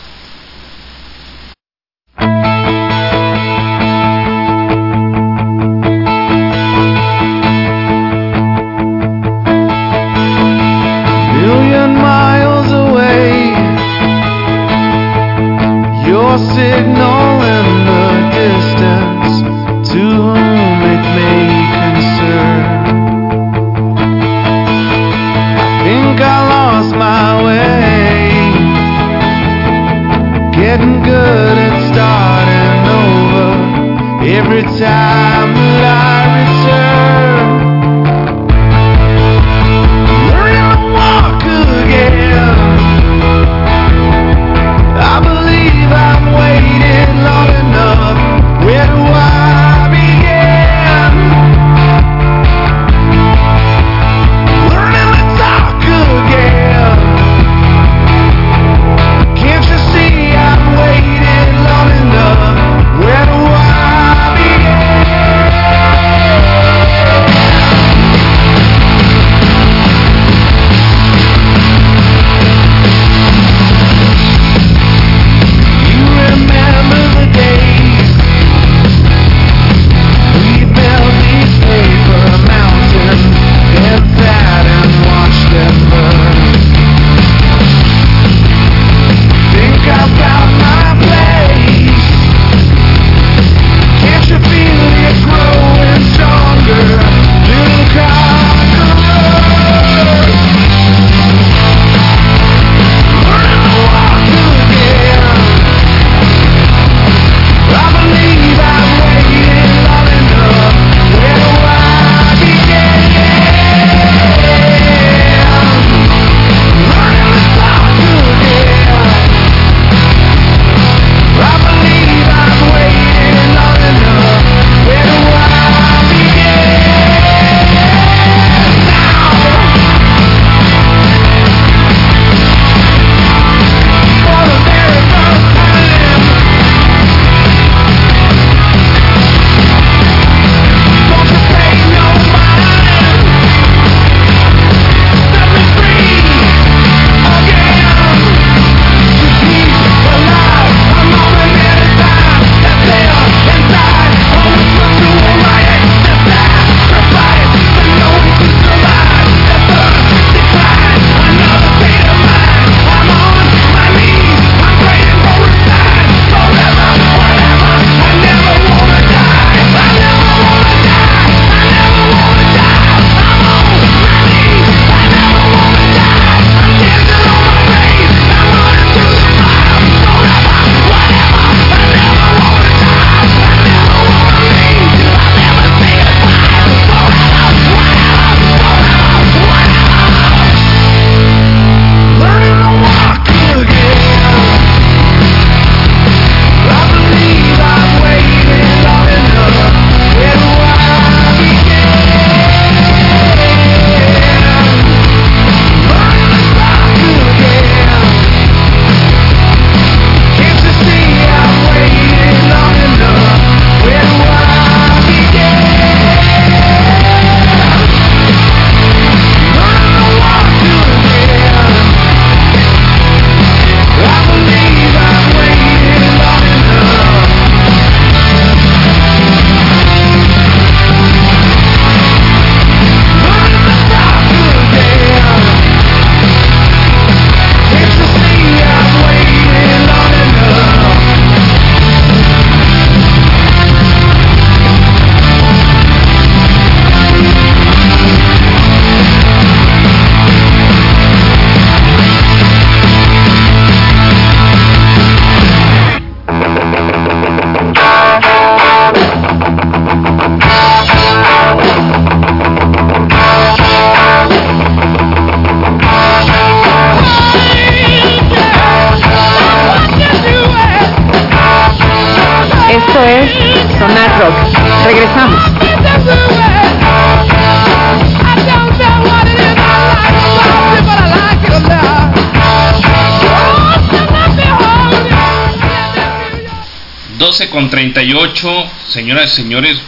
Con 38, señoras y señores,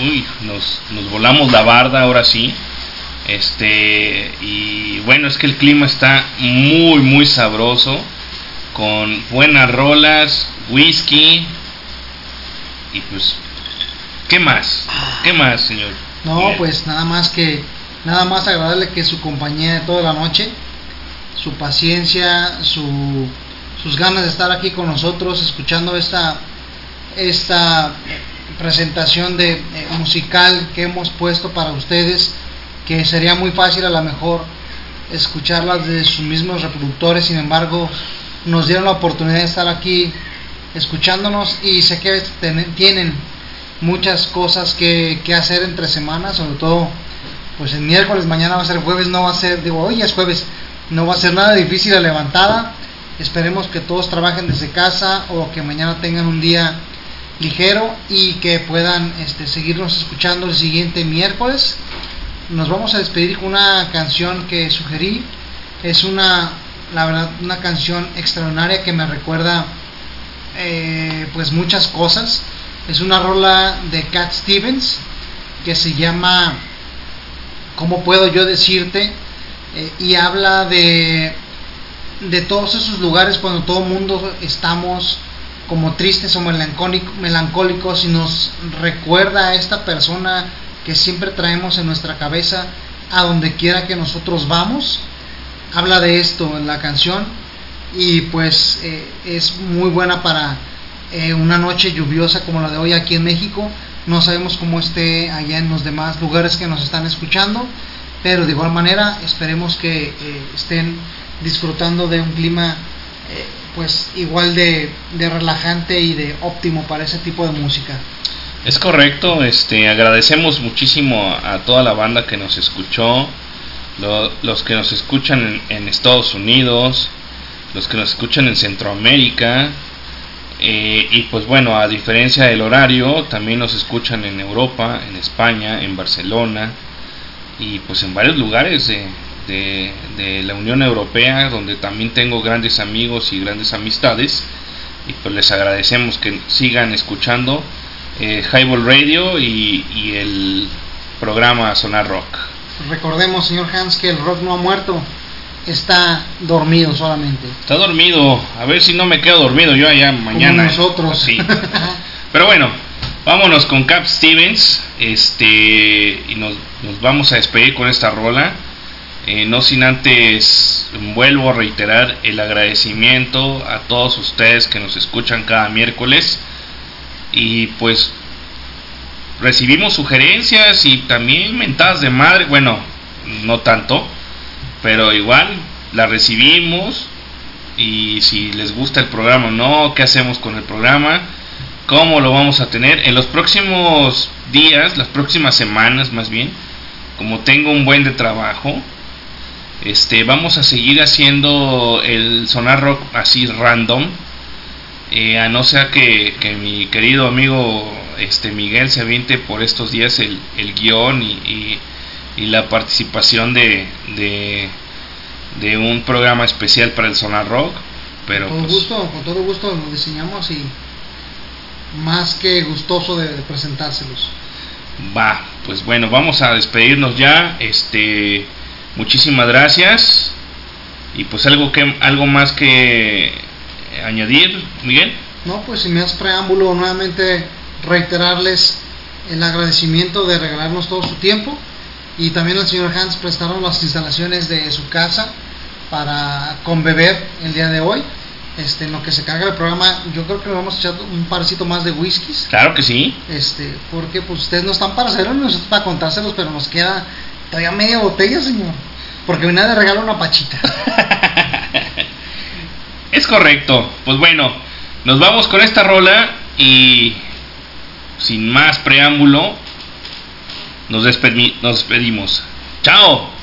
uy, nos, nos volamos la barda ahora sí. Este, y bueno, es que el clima está muy, muy sabroso, con buenas rolas, whisky, y pues, ¿qué más? ¿Qué más, señor? No, Miguel? pues nada más que nada más agradarle que su compañía de toda la noche, su paciencia, su, sus ganas de estar aquí con nosotros escuchando esta esta presentación de eh, musical que hemos puesto para ustedes, que sería muy fácil a lo mejor escucharlas de sus mismos reproductores, sin embargo, nos dieron la oportunidad de estar aquí escuchándonos y sé que tienen muchas cosas que, que hacer entre semanas, sobre todo pues el miércoles, mañana va a ser jueves, no va a ser, digo, hoy es jueves, no va a ser nada difícil la levantada. Esperemos que todos trabajen desde casa o que mañana tengan un día ligero y que puedan este, seguirnos escuchando el siguiente miércoles. Nos vamos a despedir con una canción que sugerí. Es una, la verdad, una canción extraordinaria que me recuerda eh, pues muchas cosas. Es una rola de Cat Stevens que se llama ¿Cómo puedo yo decirte? Eh, y habla de, de todos esos lugares cuando todo el mundo estamos como tristes o melancólico- melancólicos y nos recuerda a esta persona que siempre traemos en nuestra cabeza a donde quiera que nosotros vamos. Habla de esto en la canción y pues eh, es muy buena para eh, una noche lluviosa como la de hoy aquí en México. No sabemos cómo esté allá en los demás lugares que nos están escuchando, pero de igual manera esperemos que eh, estén disfrutando de un clima pues igual de, de relajante y de óptimo para ese tipo de música. Es correcto, este, agradecemos muchísimo a, toda la banda que nos escuchó, lo- los que nos escuchan en, en Estados Unidos, los que nos escuchan en Centroamérica, eh, y pues bueno, a diferencia del horario, también nos escuchan en Europa, en España, en Barcelona, y pues en varios lugares de, de- de la Unión Europea, donde también tengo grandes amigos y grandes amistades, y pues les agradecemos que sigan escuchando eh, Highball Radio y, y el programa Sonar Rock. Recordemos, señor Hans, que el rock no ha muerto, está dormido solamente. Está dormido, a ver si no me quedo dormido yo allá mañana. nosotros. Sí. Pero bueno, vámonos con Cap Stevens, este y nos, nos vamos a despedir con esta rola. Eh, no sin antes vuelvo a reiterar el agradecimiento a todos ustedes que nos escuchan cada miércoles. Y pues recibimos sugerencias y también mentadas de madre, bueno, no tanto, pero igual la recibimos. Y si les gusta el programa o no, qué hacemos con el programa, cómo lo vamos a tener en los próximos días, las próximas semanas más bien, como tengo un buen de trabajo, este vamos a seguir haciendo el sonar rock así random eh, a no ser que, que mi querido amigo este Miguel se aviente por estos días el, el guion y, y- y la participación de, de, de un programa especial para el sonar rock pero con pues, gusto, con todo gusto lo diseñamos y más que gustoso de, de presentárselos. Va, pues bueno, vamos a despedirnos ya. Este, muchísimas gracias. Y pues algo que algo más que añadir, Miguel. No, pues sin más preámbulo, nuevamente reiterarles el agradecimiento de regalarnos todo su tiempo y también al señor Hans prestarnos las instalaciones de su casa para conbeber el día de hoy. Este, en lo que se carga el programa, yo creo que le vamos a echar un parcito más de whiskies. Claro que sí. Este, porque pues ustedes no están para hacerlo, nosotros para contárselos, pero nos queda todavía media botella, señor. Porque viene de regalo una pachita. Es correcto. Pues bueno, nos vamos con esta rola y sin más preámbulo nos, nos despedimos. Chao.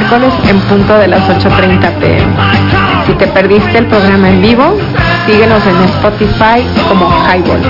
miércoles en punto de las 8.30 pm. Si te perdiste el programa en vivo, síguenos en Spotify como Highball.